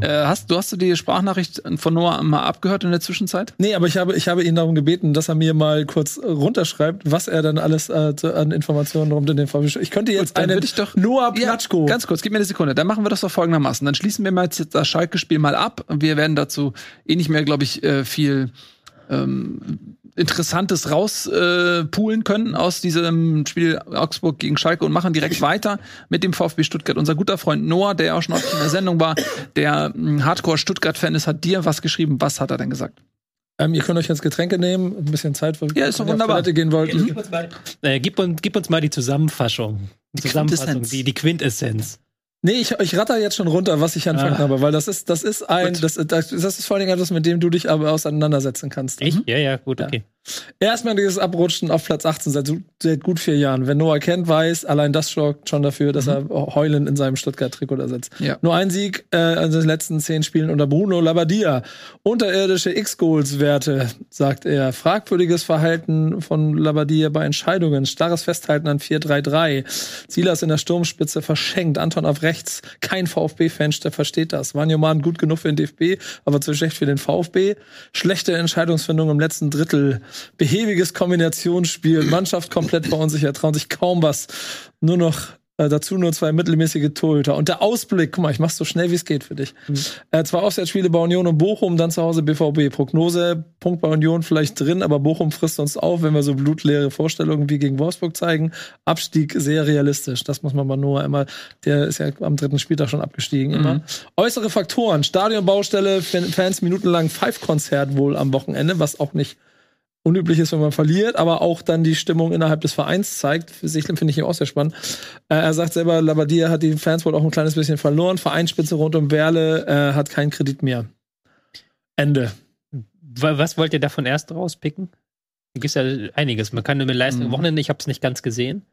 äh, hast, du hast du die Sprachnachricht von Noah mal abgehört in der Zwischenzeit? Nee, aber ich habe, ich habe ihn darum gebeten, dass er mir mal kurz runterschreibt, was er dann alles äh, an Informationen rund in den VfB Ich könnte jetzt einen ich doch, Noah Platschko. Ja, ganz kurz, gib mir eine Sekunde. Dann machen wir das doch folgendermaßen. Dann schließen wir mal jetzt das Schalke-Spiel mal ab. Wir werden dazu eh nicht mehr, glaube ich, äh, viel ähm, Interessantes rauspulen äh, können aus diesem Spiel Augsburg gegen Schalke und machen direkt weiter mit dem VfB Stuttgart. Unser guter Freund Noah, der auch schon in der Sendung war, der ein Hardcore-Stuttgart-Fan ist, hat dir was geschrieben. Was hat er denn gesagt? Ähm, ihr könnt euch jetzt Getränke nehmen, ein bisschen Zeit, weil ja, ist doch wunderbar. gehen wollt. Gib uns, mal, äh, gib, uns, gib uns mal die Zusammenfassung. Die Zusammenfassung, die, die Quintessenz. Nee, ich, ich ratter jetzt schon runter, was ich anfangen ah. habe, weil das ist, das ist ein, das, das, ist vor allem etwas, mit dem du dich aber auseinandersetzen kannst. Ich? Mhm. Ja, ja, gut, okay. Erstmal dieses Abrutschen auf Platz 18 seit, seit gut vier Jahren. Wenn Noah kennt, weiß, allein das sorgt schon dafür, dass mhm. er heulend in seinem Stuttgart-Trikot da sitzt. Ja. Nur ein Sieg äh, in den letzten zehn Spielen unter Bruno Labbadia. Unterirdische X-Goals-Werte, sagt er. Fragwürdiges Verhalten von Labbadia bei Entscheidungen. Starres Festhalten an 4-3-3. Silas in der Sturmspitze verschenkt. Anton auf rechts. Kein VfB-Fan, der versteht das. Wanyoman gut genug für den DFB, aber zu schlecht für den VfB. Schlechte Entscheidungsfindung im letzten Drittel behäbiges Kombinationsspiel, Mannschaft komplett verunsichert, trauen sich kaum was. Nur noch äh, dazu nur zwei mittelmäßige Torhüter. Und der Ausblick, guck mal, ich mach's so schnell wie es geht für dich. Mhm. Äh, zwei Aufsatzspiele bei Union und Bochum, dann zu Hause BVB. Prognose, Punkt bei Union vielleicht drin, aber Bochum frisst uns auf, wenn wir so blutleere Vorstellungen wie gegen Wolfsburg zeigen. Abstieg sehr realistisch. Das muss man bei Noah immer, der ist ja am dritten Spieltag schon abgestiegen, mhm. immer. Äußere Faktoren, Stadionbaustelle, Fans minutenlang Five-Konzert wohl am Wochenende, was auch nicht unüblich ist, wenn man verliert, aber auch dann die Stimmung innerhalb des Vereins zeigt. Finde ich auch sehr spannend. Äh, er sagt selber, Labadia hat die Fans wohl auch ein kleines bisschen verloren. Vereinsspitze rund um Werle äh, hat keinen Kredit mehr. Ende. Was wollt ihr davon erst rauspicken? Da gibt ja einiges. Man kann nur mit Leistung mhm. Wochenende, ich habe es nicht ganz gesehen.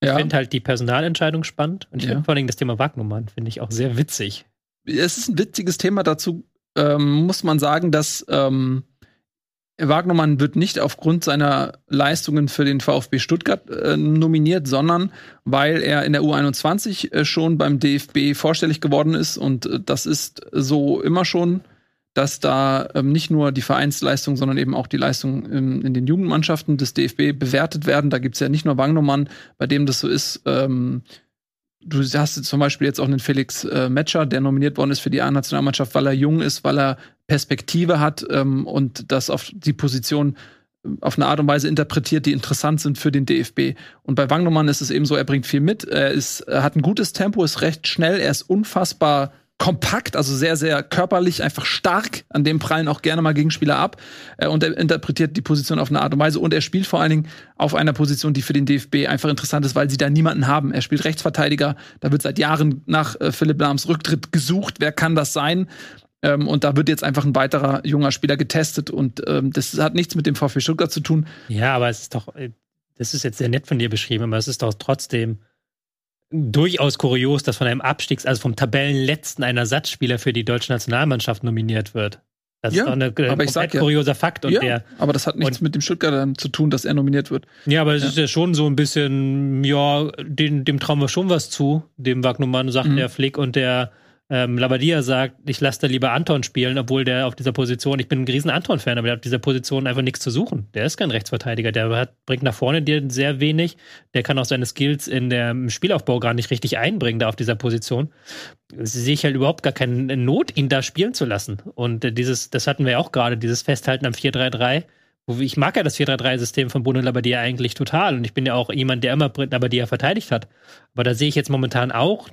Ich ja. finde halt die Personalentscheidung spannend und ich ja. finde vor allem das Thema Wagnumann finde ich auch sehr witzig. Es ist ein witziges Thema. Dazu ähm, muss man sagen, dass ähm, Wagnermann wird nicht aufgrund seiner Leistungen für den VfB Stuttgart äh, nominiert, sondern weil er in der U21 äh, schon beim DFB vorstellig geworden ist. Und äh, das ist so immer schon, dass da ähm, nicht nur die Vereinsleistung, sondern eben auch die Leistung in den Jugendmannschaften des DFB bewertet werden. Da gibt es ja nicht nur Wagnermann, bei dem das so ist. Ähm, du hast zum Beispiel jetzt auch einen Felix äh, Metscher, der nominiert worden ist für die A-Nationalmannschaft, weil er jung ist, weil er Perspektive hat ähm, und das auf die Position äh, auf eine Art und Weise interpretiert, die interessant sind für den DFB. Und bei Wangnumann ist es eben so, er bringt viel mit, er, ist, er hat ein gutes Tempo, ist recht schnell, er ist unfassbar kompakt, also sehr, sehr körperlich, einfach stark. An dem prallen auch gerne mal Gegenspieler ab. Äh, und er interpretiert die Position auf eine Art und Weise. Und er spielt vor allen Dingen auf einer Position, die für den DFB einfach interessant ist, weil sie da niemanden haben. Er spielt Rechtsverteidiger. Da wird seit Jahren nach äh, Philipp Lahms Rücktritt gesucht. Wer kann das sein? Ähm, und da wird jetzt einfach ein weiterer junger Spieler getestet. Und ähm, das hat nichts mit dem VfB Stuttgart zu tun. Ja, aber es ist doch, äh, das ist jetzt sehr nett von dir beschrieben, aber es ist doch trotzdem durchaus kurios, dass von einem Abstiegs-, also vom Tabellenletzten ein Ersatzspieler für die deutsche Nationalmannschaft nominiert wird. Das ja, ist doch ein aber ich sag kurioser ja, Fakt. Und ja, der, aber das hat nichts mit dem Stuttgarter zu tun, dass er nominiert wird. Ja, aber es ja. ist ja schon so ein bisschen, ja, dem, dem trauen wir schon was zu, dem Wagnumann, sagt mhm. der Flick und der ähm, Labadia sagt, ich lasse da lieber Anton spielen, obwohl der auf dieser Position, ich bin ein riesen Anton-Fan, aber der hat auf dieser Position einfach nichts zu suchen. Der ist kein Rechtsverteidiger, der hat, bringt nach vorne dir sehr wenig, der kann auch seine Skills in der im Spielaufbau gar nicht richtig einbringen, da auf dieser Position. Sehe ich halt überhaupt gar keine Not, ihn da spielen zu lassen. Und äh, dieses, das hatten wir ja auch gerade, dieses Festhalten am 4-3-3, ich mag ja das 4-3-3-System von Bruno Labbadia eigentlich total und ich bin ja auch jemand, der immer Labbadia verteidigt hat. Aber da sehe ich jetzt momentan auch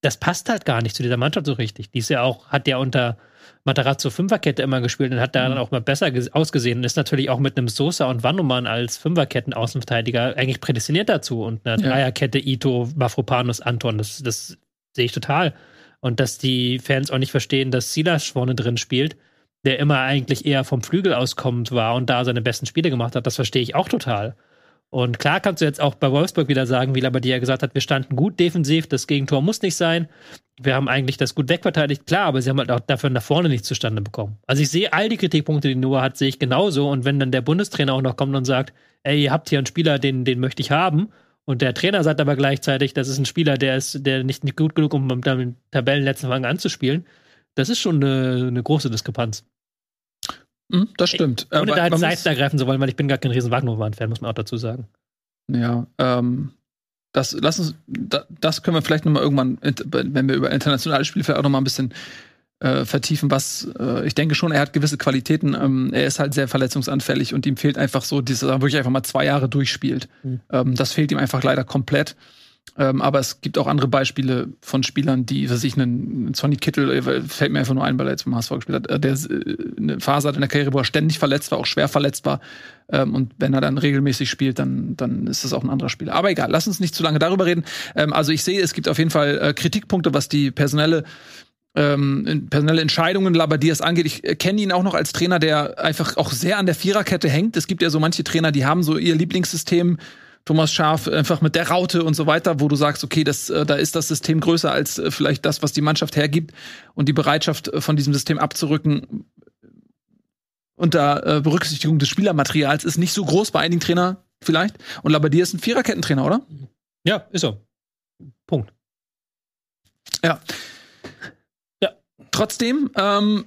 das passt halt gar nicht zu dieser Mannschaft so richtig. Die ist ja auch, hat ja unter Matarazzo Fünferkette immer gespielt und hat da mhm. dann auch mal besser ausgesehen und ist natürlich auch mit einem Sosa und Wannumann als Fünferketten-Außenverteidiger eigentlich prädestiniert dazu und eine ja. Dreierkette Ito, Mafropanus, Anton, das, das sehe ich total. Und dass die Fans auch nicht verstehen, dass Silas vorne drin spielt, der immer eigentlich eher vom Flügel auskommend war und da seine besten Spiele gemacht hat, das verstehe ich auch total. Und klar kannst du jetzt auch bei Wolfsburg wieder sagen, wie Labbadia gesagt hat, wir standen gut defensiv, das Gegentor muss nicht sein. Wir haben eigentlich das gut wegverteidigt, klar, aber sie haben halt auch dafür nach vorne nichts zustande bekommen. Also ich sehe all die Kritikpunkte, die Noah hat, sehe ich genauso. Und wenn dann der Bundestrainer auch noch kommt und sagt, ey, ihr habt hier einen Spieler, den, den möchte ich haben, und der Trainer sagt aber gleichzeitig, das ist ein Spieler, der ist, der nicht, nicht gut genug, um beim Tabellenletzten Fang anzuspielen, das ist schon eine, eine große Diskrepanz. Hm, das stimmt. Ohne aber da jetzt Seiten ergreifen zu wollen, weil ich bin gar kein riesen Wagner-Fan, muss man auch dazu sagen. Ja, ähm, das, lass uns, das können wir vielleicht noch mal irgendwann, wenn wir über internationale Spiele vielleicht auch noch mal ein bisschen äh, vertiefen, was äh, ich denke schon, er hat gewisse Qualitäten. Ähm, er ist halt sehr verletzungsanfällig und ihm fehlt einfach so, dass er wirklich einfach mal zwei Jahre durchspielt. Mhm. Ähm, das fehlt ihm einfach leider komplett. Ähm, aber es gibt auch andere Beispiele von Spielern, die, was ich, einen Sonny Kittel, äh, fällt mir einfach nur ein, weil er jetzt vom HSV gespielt hat, äh, der äh, eine Phase hat in der Karriere, wo er ständig verletzt war, auch schwer verletzt war. Ähm, und wenn er dann regelmäßig spielt, dann, dann ist das auch ein anderer Spieler. Aber egal, lass uns nicht zu lange darüber reden. Ähm, also ich sehe, es gibt auf jeden Fall äh, Kritikpunkte, was die personelle ähm, personelle Entscheidungen Labadias angeht. Ich kenne ihn auch noch als Trainer, der einfach auch sehr an der Viererkette hängt. Es gibt ja so manche Trainer, die haben so ihr Lieblingssystem Thomas Schaf einfach mit der Raute und so weiter, wo du sagst, okay, das, äh, da ist das System größer als äh, vielleicht das, was die Mannschaft hergibt und die Bereitschaft äh, von diesem System abzurücken unter Berücksichtigung des Spielermaterials ist nicht so groß bei einigen Trainern vielleicht. Und Labadier ist ein Viererkettentrainer, oder? Ja, ist so. Punkt. Ja. Ja. Trotzdem ähm,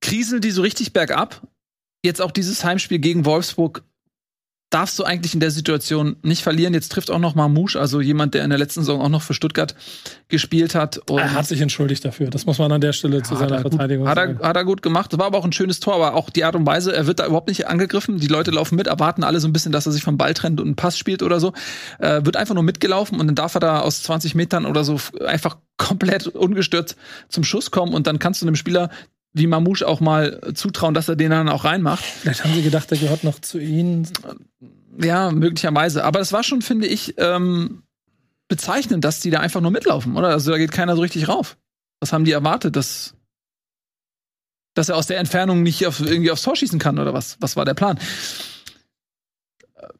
kriseln die so richtig bergab. Jetzt auch dieses Heimspiel gegen Wolfsburg darfst du eigentlich in der Situation nicht verlieren. Jetzt trifft auch noch Mamouche, also jemand, der in der letzten Saison auch noch für Stuttgart gespielt hat. er hat sich entschuldigt dafür. Das muss man an der Stelle ja, zu seiner Verteidigung hat sagen. Er, hat er gut gemacht. Das war aber auch ein schönes Tor, aber auch die Art und Weise, er wird da überhaupt nicht angegriffen. Die Leute laufen mit, erwarten alle so ein bisschen, dass er sich vom Ball trennt und einen Pass spielt oder so. Äh, wird einfach nur mitgelaufen und dann darf er da aus 20 Metern oder so einfach komplett ungestört zum Schuss kommen und dann kannst du einem Spieler wie Mamouche auch mal zutrauen, dass er den dann auch reinmacht. Vielleicht haben sie gedacht, der gehört noch zu ihnen. Ja, möglicherweise. Aber es war schon, finde ich, ähm, bezeichnend, dass die da einfach nur mitlaufen, oder? Also da geht keiner so richtig rauf. Was haben die erwartet, dass, dass er aus der Entfernung nicht auf, irgendwie aufs Tor schießen kann, oder was? Was war der Plan?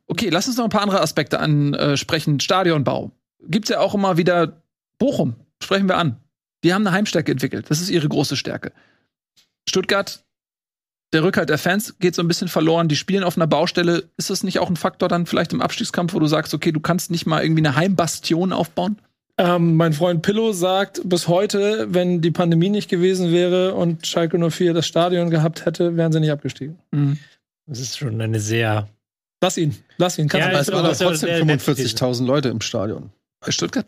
Okay, lass uns noch ein paar andere Aspekte ansprechen. Stadionbau. Gibt's ja auch immer wieder Bochum. Sprechen wir an. Die haben eine Heimstärke entwickelt. Das ist ihre große Stärke. Stuttgart, der Rückhalt der Fans geht so ein bisschen verloren. Die spielen auf einer Baustelle. Ist das nicht auch ein Faktor dann vielleicht im Abstiegskampf, wo du sagst, okay, du kannst nicht mal irgendwie eine Heimbastion aufbauen? Ähm, mein Freund Pillow sagt bis heute, wenn die Pandemie nicht gewesen wäre und Schalke 04 das Stadion gehabt hätte, wären sie nicht abgestiegen. Mhm. Das ist schon eine sehr. Lass ihn, lass ihn. Kannst ja, es waren trotzdem 45.000 Leute im Stadion. Bei Stuttgart?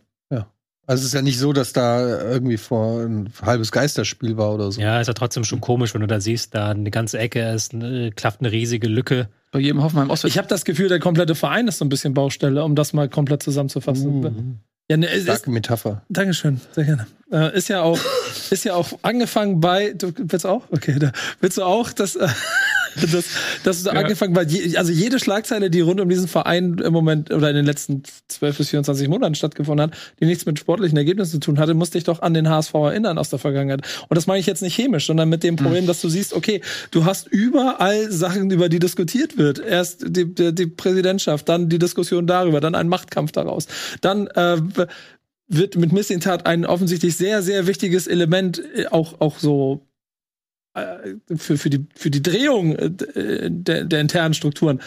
Also es ist ja nicht so, dass da irgendwie vor ein halbes Geisterspiel war oder so. Ja, ist ja trotzdem schon komisch, wenn du da siehst, da eine ganze Ecke ist, eine, klafft eine riesige Lücke. Bei jedem Hoffenheim Auswärts. Ich habe das Gefühl, der komplette Verein ist so ein bisschen Baustelle, um das mal komplett zusammenzufassen. Mhm. Ja, ne, Starke Metapher. Dankeschön, sehr gerne. Äh, ist ja auch, ist ja auch angefangen bei. Du willst auch? Okay, da willst du auch, dass. Äh, das, das ist ja. angefangen, weil je, also jede Schlagzeile, die rund um diesen Verein im Moment oder in den letzten 12 bis 24 Monaten stattgefunden hat, die nichts mit sportlichen Ergebnissen zu tun hatte, musste ich doch an den HSV erinnern aus der Vergangenheit. Und das meine ich jetzt nicht chemisch, sondern mit dem mhm. Problem, mhm. dass du siehst, okay, du hast überall Sachen, über die diskutiert wird. Erst die, die, die Präsidentschaft, dann die Diskussion darüber, dann ein Machtkampf daraus. Dann äh, wird mit Missintat ein offensichtlich sehr, sehr wichtiges Element äh, auch, auch so für, für, die, für die Drehung äh, der, der internen Strukturen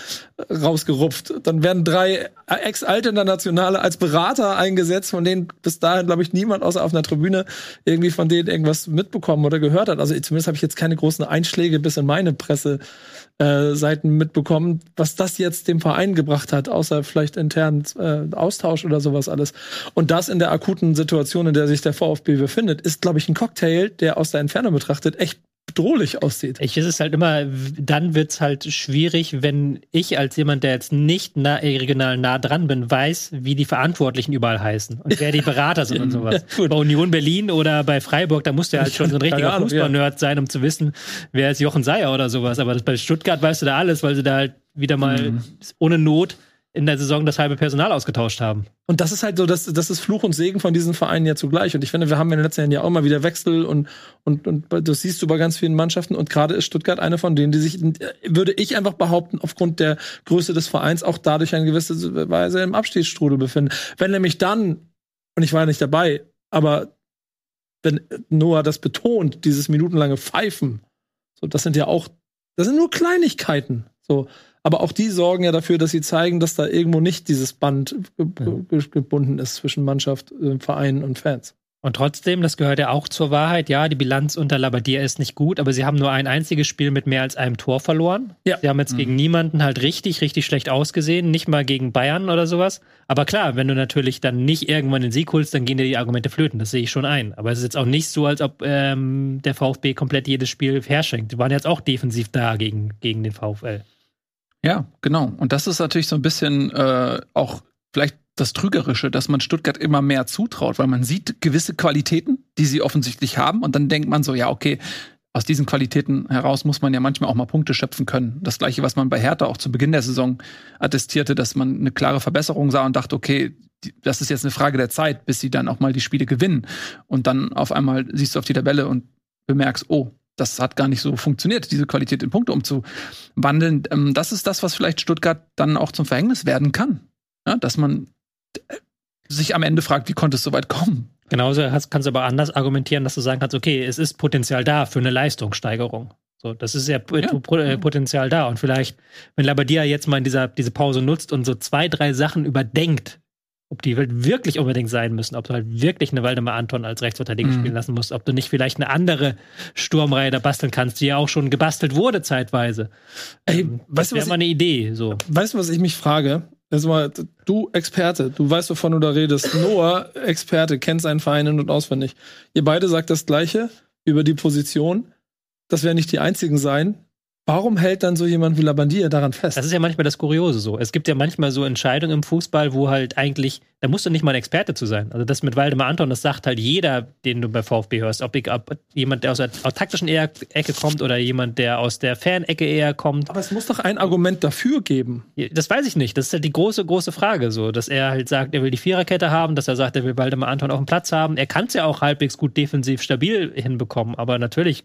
rausgerupft. Dann werden drei Ex-Internationale als Berater eingesetzt, von denen bis dahin, glaube ich, niemand außer auf einer Tribüne irgendwie von denen irgendwas mitbekommen oder gehört hat. Also zumindest habe ich jetzt keine großen Einschläge bis in meine Presse äh, Seiten mitbekommen, was das jetzt dem Verein gebracht hat, außer vielleicht internen äh, Austausch oder sowas alles. Und das in der akuten Situation, in der sich der VfB befindet, ist, glaube ich, ein Cocktail, der aus der Entfernung betrachtet echt bedrohlich aussieht. Ich ist es halt immer, dann wird es halt schwierig, wenn ich als jemand, der jetzt nicht nah, regional nah dran bin, weiß, wie die Verantwortlichen überall heißen und wer die Berater sind und sowas. Ja, bei Union Berlin oder bei Freiburg, da musst du halt schon so ein richtiger Fußballnerd sein, um zu wissen, wer ist Jochen Seyer oder sowas. Aber das, bei Stuttgart weißt du da alles, weil sie da halt wieder mal mhm. ohne Not in der Saison das halbe Personal ausgetauscht haben. Und das ist halt so, das, das ist Fluch und Segen von diesen Vereinen ja zugleich. Und ich finde, wir haben in den letzten Jahren ja auch mal wieder Wechsel und, und, und das siehst du bei ganz vielen Mannschaften. Und gerade ist Stuttgart eine von denen, die sich, würde ich einfach behaupten, aufgrund der Größe des Vereins auch dadurch in gewisser Weise im Abstiegsstrudel befinden. Wenn nämlich dann, und ich war ja nicht dabei, aber wenn Noah das betont, dieses minutenlange Pfeifen, so, das sind ja auch, das sind nur Kleinigkeiten. So, aber auch die sorgen ja dafür, dass sie zeigen, dass da irgendwo nicht dieses Band ja. gebunden ist zwischen Mannschaft, äh, Verein und Fans. Und trotzdem, das gehört ja auch zur Wahrheit, ja, die Bilanz unter Labadia ist nicht gut, aber sie haben nur ein einziges Spiel mit mehr als einem Tor verloren. Ja. Sie haben jetzt mhm. gegen niemanden halt richtig, richtig schlecht ausgesehen, nicht mal gegen Bayern oder sowas. Aber klar, wenn du natürlich dann nicht irgendwann den Sieg holst, dann gehen dir die Argumente flöten, das sehe ich schon ein. Aber es ist jetzt auch nicht so, als ob ähm, der VfB komplett jedes Spiel herschenkt. Die waren jetzt auch defensiv da gegen, gegen den VfL. Ja, genau. Und das ist natürlich so ein bisschen äh, auch vielleicht das Trügerische, dass man Stuttgart immer mehr zutraut, weil man sieht gewisse Qualitäten, die sie offensichtlich haben, und dann denkt man so, ja, okay, aus diesen Qualitäten heraus muss man ja manchmal auch mal Punkte schöpfen können. Das gleiche, was man bei Hertha auch zu Beginn der Saison attestierte, dass man eine klare Verbesserung sah und dachte, okay, das ist jetzt eine Frage der Zeit, bis sie dann auch mal die Spiele gewinnen. Und dann auf einmal siehst du auf die Tabelle und bemerkst, oh, das hat gar nicht so funktioniert, diese Qualität in Punkte umzuwandeln. Ähm, das ist das, was vielleicht Stuttgart dann auch zum Verhängnis werden kann. Ja, dass man äh, sich am Ende fragt, wie konnte es so weit kommen? Genauso kannst du aber anders argumentieren, dass du sagen kannst, okay, es ist Potenzial da für eine Leistungssteigerung. So, das ist ja, ja. Potenzial da. Und vielleicht, wenn Labadia jetzt mal in dieser, diese Pause nutzt und so zwei, drei Sachen überdenkt, ob die wirklich unbedingt sein müssen, ob du halt wirklich eine Waldemar Anton als Rechtsverteidiger mhm. spielen lassen musst, ob du nicht vielleicht eine andere Sturmreihe da basteln kannst, die ja auch schon gebastelt wurde zeitweise. Ey, ähm, das wäre mal eine Idee. So. Weißt du, was ich mich frage? Also mal, du Experte, du weißt, wovon du da redest. Noah, Experte, kennt seinen Verein in- und auswendig. Ihr beide sagt das Gleiche über die Position. Das werden nicht die einzigen sein. Warum hält dann so jemand wie Labandia daran fest? Das ist ja manchmal das Kuriose so. Es gibt ja manchmal so Entscheidungen im Fußball, wo halt eigentlich, da musst du nicht mal ein Experte zu sein. Also das mit Waldemar Anton, das sagt halt jeder, den du bei VfB hörst. Ob, ich, ob jemand, der aus der aus taktischen Ecke kommt oder jemand, der aus der Fanecke eher kommt. Aber es muss doch ein Argument dafür geben. Das weiß ich nicht. Das ist halt die große, große Frage so. Dass er halt sagt, er will die Viererkette haben, dass er sagt, er will Waldemar Anton auf dem Platz haben. Er kann es ja auch halbwegs gut defensiv stabil hinbekommen, aber natürlich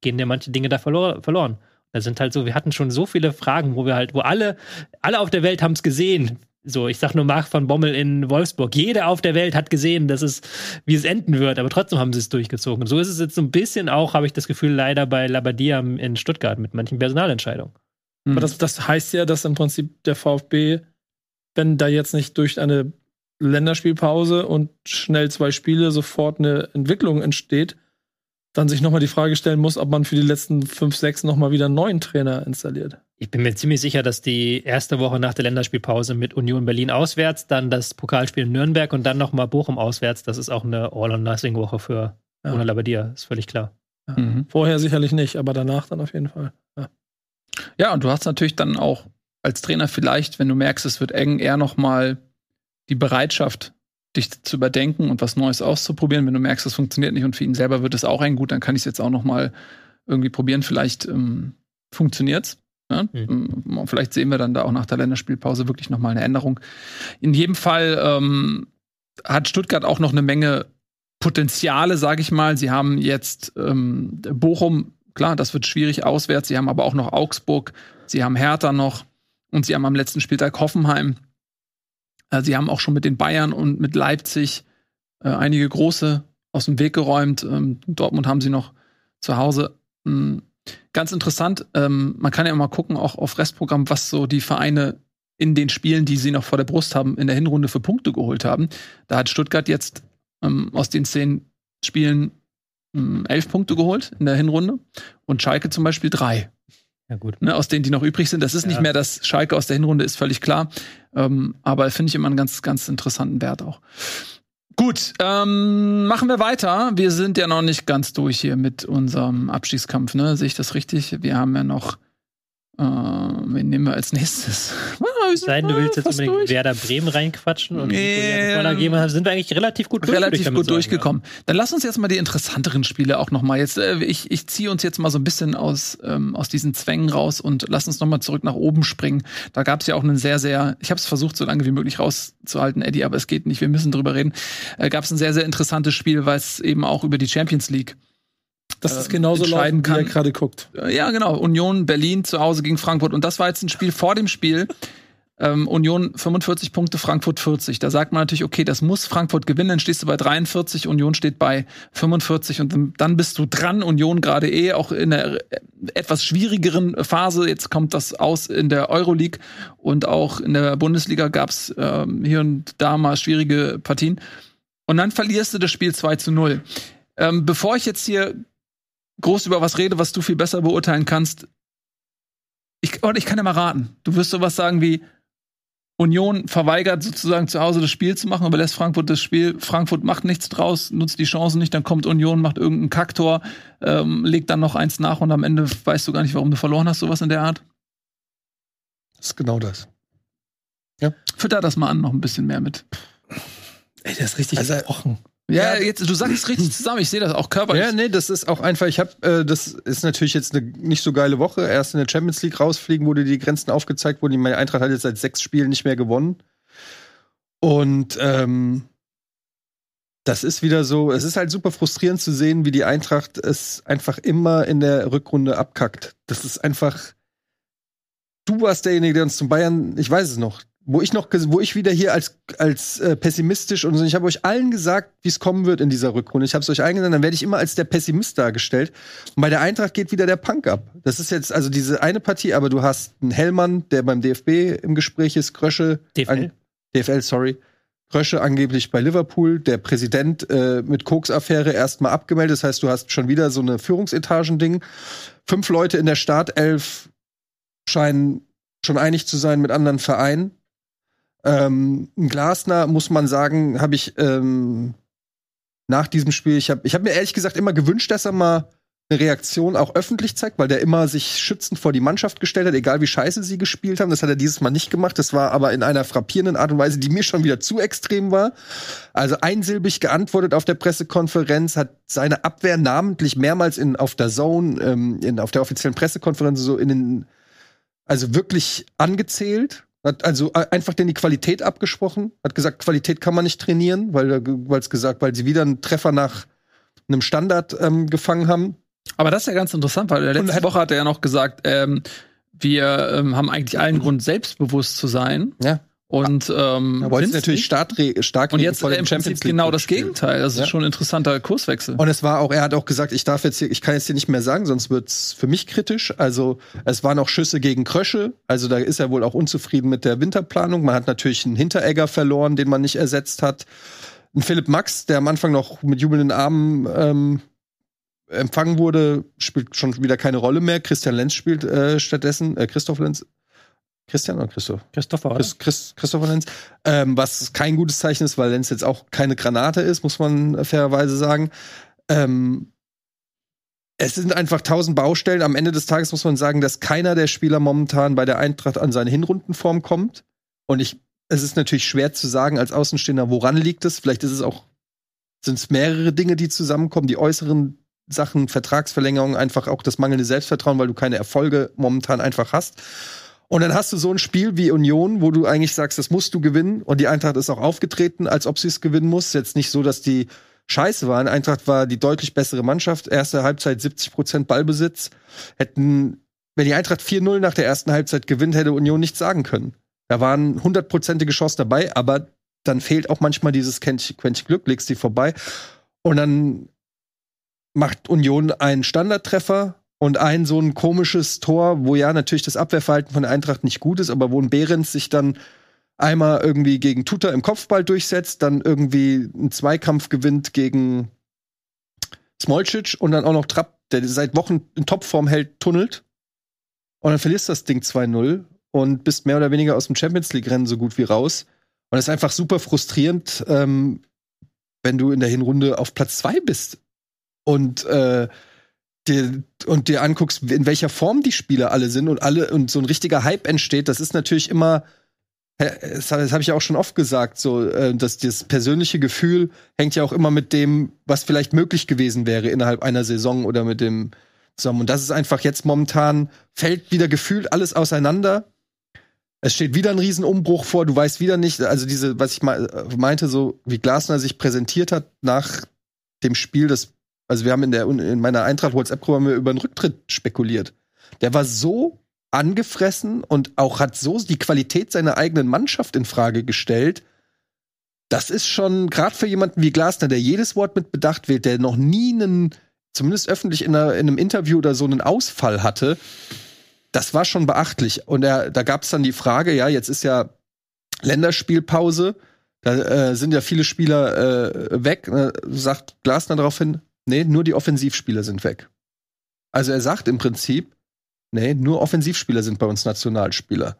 gehen ja manche Dinge da verloren. Da sind halt so, wir hatten schon so viele Fragen, wo wir halt, wo alle, alle auf der Welt haben es gesehen. So, ich sag nur Marc von Bommel in Wolfsburg. Jeder auf der Welt hat gesehen, dass es, wie es enden wird, aber trotzdem haben sie es durchgezogen. Und so ist es jetzt so ein bisschen auch, habe ich das Gefühl, leider bei Labadia in Stuttgart mit manchen Personalentscheidungen. Mhm. Aber das, das heißt ja, dass im Prinzip der VfB, wenn da jetzt nicht durch eine Länderspielpause und schnell zwei Spiele sofort eine Entwicklung entsteht, dann sich nochmal die Frage stellen muss, ob man für die letzten fünf, sechs nochmal wieder einen neuen Trainer installiert. Ich bin mir ziemlich sicher, dass die erste Woche nach der Länderspielpause mit Union Berlin auswärts, dann das Pokalspiel in Nürnberg und dann nochmal Bochum auswärts, das ist auch eine All-or-Nothing-Woche für ja. Una Labadia, ist völlig klar. Ja. Mhm. Vorher sicherlich nicht, aber danach dann auf jeden Fall. Ja. ja, und du hast natürlich dann auch als Trainer vielleicht, wenn du merkst, es wird eng, eher nochmal die Bereitschaft, dich zu überdenken und was Neues auszuprobieren. Wenn du merkst, das funktioniert nicht und für ihn selber wird es auch ein gut, dann kann ich es jetzt auch noch mal irgendwie probieren. Vielleicht ähm, funktioniert's. Ne? Mhm. Ähm, vielleicht sehen wir dann da auch nach der Länderspielpause wirklich noch mal eine Änderung. In jedem Fall ähm, hat Stuttgart auch noch eine Menge Potenziale, sage ich mal. Sie haben jetzt ähm, Bochum, klar, das wird schwierig auswärts. Sie haben aber auch noch Augsburg, sie haben Hertha noch und sie haben am letzten Spieltag Hoffenheim. Äh, sie haben auch schon mit den Bayern und mit Leipzig äh, einige große aus dem Weg geräumt. Ähm, Dortmund haben sie noch zu Hause. mh, ganz interessant. Ähm, man kann ja mal gucken, auch auf Restprogramm, was so die Vereine in den Spielen, die sie noch vor der Brust haben, in der Hinrunde für Punkte geholt haben. Da hat Stuttgart jetzt ähm, aus den zehn Spielen ähm, elf Punkte geholt in der Hinrunde und Schalke zum Beispiel drei. Ja, gut. Ne, aus denen, die noch übrig sind. Das ist Ja. nicht mehr das Schalke aus der Hinrunde, ist völlig klar. Ähm, aber finde ich immer einen ganz, ganz interessanten Wert auch. Gut, ähm, machen wir weiter. Wir sind ja noch nicht ganz durch hier mit unserem Abstiegskampf, ne? Sehe ich das richtig? Wir haben ja noch, äh, wen nehmen wir als nächstes? Ah, wir sind, Sei denn, du willst jetzt unbedingt durch. Werder Bremen reinquatschen und Jana geben, sind wir eigentlich relativ gut durch, relativ damit gut durchgekommen. Dann lass uns jetzt mal die interessanteren Spiele auch noch mal jetzt. Äh, ich ich ziehe uns jetzt mal so ein bisschen aus ähm, aus diesen Zwängen raus und lass uns noch mal zurück nach oben springen. Da gab es ja auch einen sehr sehr. Ich habe es versucht so lange wie möglich rauszuhalten, Eddie, aber es geht nicht. Wir müssen drüber reden. Äh, gab es ein sehr sehr interessantes Spiel, weil es eben auch über die Champions League Das ist genauso entscheiden laut, wie er kann. gerade guckt. Äh, Ja, genau. Union Berlin zu Hause gegen Frankfurt. Und das war jetzt ein Spiel vor dem Spiel. Ähm, Union 45 Punkte, Frankfurt 40. Da sagt man natürlich, okay, das muss Frankfurt gewinnen, dann stehst du bei 43, Union steht bei 45 und dann- dann bist du dran. Union gerade eh auch in einer äh, etwas schwierigeren Phase. Jetzt kommt das aus in der Euroleague und auch in der Bundesliga gab's ähm, hier und da mal schwierige Partien. Und dann verlierst du das Spiel 2 zu 0. Ähm, bevor ich jetzt hier groß über was rede, was du viel besser beurteilen kannst. Ich, oder ich kann ja mal raten. Du wirst sowas sagen wie Union verweigert sozusagen zu Hause das Spiel zu machen, überlässt Frankfurt das Spiel. Frankfurt macht nichts draus, nutzt die Chancen nicht, dann kommt Union, macht irgendeinen Kacktor, ähm, legt dann noch eins nach und am Ende weißt du gar nicht, warum du verloren hast, sowas in der Art. Das ist genau das. Fütter das mal an, noch ein bisschen mehr mit. Ey, der ist richtig Also- gebrochen. Ja, jetzt, du sagst es richtig zusammen, ich sehe das auch körperlich. Ja, nee, das ist auch einfach, ich habe, äh, das ist natürlich jetzt eine nicht so geile Woche. Erst in der Champions League rausfliegen, wo dir die Grenzen aufgezeigt wurden. Die Eintracht hat jetzt seit sechs Spielen nicht mehr gewonnen. Und ähm, das ist wieder so, es ist halt super frustrierend zu sehen, wie die Eintracht es einfach immer in der Rückrunde abkackt. Das ist einfach, du warst derjenige, der uns zum Bayern, ich weiß es noch, wo ich noch, wo ich wieder hier als, als äh, pessimistisch und so, ich habe euch allen gesagt, wie es kommen wird in dieser Rückrunde. Ich habe es euch eingesendet, dann werde ich immer als der Pessimist dargestellt. Und bei der Eintracht geht wieder der Punk ab. Das ist jetzt also diese eine Partie, aber du hast einen Hellmann, der beim DFB im Gespräch ist, Krösche, DFL? an- DFL, sorry. Krösche angeblich bei Liverpool, der Präsident äh, mit Koks-Affäre erstmal abgemeldet. Das heißt, du hast schon wieder so eine Führungsetagen-Ding. Fünf Leute in der Startelf scheinen schon einig zu sein mit anderen Vereinen. Ähm, Glasner, muss man sagen, habe ich ähm, nach diesem Spiel, ich habe ich hab mir ehrlich gesagt immer gewünscht, dass er mal eine Reaktion auch öffentlich zeigt, weil der immer sich schützend vor die Mannschaft gestellt hat, egal wie scheiße sie gespielt haben. Das hat er dieses Mal nicht gemacht. Das war aber in einer frappierenden Art und Weise, die mir schon wieder zu extrem war. Also einsilbig geantwortet auf der Pressekonferenz, hat seine Abwehr namentlich mehrmals in, auf der Zone, ähm, in, auf der offiziellen Pressekonferenz so in den, also wirklich angezählt. Hat also äh, einfach denn die Qualität abgesprochen, hat gesagt, Qualität kann man nicht trainieren, weil weil es gesagt, weil sie wieder einen Treffer nach einem Standard ähm, gefangen haben. Aber das ist ja ganz interessant, weil letzte hat- Woche hat er ja noch gesagt, ähm, wir ähm, haben eigentlich allen Grund, selbstbewusst zu sein. Ja. Und ähm, Er wollte sind's natürlich stark, stark Und jetzt vor dem im Prinzip League genau das. Gegenteil. Das Ja. ist schon ein interessanter Kurswechsel. Und es war auch, er hat auch gesagt, ich darf jetzt hier, ich kann jetzt hier nicht mehr sagen, sonst wird's für mich kritisch. Also es waren auch Schüsse gegen Krösche. Also da ist er wohl auch unzufrieden mit der Winterplanung. Man hat natürlich einen Hinteregger verloren, den man nicht ersetzt hat. Ein Philipp Max, der am Anfang noch mit jubelnden Armen ähm, empfangen wurde, spielt schon wieder keine Rolle mehr. Christian Lenz spielt äh, stattdessen, äh, Christoph Lenz. Christian oder Christoph? Christopher, oder? Chris, Chris, Christopher Lenz, ähm, was kein gutes Zeichen ist, weil Lenz jetzt auch keine Granate ist, muss man fairerweise sagen. Ähm, es sind einfach tausend Baustellen. Am Ende des Tages muss man sagen, dass keiner der Spieler momentan bei der Eintracht an seine Hinrundenform kommt. Und ich, es ist natürlich schwer zu sagen als Außenstehender, woran liegt es. Vielleicht ist es auch, sind es mehrere Dinge, die zusammenkommen, die äußeren Sachen, Vertragsverlängerung, einfach auch das mangelnde Selbstvertrauen, weil du keine Erfolge momentan einfach hast. Und dann hast du so ein Spiel wie Union, wo du eigentlich sagst, das musst du gewinnen. Und die Eintracht ist auch aufgetreten, als ob sie es gewinnen muss. Jetzt nicht so, dass die scheiße waren. Eintracht war die deutlich bessere Mannschaft. Erste Halbzeit 70 Prozent Ballbesitz. Hätten, wenn die Eintracht 4-0 nach der ersten Halbzeit gewinnt, hätte Union nichts sagen können. Da waren hundertprozentige Chancen dabei, aber dann fehlt auch manchmal dieses Quäntchen Glück, legst die vorbei. Und dann macht Union einen Standardtreffer und ein so ein komisches Tor, wo ja natürlich das Abwehrverhalten von der Eintracht nicht gut ist, aber wo ein Behrens sich dann einmal irgendwie gegen Tuta im Kopfball durchsetzt, dann irgendwie einen Zweikampf gewinnt gegen Smolcic und dann auch noch Trapp, der seit Wochen in Topform hält, tunnelt. Und dann verlierst du das Ding 2-0 und bist mehr oder weniger aus dem Champions League-Rennen so gut wie raus. Und es ist einfach super frustrierend, ähm, wenn du in der Hinrunde auf Platz 2 bist. Und äh, dir, und dir anguckst, in welcher Form die Spieler alle sind und alle und so ein richtiger Hype entsteht, das ist natürlich immer das habe ich ja auch schon oft gesagt, so, äh, dass das persönliche Gefühl hängt ja auch immer mit dem, was vielleicht möglich gewesen wäre innerhalb einer Saison oder mit dem zusammen. Und das ist einfach jetzt momentan, fällt wieder gefühlt alles auseinander. Es steht wieder ein Riesenumbruch vor, du weißt wieder nicht, also diese, was ich meinte, so wie Glasner sich präsentiert hat nach dem Spiel, das, also wir haben in der in meiner Eintracht WhatsApp-Gruppe über einen Rücktritt spekuliert. Der war so angefressen und auch hat so die Qualität seiner eigenen Mannschaft in Frage gestellt. Das ist schon gerade für jemanden wie Glasner, der jedes Wort mit Bedacht wählt, der noch nie einen, zumindest öffentlich in, einer, in einem Interview oder so einen Ausfall hatte. Das war schon beachtlich. Und er, da gab es dann die Frage, ja, jetzt ist ja Länderspielpause, da äh, sind ja viele Spieler äh, weg. Äh, sagt Glasner daraufhin, nee, nur die Offensivspieler sind weg. Also er sagt im Prinzip, Nee, nur Offensivspieler sind bei uns Nationalspieler.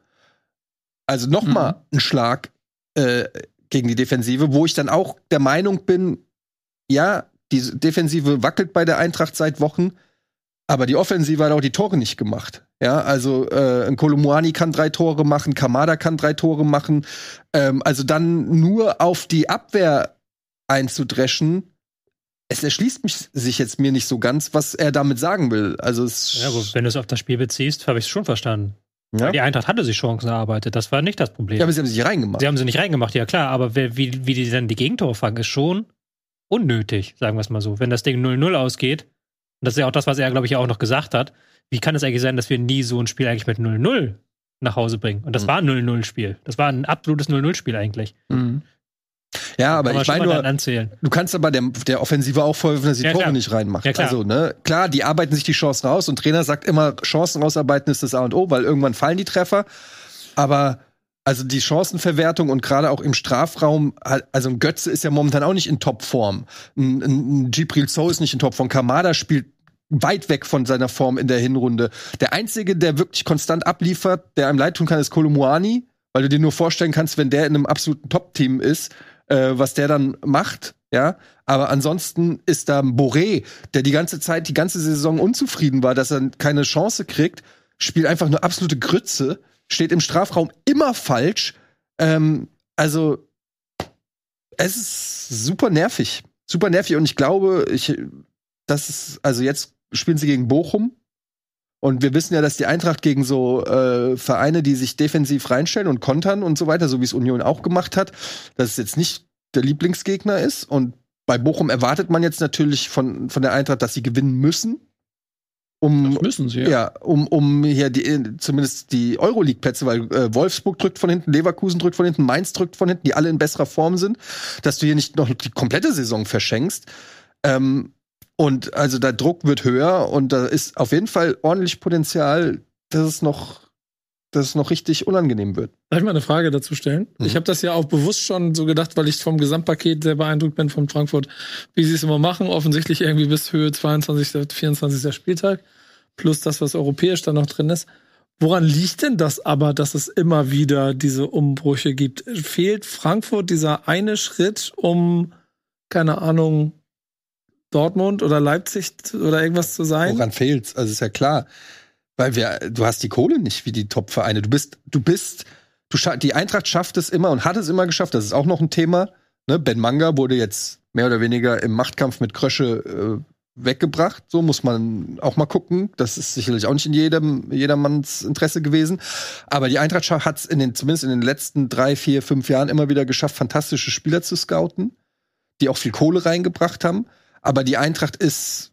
Also nochmal mhm. ein Schlag äh, gegen die Defensive, wo ich dann auch der Meinung bin, ja, die Defensive wackelt bei der Eintracht seit Wochen, aber die Offensive hat auch die Tore nicht gemacht. Ja, also äh, ein Kolumuani kann drei Tore machen, Kamada kann drei Tore machen. Ähm, also dann nur auf die Abwehr einzudreschen, es erschließt mich sich jetzt mir nicht so ganz, was er damit sagen will. Also es ja, aber wenn du es auf das Spiel beziehst, habe ich es schon verstanden. Ja? Die Eintracht hatte sich Chancen erarbeitet, das war nicht das Problem. Ja, aber sie haben sie nicht reingemacht. Sie haben sie nicht reingemacht, ja klar, aber wie, wie die dann die Gegentore fangen, ist schon unnötig, sagen wir es mal so. Wenn das Ding 0-0 ausgeht, und das ist ja auch das, was er, glaube ich, auch noch gesagt hat, wie kann es eigentlich sein, dass wir nie so ein Spiel eigentlich mit 0-0 nach Hause bringen? Und das mhm. war ein 0-0-Spiel. Das war ein absolutes 0-0-Spiel eigentlich. Mhm. Ja, aber ich meine nur, du kannst aber der, der Offensive auch vorwerfen, dass die ja, Tore nicht reinmacht. Ja, klar. Also, ne, klar, die arbeiten sich die Chancen raus und Trainer sagt immer, Chancen rausarbeiten ist das A und O, weil irgendwann fallen die Treffer. Aber also die Chancenverwertung und gerade auch im Strafraum, also ein Götze ist ja momentan auch nicht in Topform. Ein, ein Gibril So ist nicht in Topform. Kamada spielt weit weg von seiner Form in der Hinrunde. Der einzige, der wirklich konstant abliefert, der einem leid tun kann, ist Kolumuani, weil du dir nur vorstellen kannst, wenn der in einem absoluten Top-Team ist, äh, was der dann macht, ja. Aber ansonsten ist da Boré, der die ganze Zeit, die ganze Saison unzufrieden war, dass er keine Chance kriegt, spielt einfach nur absolute Grütze, steht im Strafraum immer falsch. Ähm, also, es ist super nervig. Super nervig. Und ich glaube, ich, das ist, also jetzt spielen sie gegen Bochum. Und wir wissen ja, dass die Eintracht gegen so äh, Vereine, die sich defensiv reinstellen und kontern und so weiter, so wie es Union auch gemacht hat, dass es jetzt nicht der Lieblingsgegner ist. Und bei Bochum erwartet man jetzt natürlich von, von der Eintracht, dass sie gewinnen müssen. Um, das müssen sie, ja. ja um, um hier die, zumindest die Euroleague-Plätze, weil äh, Wolfsburg drückt von hinten, Leverkusen drückt von hinten, Mainz drückt von hinten, die alle in besserer Form sind, dass du hier nicht noch die komplette Saison verschenkst. Ähm, und also der Druck wird höher und da ist auf jeden Fall ordentlich Potenzial, dass es noch, dass es noch richtig unangenehm wird. Darf ich mal eine Frage dazu stellen? Mhm. Ich habe das ja auch bewusst schon so gedacht, weil ich vom Gesamtpaket sehr beeindruckt bin von Frankfurt, wie sie es immer machen. Offensichtlich irgendwie bis Höhe 22., 24. Spieltag. Plus das, was europäisch da noch drin ist. Woran liegt denn das aber, dass es immer wieder diese Umbrüche gibt? Fehlt Frankfurt dieser eine Schritt, um, keine Ahnung, Dortmund oder Leipzig oder irgendwas zu sein? Woran fehlt's? Also ist ja klar. Weil wir, du hast die Kohle nicht wie die Top-Vereine. Du bist, du bist, du die Eintracht schafft es immer und hat es immer geschafft. Das ist auch noch ein Thema. Ne? Ben Manga wurde jetzt mehr oder weniger im Machtkampf mit Krösche äh, weggebracht. So muss man auch mal gucken. Das ist sicherlich auch nicht in jedem, jedermanns Interesse gewesen. Aber die Eintracht hat es in den, zumindest in den letzten drei, vier, fünf Jahren immer wieder geschafft, fantastische Spieler zu scouten, die auch viel Kohle reingebracht haben. Aber die Eintracht ist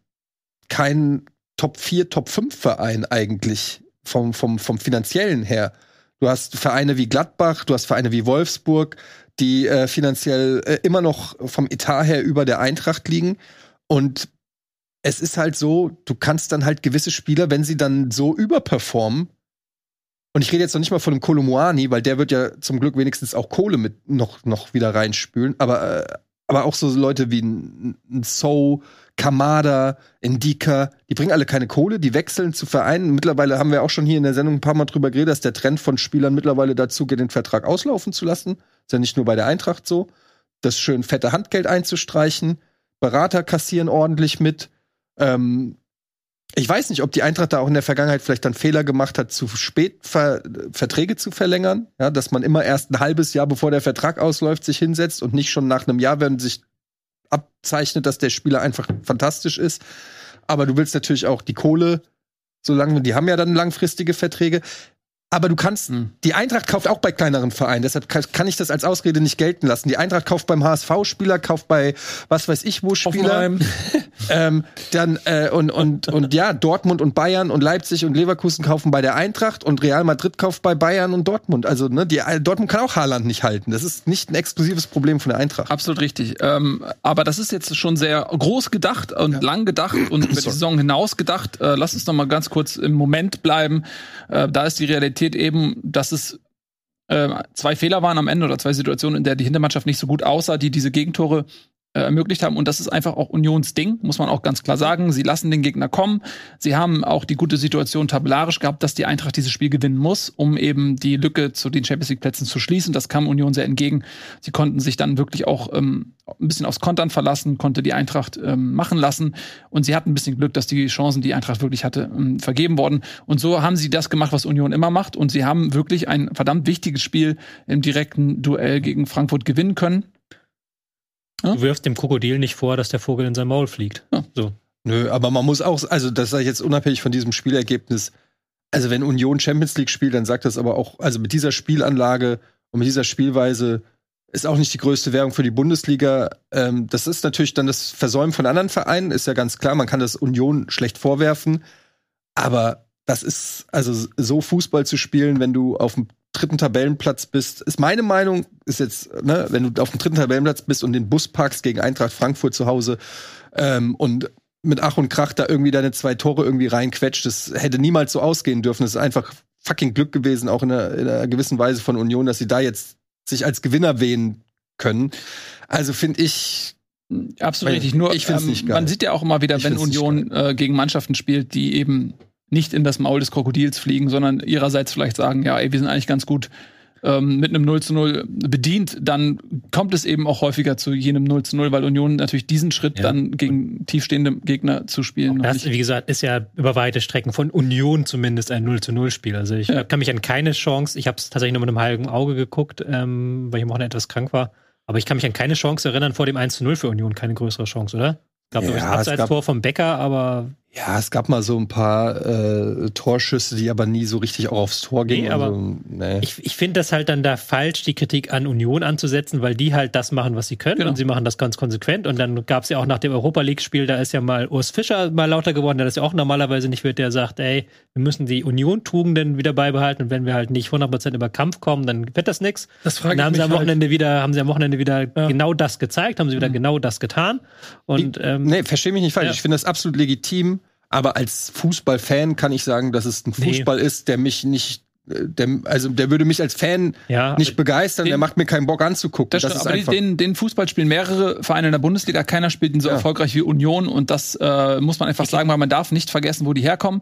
kein Top 4, Top 5 Verein eigentlich vom, vom, vom finanziellen her. Du hast Vereine wie Gladbach, du hast Vereine wie Wolfsburg, die äh, finanziell äh, immer noch vom Etat her über der Eintracht liegen. Und es ist halt so, du kannst dann halt gewisse Spieler, wenn sie dann so überperformen, und ich rede jetzt noch nicht mal von dem Kolomuani, weil der wird ja zum Glück wenigstens auch Kohle mit noch, noch wieder reinspülen, aber, äh, aber auch so Leute wie ein, So, Kamada, Indika, die bringen alle keine Kohle, die wechseln zu Vereinen. Mittlerweile haben wir auch schon hier in der Sendung ein paar Mal drüber geredet, dass der Trend von Spielern mittlerweile dazu geht, den Vertrag auslaufen zu lassen. Ist ja nicht nur bei der Eintracht so. Das schön fette Handgeld einzustreichen. Berater kassieren ordentlich mit. Ähm, ich weiß nicht, ob die Eintracht da auch in der Vergangenheit vielleicht dann Fehler gemacht hat, zu spät Ver Verträge zu verlängern. Ja, dass man immer erst ein halbes Jahr, bevor der Vertrag ausläuft, sich hinsetzt und nicht schon nach einem Jahr, wenn sich abzeichnet, dass der Spieler einfach fantastisch ist. Aber du willst natürlich auch die Kohle, solange, die haben ja dann langfristige Verträge. Aber du kannst, Hm. die Eintracht kauft auch bei kleineren Vereinen, deshalb kann, ich das als Ausrede nicht gelten lassen. Die Eintracht kauft beim HSV Spieler, kauft bei was weiß ich wo Spieler. Ähm, dann äh, und, und, und ja, Dortmund und Bayern und Leipzig und Leverkusen kaufen bei der Eintracht und Real Madrid kauft bei Bayern und Dortmund. Also, ne, die Dortmund kann auch Haaland nicht halten. Das ist nicht ein exklusives Problem von der Eintracht. Absolut richtig. Ähm, aber das ist jetzt schon sehr groß gedacht und lang gedacht und über die Saison hinaus gedacht. Äh, lass uns noch mal ganz kurz im Moment bleiben. Äh, da ist die Realität eben, dass es äh, zwei Fehler waren am Ende oder zwei Situationen, in der die Hintermannschaft nicht so gut aussah, die diese Gegentore ermöglicht haben. Und das ist einfach auch Unionsding, muss man auch ganz klar sagen. Sie lassen den Gegner kommen. Sie haben auch die gute Situation tabellarisch gehabt, dass die Eintracht dieses Spiel gewinnen muss, um eben die Lücke zu den Champions League Plätzen zu schließen. Das kam Union sehr entgegen. Sie konnten sich dann wirklich auch ähm, ein bisschen aufs Kontern verlassen, konnte die Eintracht ähm, machen lassen. Und sie hatten ein bisschen Glück, dass die Chancen, die Eintracht wirklich hatte, ähm, vergeben wurden. Und so haben sie das gemacht, was Union immer macht. Und sie haben wirklich ein verdammt wichtiges Spiel im direkten Duell gegen Frankfurt gewinnen können. Du wirfst dem Krokodil nicht vor, dass der Vogel in sein Maul fliegt. Ja. So. Nö, aber man muss auch, also das sage ich jetzt unabhängig von diesem Spielergebnis, also wenn Union Champions League spielt, dann sagt das aber auch, also mit dieser Spielanlage und mit dieser Spielweise ist auch nicht die größte Währung für die Bundesliga. Ähm, das ist natürlich dann das Versäumen von anderen Vereinen, ist ja ganz klar. Man kann das Union schlecht vorwerfen. Aber das ist, also so Fußball zu spielen, wenn du auf dem dritten Tabellenplatz bist, ist meine Meinung, ist jetzt, ne, wenn du auf dem dritten Tabellenplatz bist und den Bus parkst gegen Eintracht Frankfurt zu Hause ähm, und mit Ach und Krach da irgendwie deine zwei Tore irgendwie reinquetscht, das hätte niemals so ausgehen dürfen. Das ist einfach fucking Glück gewesen, auch in einer, in einer gewissen Weise von Union, dass sie da jetzt sich als Gewinner wählen können. Also finde ich, Absolut richtig. Nur ich find's ähm, nicht geil. man sieht ja auch immer wieder, Ich wenn Union äh, gegen Mannschaften spielt, die eben nicht in das Maul des Krokodils fliegen, sondern ihrerseits vielleicht sagen, ja, ey, wir sind eigentlich ganz gut ähm, mit einem 0 zu 0 bedient, dann kommt es eben auch häufiger zu jenem 0 zu 0, weil Union natürlich diesen Schritt Ja. dann gegen tiefstehende Gegner zu spielen noch Das, nicht. wie gesagt, ist ja über weite Strecken von Union zumindest ein 0 zu 0 Spiel. Also ich Ja. kann mich an keine Chance, ich habe es tatsächlich nur mit einem halben Auge geguckt, ähm, weil ich am Wochenende etwas krank war. Aber ich kann mich an keine Chance erinnern vor dem 1 zu 0 für Union, keine größere Chance, oder? Ich glaube, Ja, gab- Abseits-Tor vom Becker, aber ja, es gab mal so ein paar äh, Torschüsse, die aber nie so richtig auch aufs Tor gingen. Nee, aber so. nee. ich, ich finde das halt dann da falsch, die Kritik an Union anzusetzen, weil die halt das machen, was sie können Genau. und sie machen das ganz konsequent. Und dann gab es ja auch nach dem Europa League-Spiel, da ist ja mal Urs Fischer mal lauter geworden, der das ja auch normalerweise nicht wird, der sagt, ey, wir müssen die Union-Tugenden wieder beibehalten und wenn wir halt nicht 100% über Kampf kommen, dann wird das nichts. Das frage ich dann haben mich sie am halt. Wochenende wieder, haben sie am Wochenende wieder Ja. Mhm. genau das gezeigt, haben sie wieder genau das getan. Und ähm, Nee, versteh mich nicht falsch. Ja. Ich finde das absolut legitim. Aber als Fußballfan kann ich sagen, dass es ein Nee. Fußball ist, der mich nicht, äh, der, also der würde mich als Fan ja, nicht begeistern. den- der macht mir keinen Bock anzugucken. Das Das, stimmt, ist aber den, den Fußball spielen mehrere Vereine in der Bundesliga. Keiner spielt ihn so Ja. erfolgreich wie Union und das äh, muss man einfach sagen, weil man darf nicht vergessen, wo die herkommen.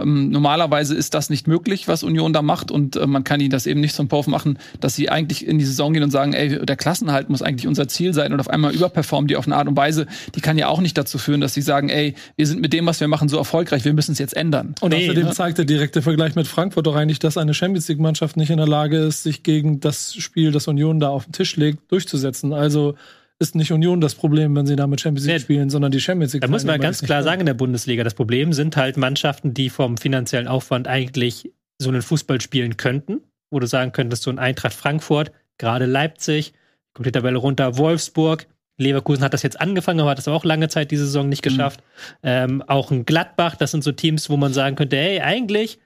Ähm, normalerweise ist das nicht möglich, was Union da macht und äh, man kann ihnen das eben nicht zum Vorwurf machen, dass sie eigentlich in die Saison gehen und sagen, ey, der Klassenhalt muss eigentlich unser Ziel sein und auf einmal überperformen die auf eine Art und Weise, die kann ja auch nicht dazu führen, dass sie sagen, ey, wir sind mit dem, was wir machen, so erfolgreich, wir müssen es jetzt ändern. Und Nee, außerdem ne? zeigt der direkte Vergleich mit Frankfurt doch eigentlich, dass eine Champions League-Mannschaft nicht in der Lage ist, sich gegen das Spiel, das Union da auf den Tisch legt, durchzusetzen. Also ist nicht Union das Problem, wenn sie da mit Champions League Nee. spielen, sondern die Champions League. Da muss man ganz klar sagen in der Bundesliga, das Problem sind halt Mannschaften, die vom finanziellen Aufwand eigentlich so einen Fußball spielen könnten, wo du sagen könntest, so ein Eintracht Frankfurt, gerade Leipzig, guck die Tabelle runter, Wolfsburg, Leverkusen hat das jetzt angefangen, aber hat das auch lange Zeit diese Saison nicht geschafft. Ähm, auch ein Gladbach, das sind so Teams, wo man sagen könnte, hey, eigentlich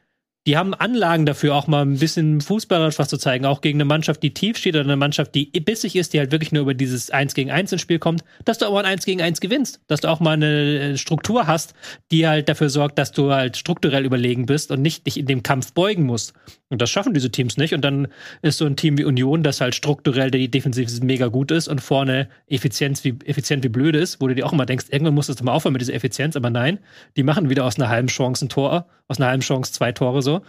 die haben Anlagen dafür, auch mal ein bisschen fußballerisch was zu zeigen, auch gegen eine Mannschaft, die tief steht oder eine Mannschaft, die bissig ist, die halt wirklich nur über dieses 1 gegen 1 ins Spiel kommt, dass du auch mal ein 1 gegen 1 gewinnst, dass du auch mal eine Struktur hast, die halt dafür sorgt, dass du halt strukturell überlegen bist und nicht dich in dem Kampf beugen musst. Und das schaffen diese Teams nicht. Und dann ist so ein Team wie Union, das halt strukturell die Defensive mega gut ist und vorne Effizienz wie, effizient wie blöd ist, wo du dir auch immer denkst, irgendwann muss es mal aufhören mit dieser Effizienz, aber nein, die machen wieder aus einer halben Chance ein Tor, aus einer halben Chance zwei Tore so.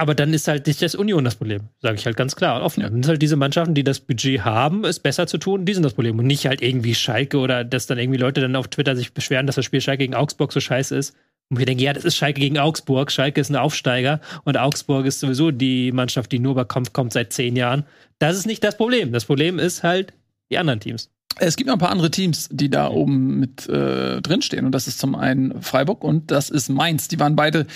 Aber dann ist halt nicht das Union das Problem, sage ich halt ganz klar offen. Ja. Dann sind halt diese Mannschaften, die das Budget haben, es besser zu tun, die sind das Problem. Und nicht halt irgendwie Schalke oder dass dann irgendwie Leute dann auf Twitter sich beschweren, dass das Spiel Schalke gegen Augsburg so scheiße ist. Und wir denken, ja, das ist Schalke gegen Augsburg. Schalke ist ein Aufsteiger und Augsburg ist sowieso die Mannschaft, die nur über Kampf kommt seit zehn Jahren. Das ist nicht das Problem. Das Problem ist halt die anderen Teams. Es gibt noch ein paar andere Teams, die da oben mit äh, drinstehen. Und das ist zum einen Freiburg und das ist Mainz. Die waren beide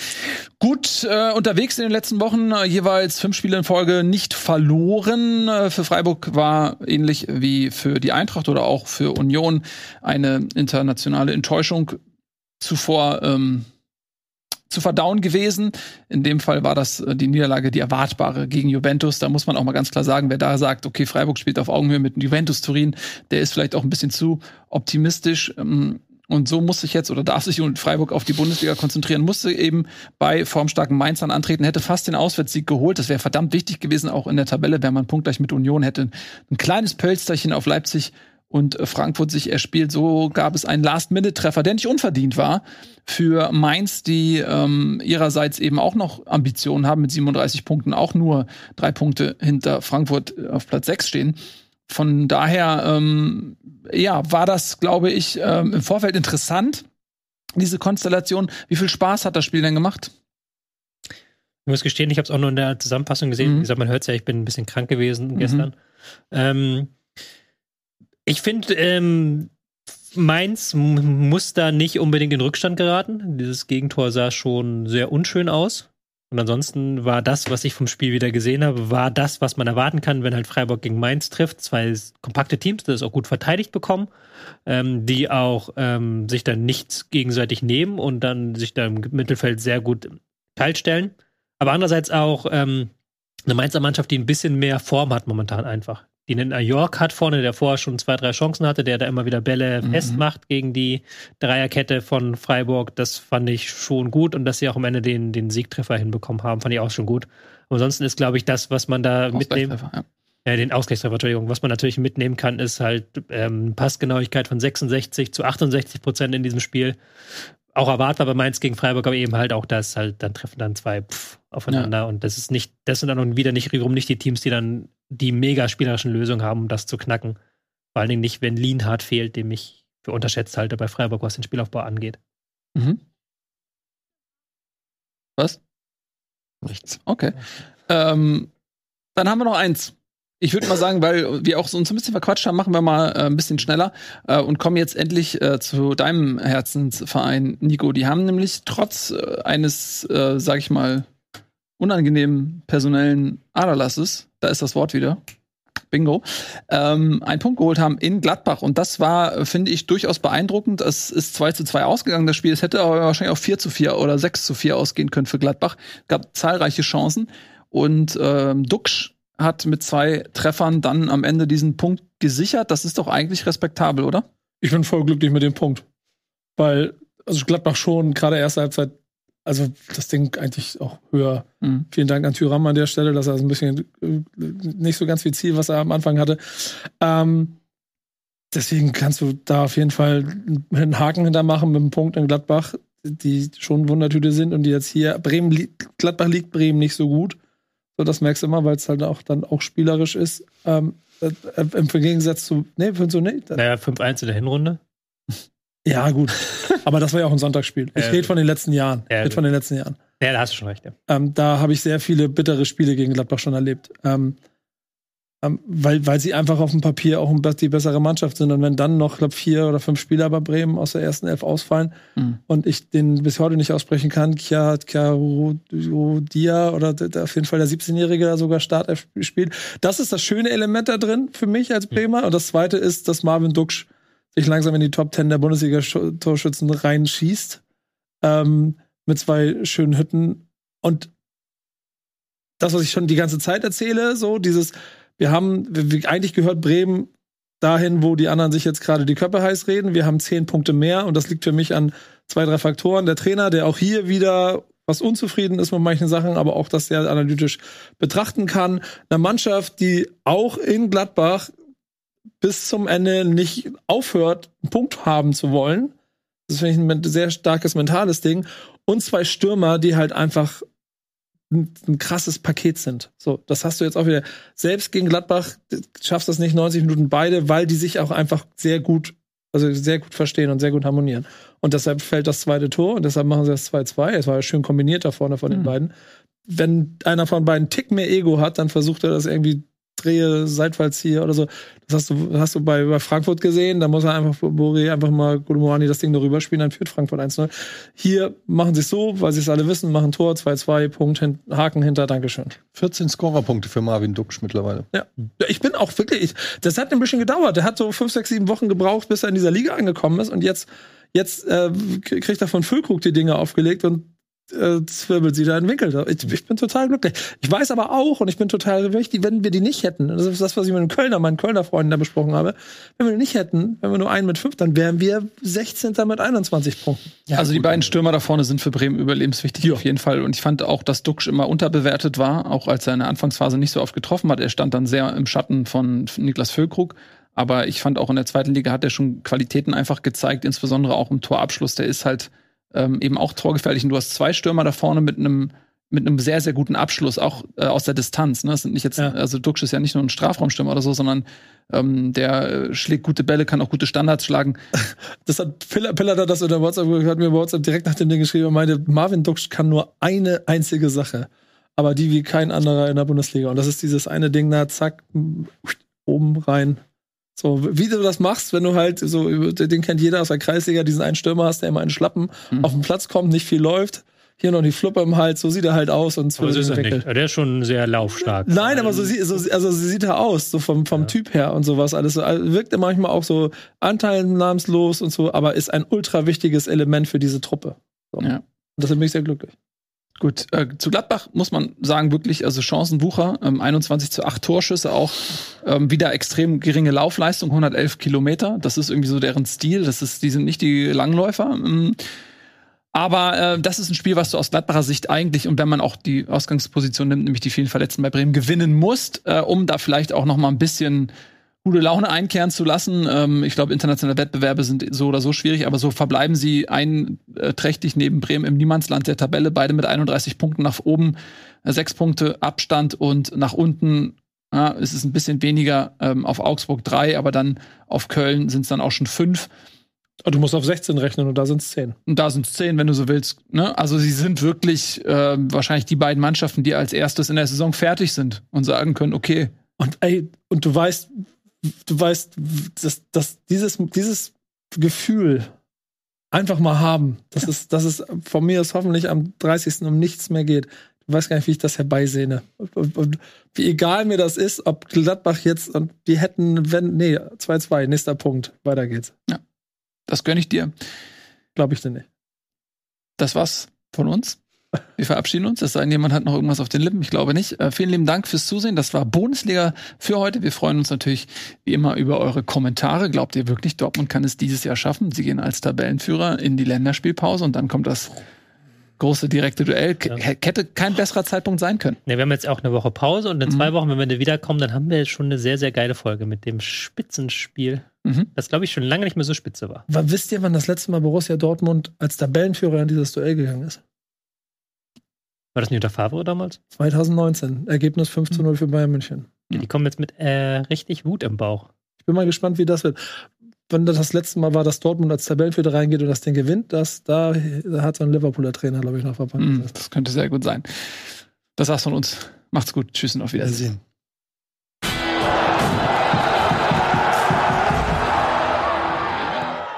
gut äh, unterwegs in den letzten Wochen. Äh, jeweils fünf Spiele in Folge nicht verloren. Äh, für Freiburg war ähnlich wie für die Eintracht oder auch für Union eine internationale Enttäuschung zuvor ähm, zu verdauen gewesen. In dem Fall war das äh, die Niederlage, die erwartbare gegen Juventus. Da muss man auch mal ganz klar sagen, wer da sagt, okay, Freiburg spielt auf Augenhöhe mit Juventus Turin, der ist vielleicht auch ein bisschen zu optimistisch. Ähm, und so muss sich jetzt oder darf sich Freiburg auf die Bundesliga konzentrieren, musste eben bei formstarken Mainzern antreten, hätte fast den Auswärtssieg geholt. Das wäre verdammt wichtig gewesen, auch in der Tabelle, wenn man punktgleich mit Union hätte ein kleines Pölsterchen auf Leipzig und Frankfurt sich erspielt. So gab es einen Last-Minute-Treffer, der nicht unverdient war für Mainz, die ähm, ihrerseits eben auch noch Ambitionen haben mit 37 Punkten, auch nur drei Punkte hinter Frankfurt auf Platz 6 stehen. Von daher, ähm, ja, war das, glaube ich, ähm, im Vorfeld interessant, diese Konstellation. Wie viel Spaß hat das Spiel denn gemacht? Ich muss gestehen, ich habe es auch nur in der Zusammenfassung gesehen. Mhm. Wie gesagt, man hört es ja, ich bin ein bisschen krank gewesen mhm. gestern. Ähm, ich finde, ähm, Mainz muss da nicht unbedingt in Rückstand geraten. Dieses Gegentor sah schon sehr unschön aus. Und ansonsten war das, was ich vom Spiel wieder gesehen habe, war das, was man erwarten kann, wenn halt Freiburg gegen Mainz trifft. Zwei kompakte Teams, das auch gut verteidigt bekommen, ähm, die auch ähm, sich dann nichts gegenseitig nehmen und dann sich da im Mittelfeld sehr gut kalt stellen. Aber andererseits auch ähm, eine Mainzer Mannschaft, die ein bisschen mehr Form hat momentan einfach die einen York hat vorne, der vorher schon zwei, drei Chancen hatte, der da immer wieder Bälle mhm. festmacht gegen die Dreierkette von Freiburg. Das fand ich schon gut und dass sie auch am Ende den, den Siegtreffer hinbekommen haben, fand ich auch schon gut. ansonsten ist, glaube ich, das, was man da mitnehmen. Ja. Äh, den Ausgleichstreffer, Entschuldigung. Was man natürlich mitnehmen kann, ist halt ähm, Passgenauigkeit von 66 zu 68 Prozent in diesem Spiel. Auch erwartbar bei Mainz gegen Freiburg, aber eben halt auch das halt, dann treffen dann zwei pff, aufeinander ja. und das ist nicht, das sind dann wieder nicht wiederum nicht die Teams, die dann die mega spielerischen Lösungen haben, um das zu knacken. Vor allen Dingen nicht, wenn Lienhardt fehlt, dem ich für unterschätzt halte bei Freiburg, was den Spielaufbau angeht. Mhm. Was? Nichts. Okay. Ähm, dann haben wir noch eins. Ich würde mal sagen, weil wir auch so uns ein bisschen verquatscht haben, machen wir mal äh, ein bisschen schneller äh, und kommen jetzt endlich äh, zu deinem Herzensverein, Nico. Die haben nämlich trotz äh, eines, äh, sag ich mal, unangenehmen personellen Aderlasses, da ist das Wort wieder, Bingo, ähm, einen Punkt geholt haben in Gladbach. Und das war, finde ich, durchaus beeindruckend. Es ist 2 zu 2 ausgegangen, das Spiel. Es hätte aber wahrscheinlich auch 4 zu 4 oder 6 zu 4 ausgehen können für Gladbach. Gab zahlreiche Chancen. Und ähm, Duxch hat mit zwei Treffern dann am Ende diesen Punkt gesichert. Das ist doch eigentlich respektabel, oder? Ich bin voll glücklich mit dem Punkt. Weil, also Gladbach schon, gerade erste Halbzeit also das Ding eigentlich auch höher. Mhm. Vielen Dank an Tyram an der Stelle, dass er so ein bisschen äh, nicht so ganz viel Ziel, was er am Anfang hatte. Ähm, deswegen kannst du da auf jeden Fall einen Haken hintermachen mit einem Punkt in Gladbach, die schon Wundertüte sind und die jetzt hier Bremen Gladbach liegt Bremen nicht so gut. So, das merkst du immer, weil es halt auch dann auch spielerisch ist. Ähm, äh, Im Gegensatz zu, nee, findest du nicht? Naja, 5-1 in der Hinrunde. Ja, gut. Aber das war ja auch ein Sonntagsspiel. Ich rede von den letzten Jahren. Ja, rede von den letzten Jahren. Ja, da hast du schon recht. Ja. Ähm, da habe ich sehr viele bittere Spiele gegen Gladbach schon erlebt. Ähm, ähm, weil, weil sie einfach auf dem Papier auch die bessere Mannschaft sind. Und wenn dann noch, glaube vier oder fünf Spieler bei Bremen aus der ersten Elf ausfallen mhm. und ich den bis heute nicht aussprechen kann, Kia, Kia Dia oder der, auf jeden Fall der 17-Jährige da sogar Startelf spielt. Das ist das schöne Element da drin für mich als Bremer. Mhm. Und das zweite ist, dass Marvin Duksch sich langsam in die Top 10 der Bundesliga-Torschützen reinschießt. Ähm, mit zwei schönen Hütten. Und das, was ich schon die ganze Zeit erzähle, so dieses, wir haben, eigentlich gehört Bremen dahin, wo die anderen sich jetzt gerade die Köpfe heiß reden. Wir haben zehn Punkte mehr und das liegt für mich an zwei, drei Faktoren. Der Trainer, der auch hier wieder was unzufrieden ist mit manchen Sachen, aber auch, dass er analytisch betrachten kann. Eine Mannschaft, die auch in Gladbach bis zum Ende nicht aufhört, einen Punkt haben zu wollen. Das finde ich ein sehr starkes mentales Ding. Und zwei Stürmer, die halt einfach ein, ein, krasses Paket sind. So, das hast du jetzt auch wieder. Selbst gegen Gladbach schaffst du das nicht 90 Minuten beide, weil die sich auch einfach sehr gut, also sehr gut verstehen und sehr gut harmonieren. Und deshalb fällt das zweite Tor und deshalb machen sie das 2-2. Es war ja schön kombiniert da vorne von mhm. den beiden. Wenn einer von beiden Tick mehr Ego hat, dann versucht er das irgendwie drehe Seitfallzieher oder so. Das hast du, hast du bei, bei Frankfurt gesehen. Da muss er einfach, Bori einfach mal Gudumani das Ding darüber spielen, dann führt Frankfurt 1-0. Hier machen sie es so, weil sie es alle wissen, machen Tor, 2-2, Punkt, hin, Haken hinter, Dankeschön. 14 Scorerpunkte für Marvin Duksch mittlerweile. Ja. Ich bin auch wirklich, ich, das hat ein bisschen gedauert. Der hat so 5, 6, 7 Wochen gebraucht, bis er in dieser Liga angekommen ist und jetzt, jetzt äh, kriegt er von Füllkrug die Dinge aufgelegt und äh, zwirbelt sie da in den Winkel. Ich, ich, bin total glücklich. Ich weiß aber auch, und ich bin total wichtig, wenn wir die nicht hätten, das ist das, was ich mit den Kölner, meinen Kölner Freunden da besprochen habe, wenn wir die nicht hätten, wenn wir nur einen mit fünf, dann wären wir 16. mit 21 Punkten. Ja, also die beiden Stürmer da vorne sind für Bremen überlebenswichtig ja. auf jeden Fall. Und ich fand auch, dass Duxch immer unterbewertet war, auch als er in der Anfangsphase nicht so oft getroffen hat. Er stand dann sehr im Schatten von Niklas Füllkrug. Aber ich fand auch in der zweiten Liga hat er schon Qualitäten einfach gezeigt, insbesondere auch im Torabschluss. Der ist halt ähm, eben auch torgefährlich. Und du hast zwei Stürmer da vorne mit einem mit einem sehr, sehr guten Abschluss, auch äh, aus der Distanz. Ne? Das sind nicht jetzt, ja. also Duxch ist ja nicht nur ein Strafraumstürmer oder so, sondern ähm, der äh, schlägt gute Bälle, kann auch gute Standards schlagen. Das hat Piller, Piller hat das in der WhatsApp, hat mir WhatsApp direkt nach dem Ding geschrieben und meinte, Marvin Duxch kann nur eine einzige Sache, aber die wie kein anderer in der Bundesliga. Und das ist dieses eine Ding da, zack, oben rein, so, wie du das machst, wenn du halt, so, den kennt jeder aus der Kreisliga, diesen einen Stürmer hast, der immer einen Schlappen mhm. auf den Platz kommt, nicht viel läuft. Hier noch die Fluppe im Hals, so sieht er halt aus und so ist er nicht. Der ist schon sehr laufstark. Nein, aber so, so also so sieht er aus, so vom, vom ja. Typ her und sowas alles. So, also wirkt er manchmal auch so anteilnahmslos und so, aber ist ein ultra wichtiges Element für diese Truppe. So. Ja. Und deshalb bin ich sehr glücklich. Gut, äh, zu Gladbach muss man sagen, wirklich, also Chancenbucher, ähm, 21 zu 8 Torschüsse, auch ähm, wieder extrem geringe Laufleistung, 111 Kilometer. Das ist irgendwie so deren Stil. Das ist, die sind nicht die Langläufer. Ähm, aber äh, das ist ein Spiel, was du aus Gladbacher Sicht eigentlich, und wenn man auch die Ausgangsposition nimmt, nämlich die vielen Verletzten bei Bremen, gewinnen musst, äh, um da vielleicht auch noch mal ein bisschen gute Laune einkehren zu lassen. Ähm, ich glaube, internationale Wettbewerbe sind so oder so schwierig, aber so verbleiben sie einträchtig neben Bremen im Niemandsland der Tabelle, beide mit 31 Punkten nach oben, äh, sechs Punkte Abstand und nach unten ja, ist es ein bisschen weniger ähm, auf Augsburg drei, aber dann auf Köln sind es dann auch schon fünf. Du musst auf 16 rechnen und da sind es 10. Und da sind es 10, wenn du so willst. Ne? Also sie sind wirklich äh, wahrscheinlich die beiden Mannschaften, die als erstes in der Saison fertig sind und sagen können, okay. Und ey, und du weißt, du weißt, dass, dass dieses, dieses Gefühl einfach mal haben, dass, es, dass es von mir aus hoffentlich am 30. um nichts mehr geht. Du weißt gar nicht, wie ich das herbeisehne. Und, und wie egal mir das ist, ob Gladbach jetzt und die hätten, wenn, nee, 2-2, nächster Punkt, weiter geht's. Ja. Das gönne ich dir. Glaube ich dir nicht. Das war's von uns. Wir verabschieden uns. Es sei denn, jemand hat noch irgendwas auf den Lippen. Ich glaube nicht. Äh, vielen lieben Dank fürs Zusehen. Das war Bundesliga für heute. Wir freuen uns natürlich wie immer über eure Kommentare. Glaubt ihr wirklich, Dortmund kann es dieses Jahr schaffen? Sie gehen als Tabellenführer in die Länderspielpause und dann kommt das große direkte Duell. Ja. Hätte kein besserer Zeitpunkt sein können. Ja, wir haben jetzt auch eine Woche Pause und in mhm. zwei Wochen, wenn wir wiederkommen, dann haben wir schon eine sehr, sehr geile Folge mit dem Spitzenspiel. Mhm. Das, glaube ich, schon lange nicht mehr so spitze war. Aber wisst ihr, wann das letzte Mal Borussia Dortmund als Tabellenführer in dieses Duell gegangen ist? War das nicht unter Favre damals? 2019. Ergebnis 5 zu 0 für Bayern München. Ja, die kommen jetzt mit äh, richtig Wut im Bauch. Ich bin mal gespannt, wie das wird. Wenn das das letzte Mal war, dass Dortmund als Tabellenführer reingeht und das Ding gewinnt, das, da, da hat so ein Liverpooler Trainer, glaube ich, noch verpackt. Mm, das könnte sehr gut sein. Das war's von uns. Macht's gut. Tschüss und auf Wiedersehen.